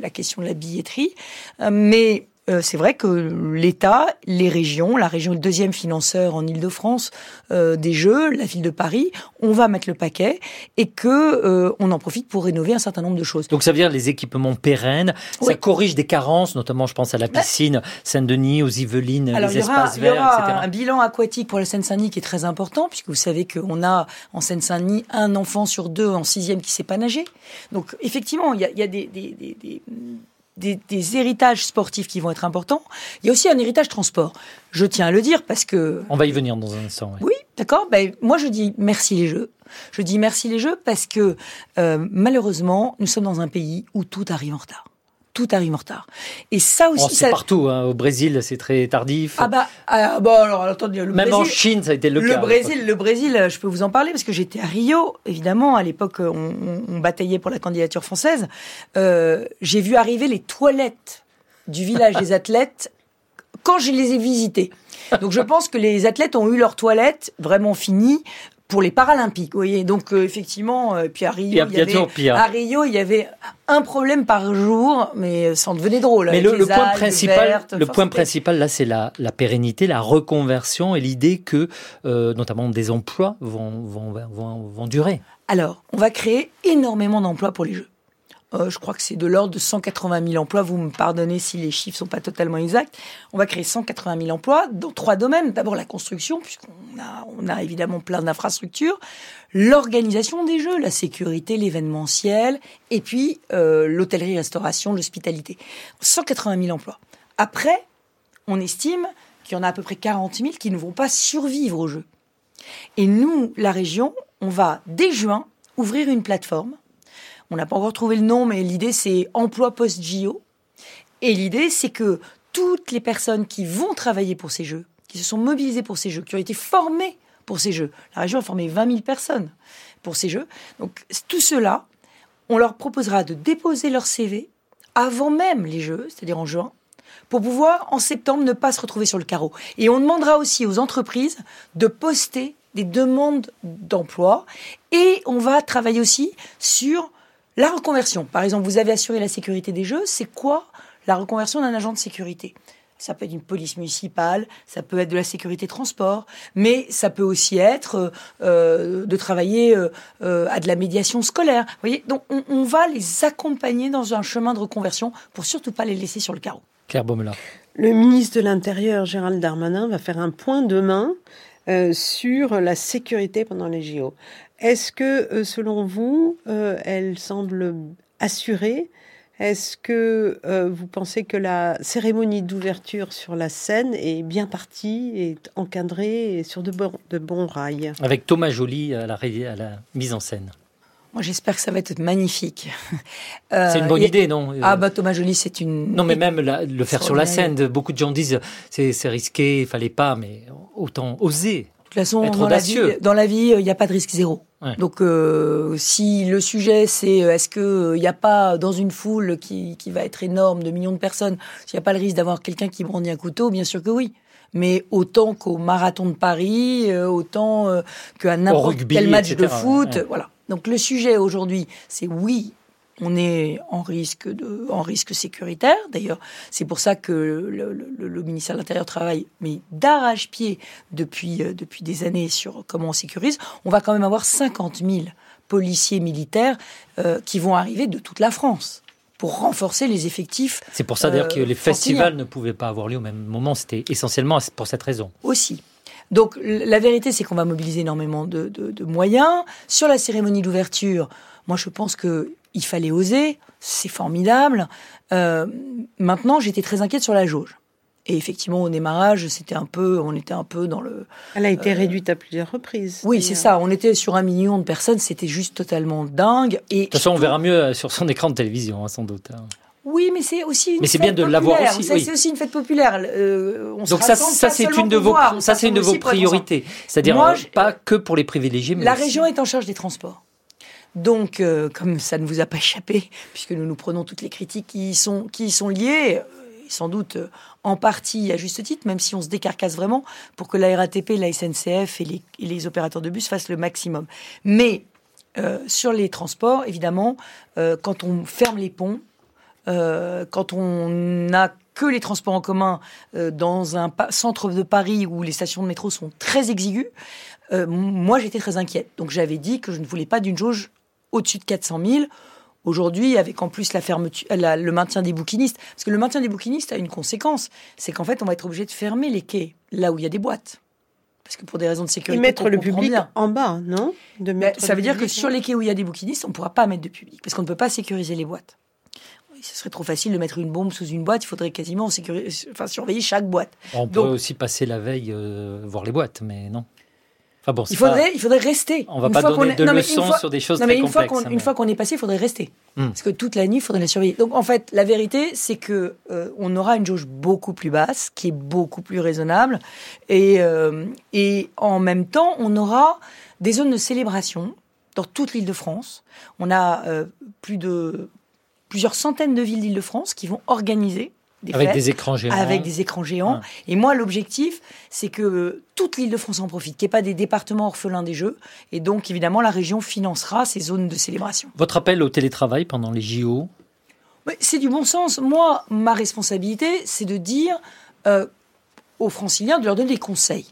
la question de la billetterie. Euh, mais euh, c'est vrai que l'État, les régions, la région est le deuxième financeur en Ile-de-France euh, des Jeux, la ville de Paris, on va mettre le paquet et que euh, on en profite pour rénover un certain nombre de choses. Donc ça veut dire les équipements pérennes, ça corrige des carences, notamment je pense à la piscine Saint-Denis, aux Yvelines, Alors, les il y aura, espaces il y aura verts, etc. un bilan aquatique pour la Seine-Saint-Denis qui est très important, puisque vous savez qu'on a en Seine-Saint-Denis un enfant sur deux en sixième qui sait pas nager. Donc, effectivement, il y a, il y a des, des, des, des- des- des héritages sportifs qui vont être importants. Il y a aussi un héritage transport. Je tiens à le dire parce que On va y venir dans un instant. ouais. oui, d'accord. Ben, moi, je dis merci les Jeux. Je dis merci les Jeux parce que euh, malheureusement, nous sommes dans un pays où tout arrive en retard. Tout arrive en retard. Et ça aussi, Oh, c'est ça... partout. hein. Au Brésil, c'est très tardif. Ah bah, ah, bon, alors attendez, le Même en Chine, ça a été le, le cas. Brésil, le Brésil, euh, je peux vous en parler parce que j'étais à Rio. Évidemment, à l'époque, euh, on bataillait pour la candidature française. Euh, J'ai vu arriver les toilettes du village des athlètes quand je les ai visités. Donc, je pense que les athlètes ont eu leurs toilettes vraiment finies pour les Paralympiques. Vous voyez, donc euh, effectivement, euh, puis à Rio, Il y a- il avait, à Rio, il y avait un problème par jour, mais ça en devenait drôle. Mais le, le point principal, vertes. le point principal là, c'est la, la pérennité, la reconversion et l'idée que, euh, notamment, des emplois vont, vont, vont, vont durer. Alors, on va créer énormément d'emplois pour les Jeux. Euh, je crois que c'est de l'ordre de 180 000 emplois. Vous me pardonnez si les chiffres sont pas totalement exacts. On va créer 180 000 emplois dans trois domaines. D'abord la construction, puisqu'on a, évidemment plein d'infrastructures. L'organisation des Jeux, la sécurité, l'événementiel, et puis euh, l'hôtellerie-restauration, l'hospitalité. 180 000 emplois. Après, on estime qu'il y en a à peu près 40 000 qui ne vont pas survivre aux Jeux. Et nous, la région, on va dès juin ouvrir une plateforme. On n'a pas encore trouvé le nom, mais l'idée c'est emploi post-JO. Et l'idée c'est que toutes les personnes qui vont travailler pour ces jeux, qui se sont mobilisées pour ces jeux, qui ont été formées pour ces jeux, la région a formé 20 000 personnes pour ces jeux. Donc tout cela, on leur proposera de déposer leur CV avant même les jeux, c'est-à-dire en juin, pour pouvoir en septembre ne pas se retrouver sur le carreau. Et on demandera aussi aux entreprises de poster des demandes d'emploi et on va travailler aussi sur la reconversion. Par exemple, vous avez assuré la sécurité des jeux, c'est quoi la reconversion d'un agent de sécurité? Ça peut être une police municipale, ça peut être de la sécurité transport, mais ça peut aussi être euh, de travailler euh, euh, à de la médiation scolaire. Vous voyez, donc on, on va les accompagner dans un chemin de reconversion pour surtout pas les laisser sur le carreau. Claire Baumela. Le ministre de l'Intérieur, Gérald Darmanin, va faire un point demain euh, sur la sécurité pendant les JO. Est-ce que, euh, selon vous, euh, elle semble assurée? Est-ce que euh, vous pensez que la cérémonie d'ouverture sur la scène est bien partie, est encadrée et sur de bons, de bons rails? Avec Thomas Joly à la, ré- à la mise en scène. Moi, j'espère que ça va être magnifique. C'est une bonne idée, non? Ah bah Thomas Joly, c'est une. Non, mais même la- le faire sur la scène, beaucoup de gens disent c'est c'est risqué, il fallait pas, mais autant oser. De toute façon, Être dans la, vie, audacieux. dans la vie, il n'y a pas de risque zéro. Ouais. Donc, euh, si le sujet, c'est euh, est-ce que il n'y a pas dans une foule qui, qui va être énorme de millions de personnes, s'il n'y a pas le risque d'avoir quelqu'un qui brandit un couteau, bien sûr que oui. Mais autant qu'au marathon de Paris, euh, autant euh, qu'à n'importe quel match de foot, ouais. voilà. Donc le sujet aujourd'hui, c'est oui, on est en risque de, en risque sécuritaire. D'ailleurs, c'est pour ça que le, le- le- le ministère de l'Intérieur travaille, mais d'arrache-pied depuis euh, depuis des années sur comment on sécurise. On va quand même avoir 50 000 policiers militaires euh, qui vont arriver de toute la France pour renforcer les effectifs C'est pour ça d'ailleurs Euh, que les franciliens. festivals ne pouvaient pas avoir lieu au même moment. C'était essentiellement pour cette raison. aussi. Donc la vérité, c'est qu'on va mobiliser énormément de, de- de moyens. Sur la cérémonie d'ouverture, moi je pense que il fallait oser, c'est formidable. Euh, maintenant, j'étais très inquiète sur la jauge. Et effectivement, au démarrage, c'était un peu, on était un peu dans le. Elle a été réduite à plusieurs reprises. Oui, c'est ça. On était sur un million de personnes. C'était juste totalement dingue. Et De toute façon, on verra mieux euh, sur son écran de télévision, hein, sans doute. hein. Oui, mais c'est aussi. Une Mais c'est fête bien de l'avoir populaire. aussi, oui. C'est aussi une fête populaire. Euh, on Donc ça, ça c'est une de vos, ça c'est une de vos priorités. C'est-à-dire euh, pas que pour les privilégiés, mais La aussi- région est en charge des transports. Donc, euh, comme ça ne vous a pas échappé, puisque nous nous prenons toutes les critiques qui y sont, qui sont liées, euh, sans doute euh, en partie à juste titre, même si on se décarcasse vraiment pour que la RATP, la SNCF et les, et les opérateurs de bus fassent le maximum. Mais sur les transports, évidemment, quand on ferme les ponts, quand on n'a que les transports en commun dans un centre de Paris où les stations de métro sont très exiguës, moi j'étais très inquiète. Donc j'avais dit que je ne voulais pas d'une jauge au-dessus de 400 000. Aujourd'hui, avec en plus la fermeture, la- le maintien des bouquinistes, parce que le maintien des bouquinistes a une conséquence, c'est qu'en fait on va être obligé de fermer les quais là où il y a des boîtes. Parce que pour des raisons de Et sécurité, mettre qu'on le public bien. en bas, non? De Ben, mettre ça veut dire que sur les quais où il y a des bouquinistes, on ne pourra pas mettre de public, parce qu'on ne peut pas sécuriser les boîtes. Ce serait trop facile de mettre une bombe sous une boîte, il faudrait quasiment sécuriser, enfin, surveiller chaque boîte. on Donc- pourrait aussi passer la veille euh, voir les boîtes, mais non. Enfin bon, c'est Il pas- faudrait, il faudrait rester. on va Une pas fois donner de non, mais leçons fois- sur des choses non, mais très une fois complexes. qu'on hein, une mais- fois qu'on est passé, il faudrait rester. Hmm. Parce que toute la nuit, il faudrait la surveiller. Donc en fait, la vérité, c'est que euh, on aura une jauge beaucoup plus basse, qui est beaucoup plus raisonnable, et euh, et en même temps, on aura des zones de célébration dans toute l'Île-de-France. On a euh, plus de plusieurs centaines de villes d'Île-de-France qui vont organiser des avec fêtes des écrans géants. avec des écrans géants. Ouais. Et moi, l'objectif, c'est que toute l'île de France en profite, qu'il n'y ait pas des départements orphelins des Jeux. Et donc, évidemment, la région financera ces zones de célébration. Votre appel au télétravail pendant les JO, C'est du bon sens. Moi, ma responsabilité, c'est de dire euh, aux franciliens, de leur donner des conseils.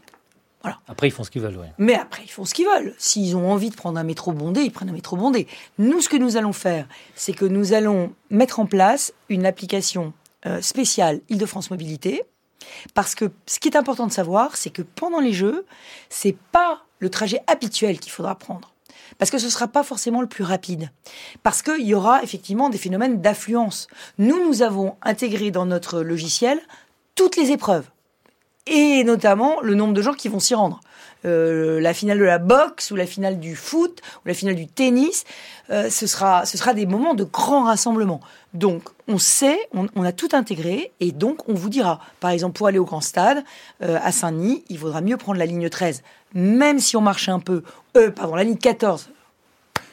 après ils font ce qu'ils veulent. Mais après, ils font ce qu'ils veulent. S'ils ont envie de prendre un métro bondé, ils prennent un métro bondé. Nous, ce que nous allons faire, c'est que nous allons mettre en place une application euh, spéciale Île-de-France Mobilité. Parce que ce qui est important de savoir, c'est que pendant les Jeux, c'est pas le trajet habituel qu'il faudra prendre. Parce que ce sera pas forcément le plus rapide. Parce qu'il y aura effectivement des phénomènes d'affluence. Nous, nous avons intégré dans notre logiciel toutes les épreuves et notamment le nombre de gens qui vont s'y rendre. Euh, la finale de la boxe ou la finale du foot ou la finale du tennis, euh, ce sera ce sera des moments de grand rassemblement. Donc on sait, on, on a tout intégré et donc on vous dira, par exemple pour aller au grand stade euh, à Saint-Denis, il vaudra mieux prendre la ligne 13, même si on marche un peu. Euh, pardon, la ligne 14.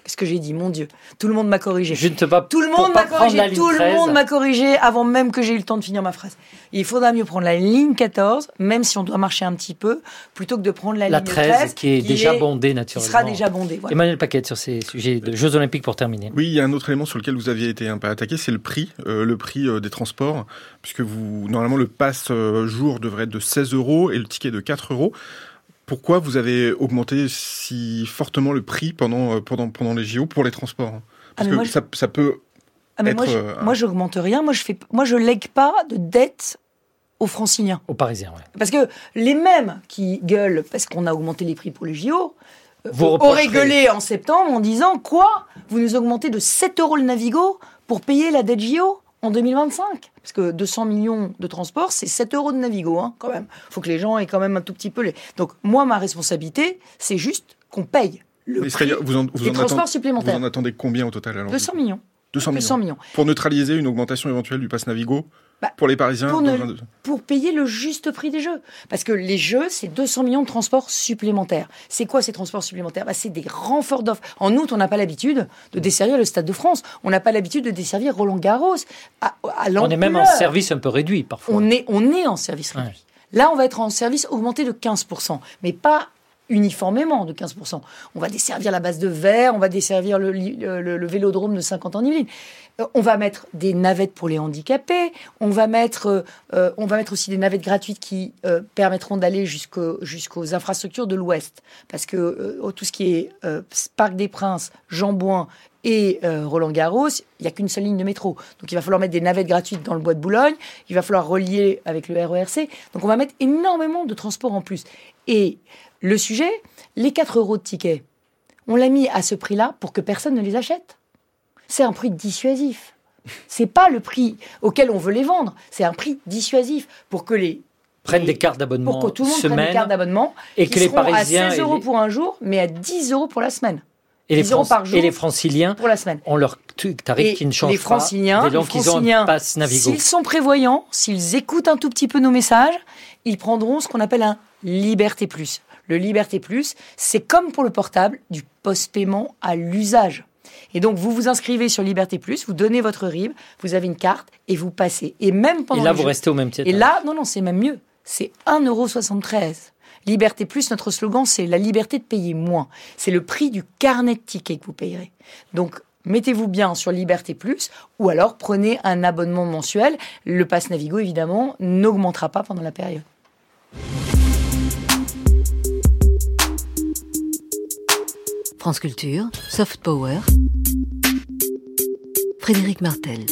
Qu'est-ce que j'ai dit, mon Dieu Tout le monde m'a corrigé. Je ne te pas Tout le monde pas m'a corrigé. Tout le 13. monde m'a corrigé avant même que j'ai eu le temps de finir ma phrase. Il faudra mieux prendre la ligne 14, même si on doit marcher un petit peu, plutôt que de prendre la, La ligne 13, 13, qui est déjà bondée qui naturellement. sera déjà bondée. Voilà. Emmanuel Paquette sur ces sujets de Jeux Olympiques pour terminer. Oui, il y a un autre élément sur lequel vous aviez été un peu attaqué, c'est le prix, euh, le prix euh, des transports, puisque vous normalement le pass euh, jour devrait être de 16 euros et le ticket de 4 euros. Pourquoi vous avez augmenté si fortement le prix pendant euh, pendant pendant les JO pour les transports hein Ah, Parce que moi, ça, ça peut Ah, moi, être, je, euh, moi, j'augmente rien. Moi, je fais, moi, je lègue pas de dette aux franciliens. Aux Parisiens, ouais. Parce que les mêmes qui gueulent parce qu'on a augmenté les prix pour les JO, euh, Vous auraient reprocherez. gueulé en septembre en disant quoi? Vous nous augmentez de 7 euros le Navigo pour payer la dette JO en 2025 Parce que 200 millions de transports, c'est 7 euros de Navigo, hein, quand même. faut que les gens aient quand même un tout petit peu les... Donc moi, ma responsabilité, c'est juste qu'on paye le prix c'est-à-dire, vous en, vous des en transports attendez, supplémentaires. Vous en attendez combien au total alors 200 millions. 200 millions. 200 millions. Pour neutraliser une augmentation éventuelle du pass Navigo Bah, pour les Parisiens pour dans ne- un- pour payer le juste prix des jeux. Parce que les jeux, c'est 200 millions de transports supplémentaires. C'est quoi ces transports supplémentaires? Bah, C'est des renforts d'offres. En août, on n'a pas l'habitude de desservir le Stade de France. On n'a pas l'habitude de desservir Roland Garros. À, à On est même en service un peu réduit parfois. On est, on est en service réduit. Là, on va être en service augmenté de 15%, mais pas uniformément de 15%. On va desservir la base de verre, on va desservir le, li- le- vélodrome de 50 en Yvelines. Euh, On va mettre des navettes pour les handicapés. On va mettre, euh, euh, on va mettre aussi des navettes gratuites qui euh, permettront d'aller jusqu'au- jusqu'aux infrastructures de l'Ouest. Parce que euh, tout ce qui est euh, Parc des Princes, Jean Bouin et euh, Roland Garros, il n'y a qu'une seule ligne de métro. Donc il va falloir mettre des navettes gratuites dans le bois de Boulogne. Il va falloir relier avec le RERC. Donc on va mettre énormément de transports en plus. Et le sujet, les 4 euros de ticket, on l'a mis à ce prix-là pour que personne ne les achète. C'est un prix dissuasif. C'est pas le prix auquel on veut les vendre. C'est un prix dissuasif pour que les Prennent des cartes d'abonnement pour que tout le monde prenne des cartes d'abonnement et qui que les seront Parisiens à 16 et euros les- pour un jour, mais à 10 euros pour la semaine. Et les, 10 euros Fran- par jour et les franciliens pour la semaine. ont leur tarif Et qui ne change les pas franciliens, dès lors les franciliens. S'ils sont prévoyants, s'ils écoutent un tout petit peu nos messages, ils prendront ce qu'on appelle un Liberté Plus. Le Liberté Plus, c'est comme pour le portable, du post-paiement à l'usage. Et donc, vous vous inscrivez sur Liberté Plus, vous donnez votre RIB, vous avez une carte et vous passez. Et même pendant Et là, vous jeu- restez au même titre. Et là, non, non, c'est même mieux. C'est 1,73€. Liberté Plus, notre slogan, c'est la liberté de payer moins. C'est le prix du carnet de tickets que vous payerez. Donc, mettez-vous bien sur Liberté Plus ou alors prenez un abonnement mensuel. Le pass Navigo, évidemment, n'augmentera pas pendant la période. France Culture, Soft Power. Frédéric Martel.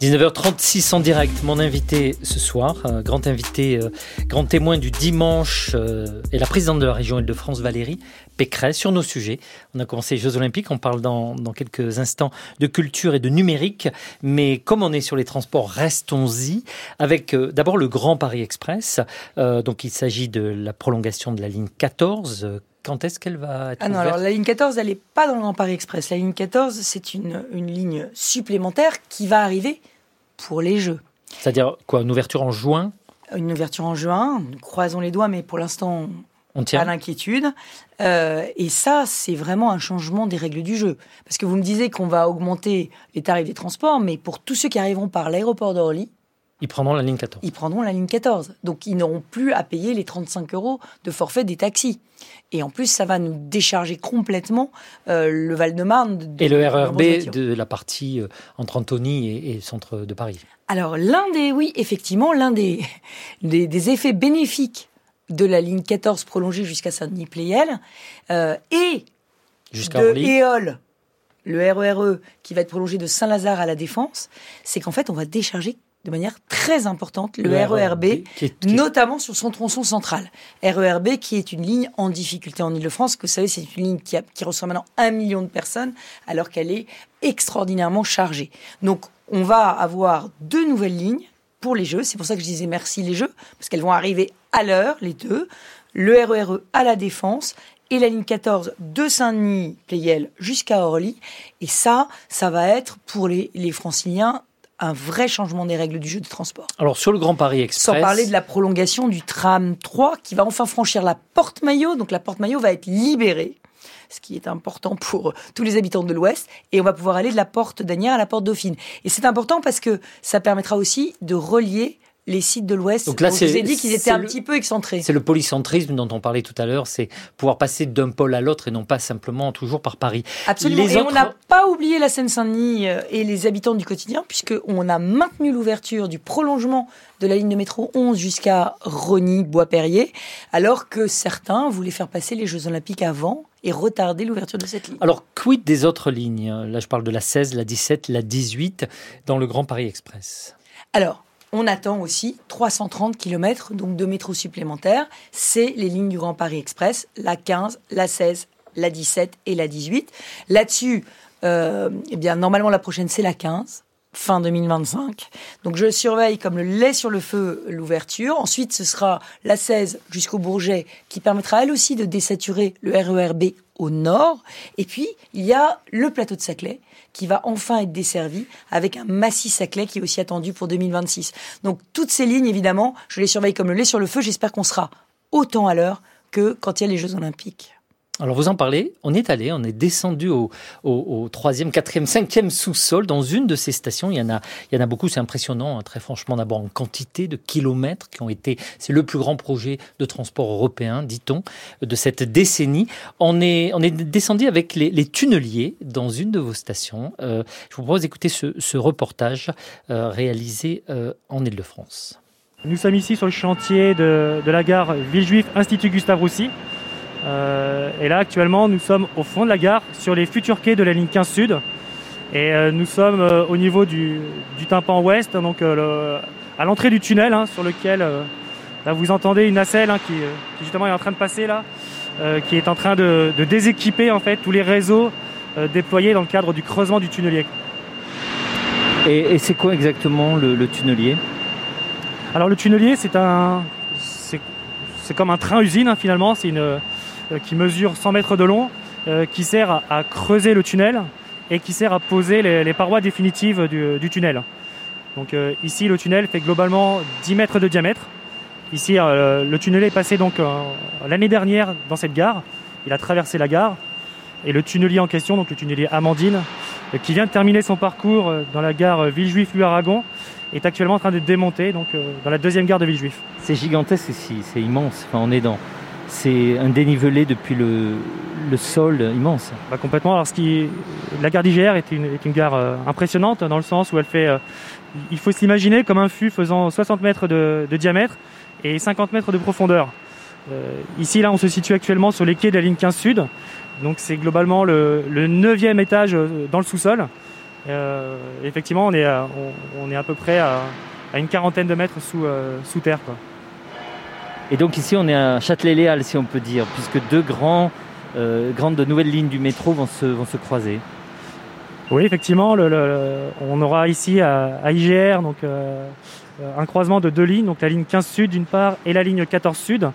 19h36 en direct, mon invité ce soir, euh, grand invité, euh, grand témoin du dimanche, euh, est la présidente de la région Île-de-France, Valérie Pécresse, sur nos sujets. On a commencé les Jeux Olympiques, on parle dans, quelques instants de culture et de numérique, mais comme on est sur les transports, restons-y, avec euh, d'abord le Grand Paris Express. Donc il s'agit de la prolongation de la ligne 14. Quand est-ce qu'elle va être Ah non, alors la ligne 14, elle n'est pas dans le Grand Paris Express. La ligne 14, c'est une, une ligne supplémentaire qui va arriver pour les Jeux. C'est-à-dire quoi Une ouverture en juin? Une ouverture en juin, nous croisons les doigts, mais pour l'instant, On pas tient d'inquiétude. Euh, et ça, c'est vraiment un changement des règles du jeu. Parce que vous me disiez qu'on va augmenter les tarifs des transports, mais pour tous ceux qui arriveront par l'aéroport d'Orly, Ils prendront la ligne 14. ils prendront la ligne 14. Donc, ils n'auront plus à payer les 35 euros de forfait des taxis. Et en plus, ça va nous décharger complètement euh, le Val-de-Marne. de- Et le de RERB de la partie euh, entre Antony et, et le centre de Paris. Alors, l'un des, oui, effectivement, l'un des, des, des effets bénéfiques de la ligne 14 prolongée jusqu'à Saint-Denis-Pléiel euh, et de. EOL, le RERE, qui va être prolongé de Saint-Lazare à la Défense, c'est qu'en fait, on va décharger de manière très importante le, RERB, qui est- notamment sur son tronçon central. RERB qui est une ligne en difficulté en Ile-de-France, que vous savez, c'est une ligne qui, a- qui reçoit maintenant un million de personnes, alors qu'elle est extraordinairement chargée. Donc, on va avoir deux nouvelles lignes pour les Jeux. C'est pour ça que je disais merci les Jeux, parce qu'elles vont arriver à l'heure, les deux. Le RERE à la Défense et la ligne 14 de Saint-Denis, Pléiel jusqu'à Orly. Et ça, ça va être pour les, les franciliens un vrai changement des règles du jeu de transport. Alors sur le Grand Paris Express, Sans parler de la prolongation du tram 3 qui va enfin franchir la porte Maillot. Donc la porte Maillot va être libérée, ce qui est important pour tous les habitants de l'Ouest. Et on va pouvoir aller de la porte d'Anières à la porte Dauphine. Et c'est important parce que ça permettra aussi de relier les sites de l'Ouest. Donc là, je vous ai dit qu'ils étaient un le- petit peu excentrés. c'est le polycentrisme dont on parlait tout à l'heure, c'est pouvoir passer d'un pôle à l'autre et non pas simplement toujours par Paris. Absolument. Les et autres- on n'a pas oublié la Seine-Saint-Denis euh, et les habitants du quotidien, puisqu'on a maintenu l'ouverture du prolongement de la ligne de métro 11 jusqu'à Rony, Bois-Perrier, alors que certains voulaient faire passer les Jeux Olympiques avant et retarder l'ouverture de cette ligne. Alors quid des autres lignes? Là je parle de la 16, la 17, la 18 dans le Grand Paris Express. Alors, on attend aussi 330 km donc de métro supplémentaires. C'est les lignes du Grand Paris Express, la 15, la 16, la 17 et la 18. Là-dessus, euh, eh bien, normalement, la prochaine, c'est la 15 fin 2025. Donc je surveille comme le lait sur le feu l'ouverture. Ensuite, ce sera la 16 jusqu'au Bourget qui permettra elle aussi de désaturer le RERB au nord. Et puis, il y a le plateau de Saclay qui va enfin être desservi avec un massif Saclay qui est aussi attendu pour 2026. Donc toutes ces lignes, évidemment, je les surveille comme le lait sur le feu. J'espère qu'on sera autant à l'heure que quand il y a les Jeux Olympiques. Alors vous en parlez, on est allé, on est descendu au, au, troisième, quatrième, cinquième sous-sol dans une de ces stations. Il y en a, il y en a beaucoup, c'est impressionnant, hein, très franchement, d'abord en quantité de kilomètres qui ont été, c'est le plus grand projet de transport européen, dit-on, de cette décennie. On est, on est descendu avec les, les tunneliers dans une de vos stations. Euh, je vous propose d'écouter ce, ce, reportage euh, réalisé euh, en Ile-de-France. Nous sommes ici sur le chantier de, de la gare Villejuif Institut Gustave Roussy. Euh, et là, actuellement, nous sommes au fond de la gare, sur les futurs quais de la ligne 15 Sud. Et euh, nous sommes euh, au niveau du, tympan ouest, donc à l'entrée du tunnel, hein, sur lequel là, vous entendez une nacelle hein, qui, justement est en train de passer là, qui est en train de, déséquiper en fait tous les réseaux déployés dans le cadre du creusement du tunnelier. Et, c'est quoi exactement le, le tunnelier? Alors le tunnelier, c'est un, c'est comme un train-usine hein, finalement. C'est une qui mesure 100 mètres de long, euh, qui sert à, creuser le tunnel et qui sert à poser les, parois définitives du, tunnel. Donc euh, ici, le tunnel fait globalement 10 mètres de diamètre. Ici, le tunnel est passé donc l'année dernière dans cette gare. Il a traversé la gare et le tunnelier en question, donc le tunnelier Amandine, qui vient de terminer son parcours dans la gare Villejuif-Lu-Aragon, est actuellement en train de démonter donc dans la deuxième gare de Villejuif. C'est gigantesque ici, c'est immense. Enfin, on est dans c'est un dénivelé depuis le, sol immense. Bah, complètement. Alors, ce qui, la gare d'IGR est une, est une gare euh, impressionnante dans le sens où elle fait. Euh, il faut s'imaginer comme un fût faisant 60 mètres de, diamètre et 50 mètres de profondeur. Euh, ici, là, on se situe actuellement sur les quais de la ligne 15 Sud. Donc, c'est globalement le, neuvième étage dans le sous-sol. effectivement, on est, à, on, est à peu près à, une quarantaine de mètres sous, sous terre. Quoi. Et donc ici, on est à Châtelet-Léal, si on peut dire, puisque deux euh, grandes nouvelles lignes du métro vont se, vont se croiser. Oui, effectivement, on aura ici à, IGR donc, euh, un croisement de deux lignes, donc la ligne 15 Sud d'une part et la ligne 14 Sud,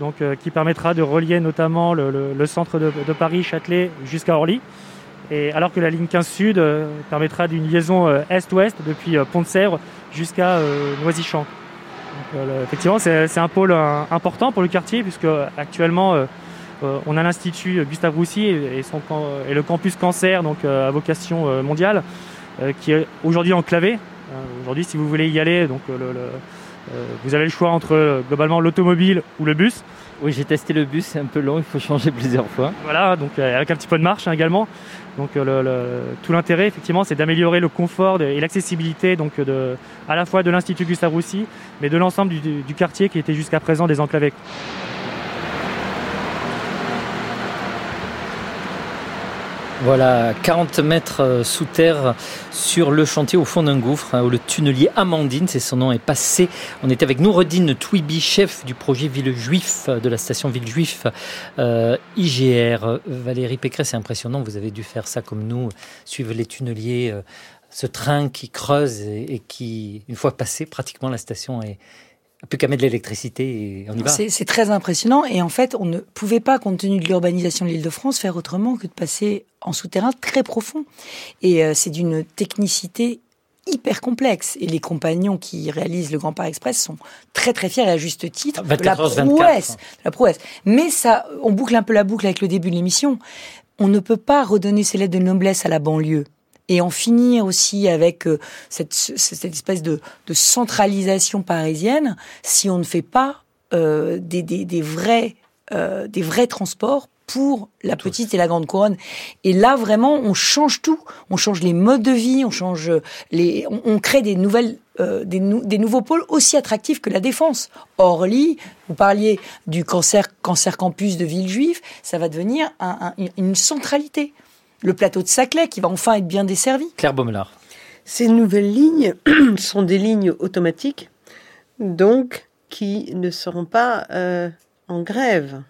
donc, euh, qui permettra de relier notamment le, centre de, Paris, Châtelet, jusqu'à Orly. Et alors que la ligne 15 Sud permettra d'une liaison est-ouest depuis Pont-de-Sèvres jusqu'à Noisy-Champs. Euh, effectivement, c'est un pôle euh, important pour le quartier, puisque actuellement, euh, on a l'Institut Gustave Roussy et, le campus cancer, donc à vocation mondiale, qui est aujourd'hui enclavé. aujourd'hui, si vous voulez y aller, donc vous avez le choix entre globalement l'automobile ou le bus. Oui, j'ai testé le bus, c'est un peu long, il faut changer plusieurs fois. Voilà, donc avec un petit peu de marche hein, également. Donc tout l'intérêt, effectivement, c'est d'améliorer le confort et l'accessibilité donc à la fois de l'Institut Gustave Roussy, mais de l'ensemble du, quartier qui était jusqu'à présent désenclavé. Voilà, 40 mètres euh, sous terre sur le chantier au fond d'un gouffre, hein, où le tunnelier Amandine, c'est son nom, est passé. On était avec Noureddin Twibi, chef du projet Villejuif, de la station Villejuif euh, IGR. Valérie Pécresse, c'est impressionnant, vous avez dû faire ça comme nous, suivre les tunneliers, euh, ce train qui creuse et, qui, une fois passé, pratiquement la station est, plus qu'à mettre de l'électricité et on y va. C'est très impressionnant et en fait, on ne pouvait pas, compte tenu de l'urbanisation de l'île de France, faire autrement que de passer en souterrain très profond. Et euh, c'est d'une technicité hyper complexe. Et les compagnons qui réalisent le Grand Paris Express sont très très fiers et à juste titre de la prouesse, la prouesse. Mais ça, on boucle un peu la boucle avec le début de l'émission. On ne peut pas redonner ces lettres de noblesse à la banlieue et en finir aussi avec euh, cette, cette espèce de, de, centralisation parisienne si on ne fait pas euh, des, des, des, vrais, euh, des vrais transports pour la petite et la grande couronne. Et là, vraiment, on change tout. On change les modes de vie, on change les, on, crée des nouvelles, euh, des, des, nouveaux pôles aussi attractifs que la défense. Orly, vous parliez du cancer, cancer campus de Villejuif, ça va devenir un, une centralité le plateau de Saclay qui va enfin être bien desservi. Claire Baumelard. Ces nouvelles lignes sont des lignes automatiques, donc qui ne seront pas euh, en grève.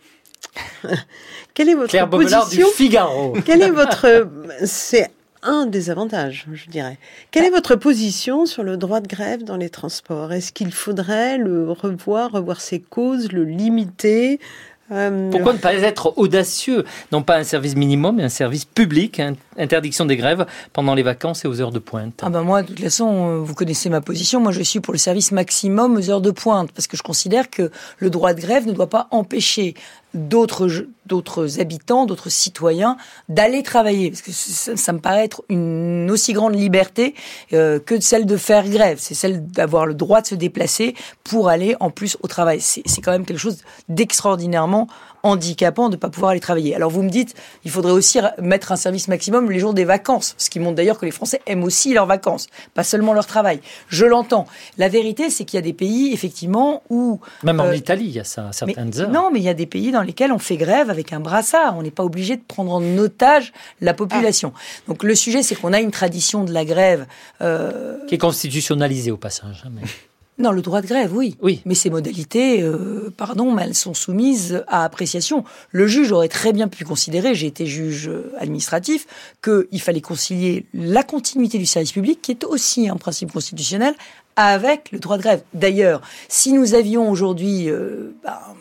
Quelle est votre Claire Bobelard du position Figaro. Quel est votre c'est un des avantages, je dirais. Quelle est votre position sur le droit de grève dans les transports? Est-ce qu'il faudrait le revoir, revoir ses causes, le limiter Pourquoi ne pas être audacieux? Non pas un service minimum, mais un service public, hein, interdiction des grèves pendant les vacances et aux heures de pointe. Ah ben moi, de toute façon, euh, vous connaissez ma position. Moi, je suis pour le service maximum aux heures de pointe, parce que je considère que le droit de grève ne doit pas empêcher d'autres d'autres habitants, d'autres citoyens d'aller travailler, parce que ça, me paraît être une aussi grande liberté euh, que celle de faire grève. C'est celle d'avoir le droit de se déplacer pour aller en plus au travail. C'est quand même quelque chose d'extraordinairement handicapant de ne pas pouvoir aller travailler. Alors vous me dites, il faudrait aussi mettre un service maximum les jours des vacances, ce qui montre d'ailleurs que les Français aiment aussi leurs vacances, pas seulement leur travail. Je l'entends. La vérité, c'est qu'il y a des pays, effectivement, où... Même en euh, Italie, il y a ça à certaines mais, heures. Non, mais il y a des pays dans lesquels on fait grève avec un brassard. On n'est pas obligé de prendre en otage la population. Ah. Donc le sujet, c'est qu'on a une tradition de la grève... Euh... Qui est constitutionnalisée au passage. Hein, mais... Non, le droit de grève, oui. Oui. Mais ces modalités, euh, pardon, mais elles sont soumises à appréciation. Le juge aurait très bien pu considérer, j'ai été juge administratif, qu'il fallait concilier la continuité du service public, qui est aussi un principe constitutionnel, avec le droit de grève. D'ailleurs, si nous avions aujourd'hui euh, bah,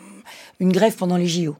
une grève pendant les JO,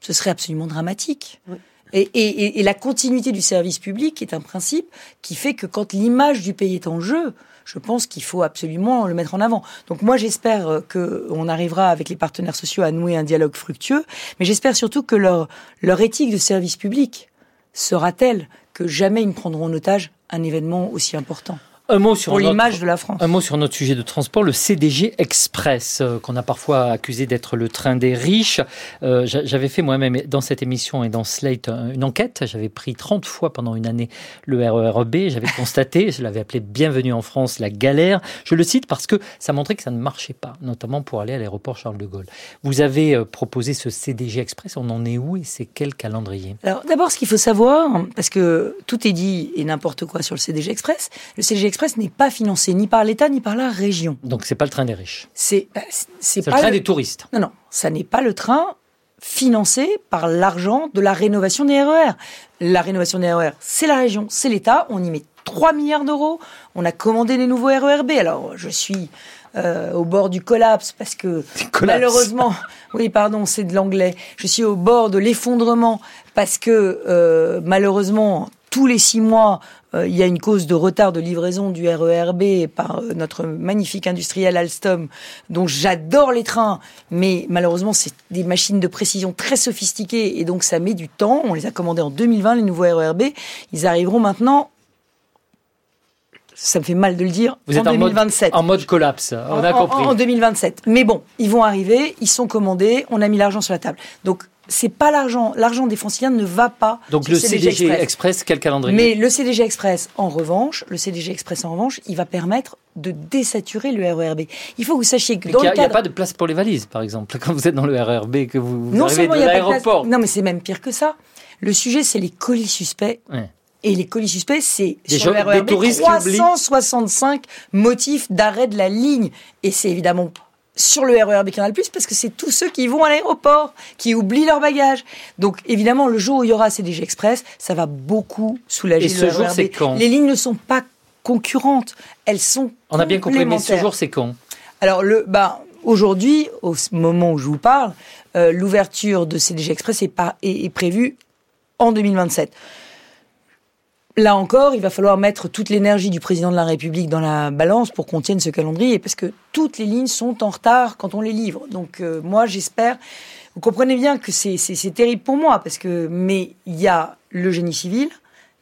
ce serait absolument dramatique. Oui. Et, et, et la continuité du service public est un principe qui fait que quand l'image du pays est en jeu, je pense qu'il faut absolument le mettre en avant. Donc moi, j'espère qu'on arrivera avec les partenaires sociaux à nouer un dialogue fructueux, mais j'espère surtout que leur, leur éthique de service public sera telle que jamais ils ne prendront en otage un événement aussi important. Un mot sur pour l'image de la France. Un mot sur notre sujet de transport, le CDG Express, euh, qu'on a parfois accusé d'être le train des riches. Euh, j'avais fait moi-même dans cette émission et dans Slate une enquête. J'avais pris 30 fois pendant une année le RERB. J'avais constaté, je l'avais appelé Bienvenue en France, la galère. Je le cite parce que ça montrait que ça ne marchait pas, notamment pour aller à l'aéroport Charles de Gaulle. Vous avez euh, proposé ce CDG Express. On en est où et c'est quel calendrier? Alors d'abord, ce qu'il faut savoir, parce que tout est dit et n'importe quoi sur le CDG Express, le CDG Express n'est pas financé ni par l'État ni par la région. Donc c'est pas le train des riches. C'est bah, c'est le train le... des touristes. Non non, ça n'est pas le train financé par l'argent de la rénovation des RER. La rénovation des RER, c'est la région, c'est l'État, on y met 3 milliards d'euros, on a commandé les nouveaux RERB. Alors je suis euh, au bord du collapse parce que collapse. malheureusement, oui pardon, c'est de l'anglais. Je suis au bord de l'effondrement parce que euh, malheureusement tous les six mois, il y a une cause de retard de livraison du RERB par euh, notre magnifique industriel Alstom, dont j'adore les trains, mais malheureusement, c'est des machines de précision très sophistiquées et donc ça met du temps. On les a commandés en 2020, les nouveaux RERB. Ils arriveront maintenant ça me fait mal de le dire, Vous en êtes 2027. En mode, en mode collapse, on a en, compris. En, en 2027. Mais bon, ils vont arriver, ils sont commandés, on a mis l'argent sur la table. Donc, c'est pas l'argent. L'argent des franciliens ne va pas. Donc le CDG, CDG Express. Express. quel calendrier Mais le CDG Express, en revanche, le CDG Express en revanche, il va permettre de désaturer le RERB. Il faut que vous sachiez que mais dans il n'y a, le cadre... a, pas de place pour les valises, par exemple, quand vous êtes dans le RERB, que vous, vous non arrivez de l'aéroport. Non, mais c'est même pire que ça. Le sujet, c'est les colis suspects. Ouais. Et les colis suspects, c'est sur gens- le RERB, des touristes qui 365 motifs d'arrêt de la ligne. Et c'est évidemment sur le RERB le plus, parce que c'est tous ceux qui vont à l'aéroport, qui oublient leur bagage. Donc évidemment, le jour où il y aura CDG Express, ça va beaucoup soulager Et ce le jour, c'est quand? Les lignes ne sont pas concurrentes, elles sont On a bien compris, mais ce jour, c'est quand? Alors le, bah, aujourd'hui, au moment où je vous parle, euh, l'ouverture de CDG Express est, est prévue en 2027. Là encore, il va falloir mettre toute l'énergie du président de la République dans la balance pour qu'on tienne ce calendrier, parce que toutes les lignes sont en retard quand on les livre. Donc euh, moi, j'espère. Vous comprenez bien que c'est terrible pour moi, parce que mais il y a le génie civil,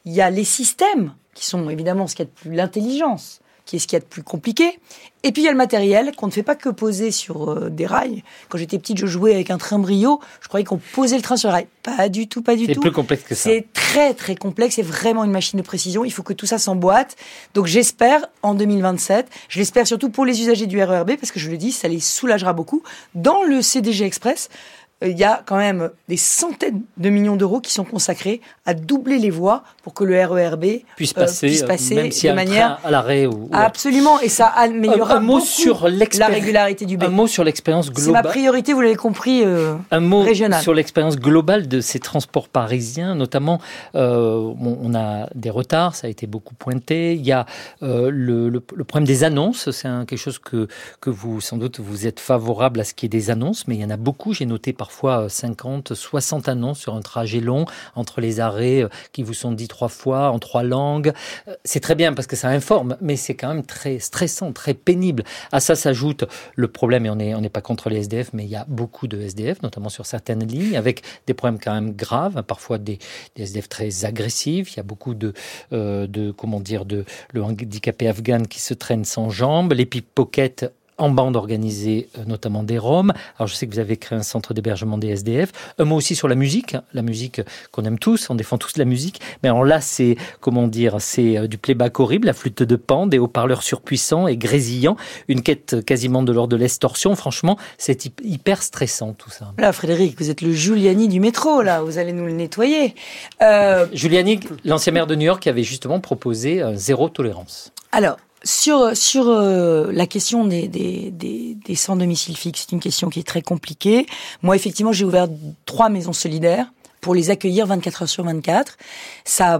il y a les systèmes qui sont évidemment ce qu'il y a de plus l'intelligence, qui est ce qu'il y a de plus compliqué, et puis il y a le matériel qu'on ne fait pas que poser sur euh, des rails. Quand j'étais petite, je jouais avec un train brio, je croyais qu'on posait le train sur les rails. Pas du tout, pas du C'est tout. plus complexe que ça. C'est très très complexe, c'est vraiment une machine de précision. Il faut que tout ça s'emboîte. Donc j'espère en 2027, je l'espère surtout pour les usagers du RERB, parce que je le dis, ça les soulagera beaucoup. Dans le CDG Express, il y a quand même des centaines de millions d'euros qui sont consacrés à doubler les voies pour que le RERB puisse euh, passer, puisse euh, passer même a de manière à l'arrêt ou, ou- absolument et ça améliorera Un- un mot sur la régularité du B. un mot sur l'expérience C'est ma globale. priorité, vous l'avez compris. euh, Un mot régional. sur l'expérience globale de ces transports parisiens, notamment, euh, bon, on a des retards, ça a été beaucoup pointé. Il y a euh, le, le- le problème des annonces, c'est quelque chose que, que vous, sans doute, vous êtes favorable à ce qui est des annonces, mais il y en a beaucoup. J'ai noté parfois euh, 50, 60 annonces sur un trajet long entre les arrêts euh, qui vous sont dits trois fois en trois langues. Euh, C'est très bien parce que ça informe, mais c'est quand même très stressant, très pénible. À ça s'ajoute le problème, et on n'est pas contre les SDF, mais il y a beaucoup de SDF, notamment sur certaines lignes, avec des problèmes quand même graves, parfois des, SDF très agressifs. Il y a beaucoup de, euh, de comment dire, de le handicapé qui se traîne sans jambes, les pickpockets en bande organisée, euh, notamment des Roms. Alors, je sais que vous avez créé un centre d'hébergement des SDF. Un mot aussi sur la musique, hein. la musique qu'on aime tous, on défend tous la musique. Mais alors là, c'est, comment dire, c'est euh, du playback horrible, la flûte de pan, des haut-parleurs surpuissants et grésillants, une quête quasiment de l'ordre de l'extorsion. Franchement, c'est hy- hyper stressant tout ça. Là, Frédéric, vous êtes le Giuliani du métro, là. Vous allez nous le nettoyer. Euh, Giuliani, l'ancien maire de New York, qui avait justement proposé zéro tolérance. alors, sur, sur euh, la question des, des, des, des sans domicile fixe, c'est une question qui est très compliquée. Moi, effectivement, j'ai ouvert trois maisons solidaires pour les accueillir 24 heures sur 24. Ça a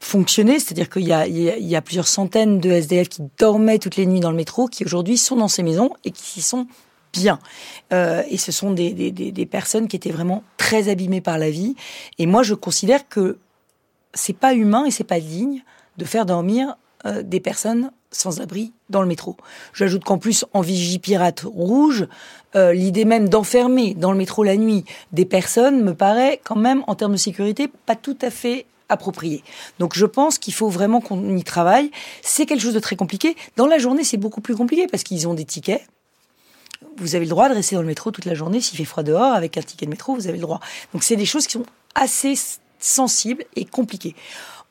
fonctionné, c'est-à-dire qu'il y y, y a plusieurs centaines de SDF qui dormaient toutes les nuits dans le métro, qui aujourd'hui sont dans ces maisons et qui y sont bien. Euh, et ce sont des, des, des personnes qui étaient vraiment très abîmées par la vie. Et moi, je considère que c'est pas humain et c'est pas digne de faire dormir euh, des personnes sans abri dans le métro. J'ajoute qu'en plus, en Vigipirate rouge, euh, l'idée même d'enfermer dans le métro la nuit des personnes me paraît quand même, en termes de sécurité, pas tout à fait approprié. Donc je pense qu'il faut vraiment qu'on y travaille. C'est quelque chose de très compliqué. Dans la journée, c'est beaucoup plus compliqué parce qu'ils ont des tickets. Vous avez le droit de rester dans le métro toute la journée. S'il fait froid dehors, avec un ticket de métro, vous avez le droit. Donc c'est des choses qui sont assez sensibles et compliquées.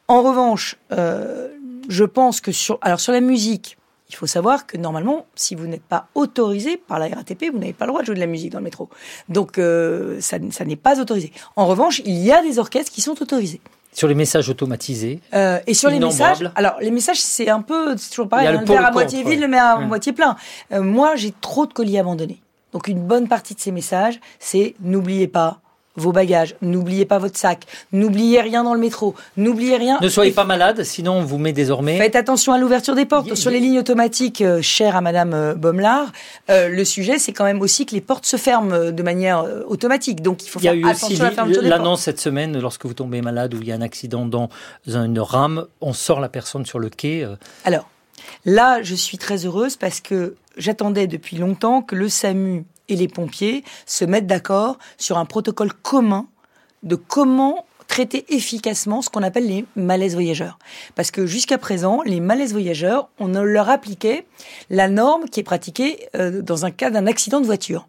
En revanche, euh, je pense que sur, alors sur la musique, il faut savoir que normalement, si vous n'êtes pas autorisé par la RATP, vous n'avez pas le droit de jouer de la musique dans le métro. Donc euh, ça, ça n'est pas autorisé. En revanche, il y a des orchestres qui sont autorisés. Sur les messages automatisés. Euh, et sur les messages, alors les messages c'est un peu, c'est toujours pareil, Il y a hein, le verre à moitié vide, le verre à moitié plein. Euh, moi, j'ai trop de colis abandonnés. Donc une bonne partie de ces messages, c'est n'oubliez pas vos bagages, n'oubliez pas votre sac, n'oubliez rien dans le métro, n'oubliez rien. Ne soyez pas malade, sinon on vous met désormais. Faites attention à l'ouverture des portes. Y- Sur les lignes automatiques euh, chères à Madame euh, euh, le sujet, c'est quand même aussi que les portes se ferment euh, de manière euh, automatique. Donc, il faut faire attention à la fermeture des portes. l'annonce cette semaine, lorsque vous tombez malade ou il y a un accident dans une rame, on sort la personne sur le quai. Alors, là, je suis très heureuse parce que j'attendais depuis longtemps que le SAMU et les pompiers se mettent d'accord sur un protocole commun de comment traiter efficacement ce qu'on appelle les malaises voyageurs. Parce que jusqu'à présent, les malaises voyageurs, on leur appliquait la norme qui est pratiquée euh, dans un cas d'un accident de voiture.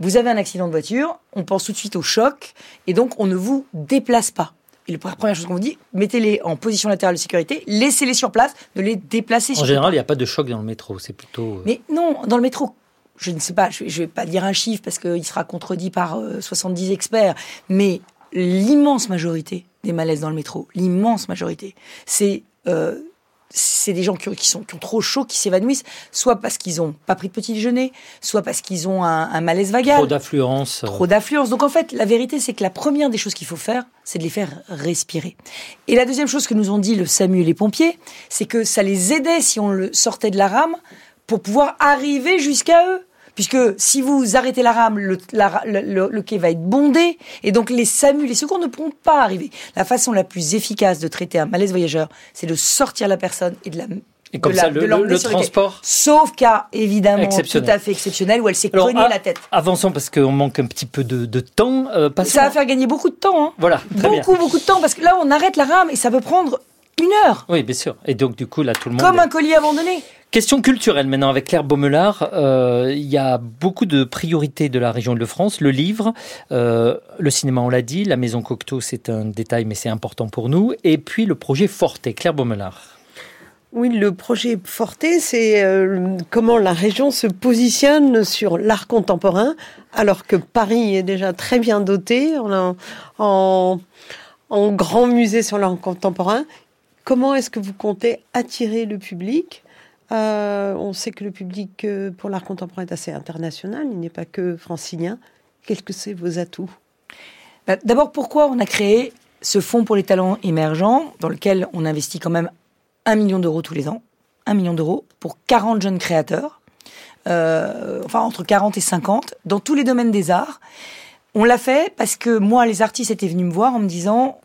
Vous avez un accident de voiture, on pense tout de suite au choc, et donc on ne vous déplace pas. Et la première chose qu'on vous dit, mettez-les en position latérale de sécurité, laissez-les sur place, ne les déplacez En surtout général, il n'y a pas de choc dans le métro, c'est plutôt. euh, mais non, dans le métro, je ne sais pas, je ne vais pas dire un chiffre parce qu'il sera contredit par euh, 70 experts, mais l'immense majorité des malaises dans le métro, l'immense majorité, c'est euh, c'est des gens qui, ont- qui sont, qui ont trop chaud, qui s'évanouissent, soit parce qu'ils n'ont pas pris de petit déjeuner, soit parce qu'ils ont un, un malaise vagal. Trop d'affluence. euh, Trop d'affluence. Donc en fait, la vérité, c'est que la première des choses qu'il faut faire, c'est de les faire respirer. Et la deuxième chose que nous ont dit le SAMU et les pompiers, c'est que ça les aidait si on le sortait de la rame pour pouvoir arriver jusqu'à eux. Puisque si vous arrêtez la rame, le, la- le- le- le quai va être bondé, et donc les SAMU, les secours ne pourront pas arriver. La façon la plus efficace de traiter un malaise voyageur, c'est de sortir la personne et de la Et comme de la- ça, de le, transport. Sauf cas, évidemment, tout à fait exceptionnel, où elle s'est cognée ah, la tête. Avançons parce qu'on manque un petit peu de, de temps. euh, Ça va faire gagner beaucoup de temps, hein. Voilà, très bien. beaucoup, beaucoup de temps, parce que là, on arrête la rame et ça peut prendre une heure, Oui, bien sûr. Et donc, du coup, là, tout le monde. comme un colis abandonné. Question culturelle maintenant avec Claire Baumelard. Euh, il y a beaucoup de priorités de la région de France. Le livre, euh, le cinéma, on l'a dit. La maison Cocteau, c'est un détail, mais c'est important pour nous. Et puis le projet Forte. Claire Baumelard. Oui, le projet Forte, c'est euh, comment la région se positionne sur l'art contemporain, alors que Paris est déjà très bien doté en, en, en grand musée sur l'art contemporain. Comment est-ce que vous comptez attirer le public? Euh, On sait que le public euh, pour l'art contemporain est assez international, il n'est pas que francilien. Quels que sont vos atouts? Bah, D'abord, pourquoi on a créé ce fonds pour les talents émergents, dans lequel on investit quand même un million d'euros tous les ans, un million d'euros pour 40 jeunes créateurs, euh, enfin entre 40 et 50, dans tous les domaines des arts. On l'a fait parce que moi, les artistes étaient venus me voir en me disant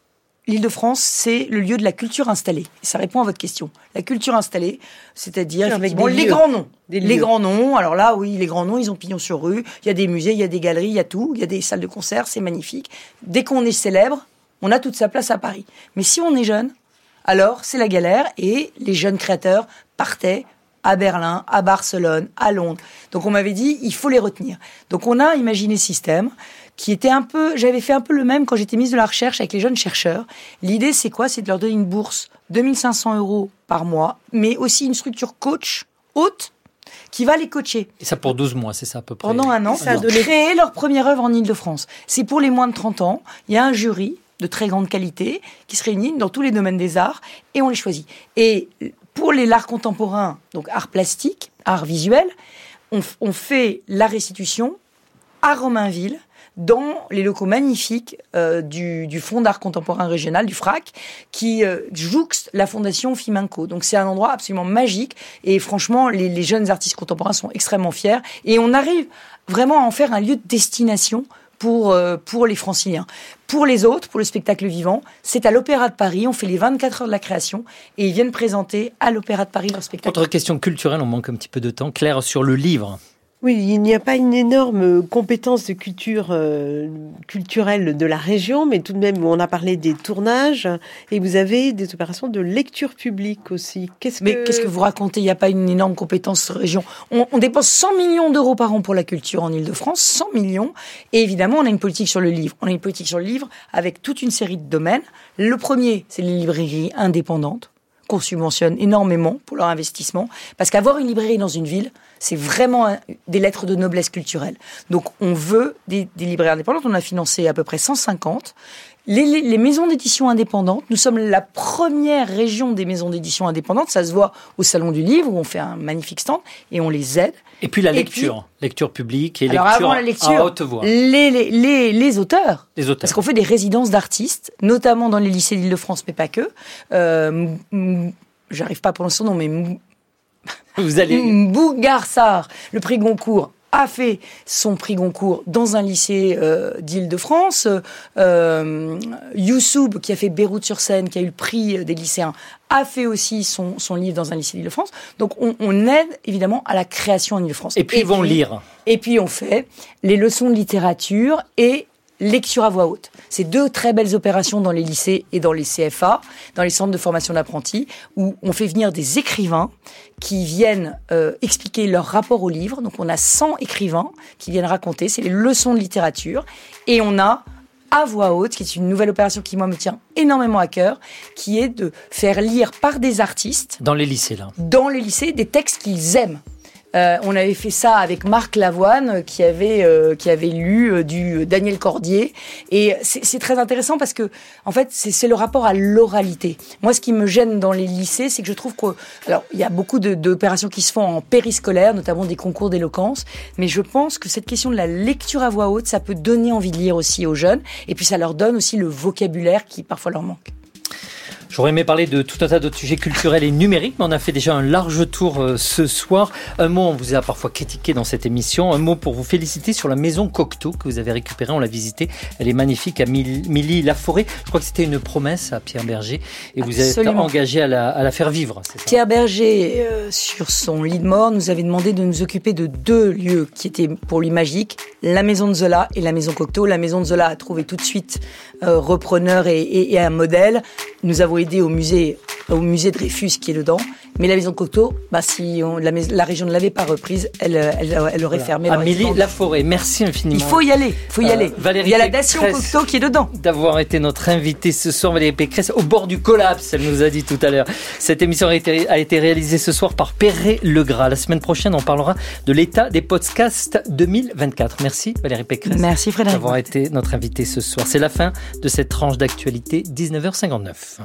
l'Île-de-France, c'est le lieu de la culture installée. Ça répond à votre question. La culture installée, c'est-à-dire les lieux. grands noms. Des les lieux. grands noms, alors là, oui, les grands noms, ils ont pignon sur rue. Il y a des musées, il y a des galeries, il y a tout. Il y a des salles de concert, c'est magnifique. Dès qu'on est célèbre, on a toute sa place à Paris. Mais si on est jeune, alors c'est la galère et les jeunes créateurs partaient à Berlin, à Barcelone, à Londres. Donc on m'avait dit, il faut les retenir. Donc on a imaginé ce système qui était un peu, j'avais fait un peu le même quand j'étais ministre de la Recherche avec les jeunes chercheurs. L'idée, c'est quoi? C'est de leur donner une bourse 2500 euros par mois, mais aussi une structure coach haute qui va les coacher Et ça pour 12 mois, c'est ça à peu près? Pendant un an, Ça a pour donné- créer leur première œuvre en Ile-de-France. C'est pour les moins de 30 ans. Il y a un jury de très grande qualité qui se réunit dans tous les domaines des arts et on les choisit. Et pour les l'art contemporain, donc art plastique, art visuel, on fait la restitution à Romainville dans les locaux magnifiques euh, du, Fonds d'art contemporain régional, du FRAC, qui euh, jouxte la fondation Fiminco. Donc c'est un endroit absolument magique et franchement, les, les jeunes artistes contemporains sont extrêmement fiers et on arrive vraiment à en faire un lieu de destination pour, euh, pour les franciliens. Pour les autres, pour le spectacle vivant, c'est à l'Opéra de Paris, on fait les 24 heures de la création et ils viennent présenter à l'Opéra de Paris leur spectacle. Autre question culturelle, on manque un petit peu de temps. Claire, sur le livre. Oui, il n'y a pas une énorme compétence de culture euh, culturelle de la région, mais tout de même, on a parlé des tournages et vous avez des opérations de lecture publique aussi. Qu'est-ce Mais que qu'est-ce que vous racontez? Il n'y a pas une énorme compétence région. On, on dépense 100 millions d'euros par an pour la culture en Ile-de-France, 100 millions. Et évidemment, on a une politique sur le livre. On a une politique sur le livre avec toute une série de domaines. Le premier, c'est les librairies indépendantes qu'on subventionne énormément pour leur investissement. Parce qu'avoir une librairie dans une ville, c'est vraiment un- des lettres de noblesse culturelle. Donc on veut des, des librairies indépendantes. On a financé à peu près 150. Les, les- les maisons d'édition indépendantes, nous sommes la première région des maisons d'édition indépendantes. Ça se voit au Salon du Livre où on fait un magnifique stand et on les aide. Et puis la lecture. lecture publique et Alors lecture, avant la lecture, à haute voix. Les, les, les, les auteurs. Les auteurs. Parce qu'on fait des résidences d'artistes, notamment dans les lycées d'Île-de-France, mais pas que. Euh, J'arrive pas à prononcer son nom, mais Vous allez. Bougarsar, le prix Goncourt, a fait son prix Goncourt dans un lycée euh, d'Île-de-France. Euh, Youssoub, qui a fait Beyrouth-sur-Seine, qui a eu le prix des lycéens, a fait aussi son, son livre dans un lycée d'Île-de-France. Donc on, on aide évidemment à la création en Île-de-France. Et puis ils vont lire. Et puis on fait les leçons de littérature et lecture à voix haute. C'est deux très belles opérations dans les lycées et dans les CFA, dans les centres de formation d'apprentis, où on fait venir des écrivains qui viennent euh, expliquer leur rapport au livre. Donc on a 100 écrivains qui viennent raconter, c'est les leçons de littérature. Et on a à voix haute, qui est une nouvelle opération qui, moi, me tient énormément à cœur, qui est de faire lire par des artistes Dans les lycées, là. dans les lycées des textes qu'ils aiment. Euh, on avait fait ça avec Marc Lavoine euh, qui avait euh, qui avait lu du Daniel Cordier et c'est très intéressant parce que en fait c'est le rapport à l'oralité. Moi ce qui me gêne dans les lycées c'est que je trouve que alors il y a beaucoup d'opérations qui se font en périscolaire notamment des concours d'éloquence mais je pense que cette question de la lecture à voix haute ça peut donner envie de lire aussi aux jeunes et puis ça leur donne aussi le vocabulaire qui parfois leur manque. J'aurais aimé parler de tout un tas d'autres sujets culturels et numériques, mais on a fait déjà un large tour euh, ce soir. Un mot, on vous a parfois critiqué dans cette émission, un mot pour vous féliciter sur la maison Cocteau que vous avez récupérée, on l'a visitée. Elle est magnifique à Mil- Milly-la-Forêt. Je crois que c'était une promesse à Pierre Berger et vous êtes Absolument. engagé à la, à la faire vivre. ça Pierre Berger, euh, sur son lit de mort, nous avait demandé de nous occuper de deux lieux qui étaient pour lui magiques, la maison de Zola et la maison Cocteau. La maison de Zola a trouvé tout de suite euh, repreneur et, et- et un modèle. Nous avons aidé au musée au musée Dreyfus qui est dedans. Mais la maison Cocteau, bah, si on, la, la région ne l'avait pas reprise, elle, euh, elle, elle aurait fermé. elle aurait Amélie été Laforêt, merci infiniment. Il faut y aller, il faut y Euh, aller. Valérie Il y a la nation Cocteau qui est dedans. d'avoir été notre invitée ce soir, Valérie Pécresse, au bord du collapse, elle nous a dit tout à l'heure. Cette émission a été, a été réalisée ce soir par Perret Legras. La semaine prochaine, on parlera de l'état des podcasts 2024. Merci Valérie Pécresse. Merci Frédéric. D'avoir été notre invitée ce soir. C'est la fin de cette tranche d'actualité, 19h59.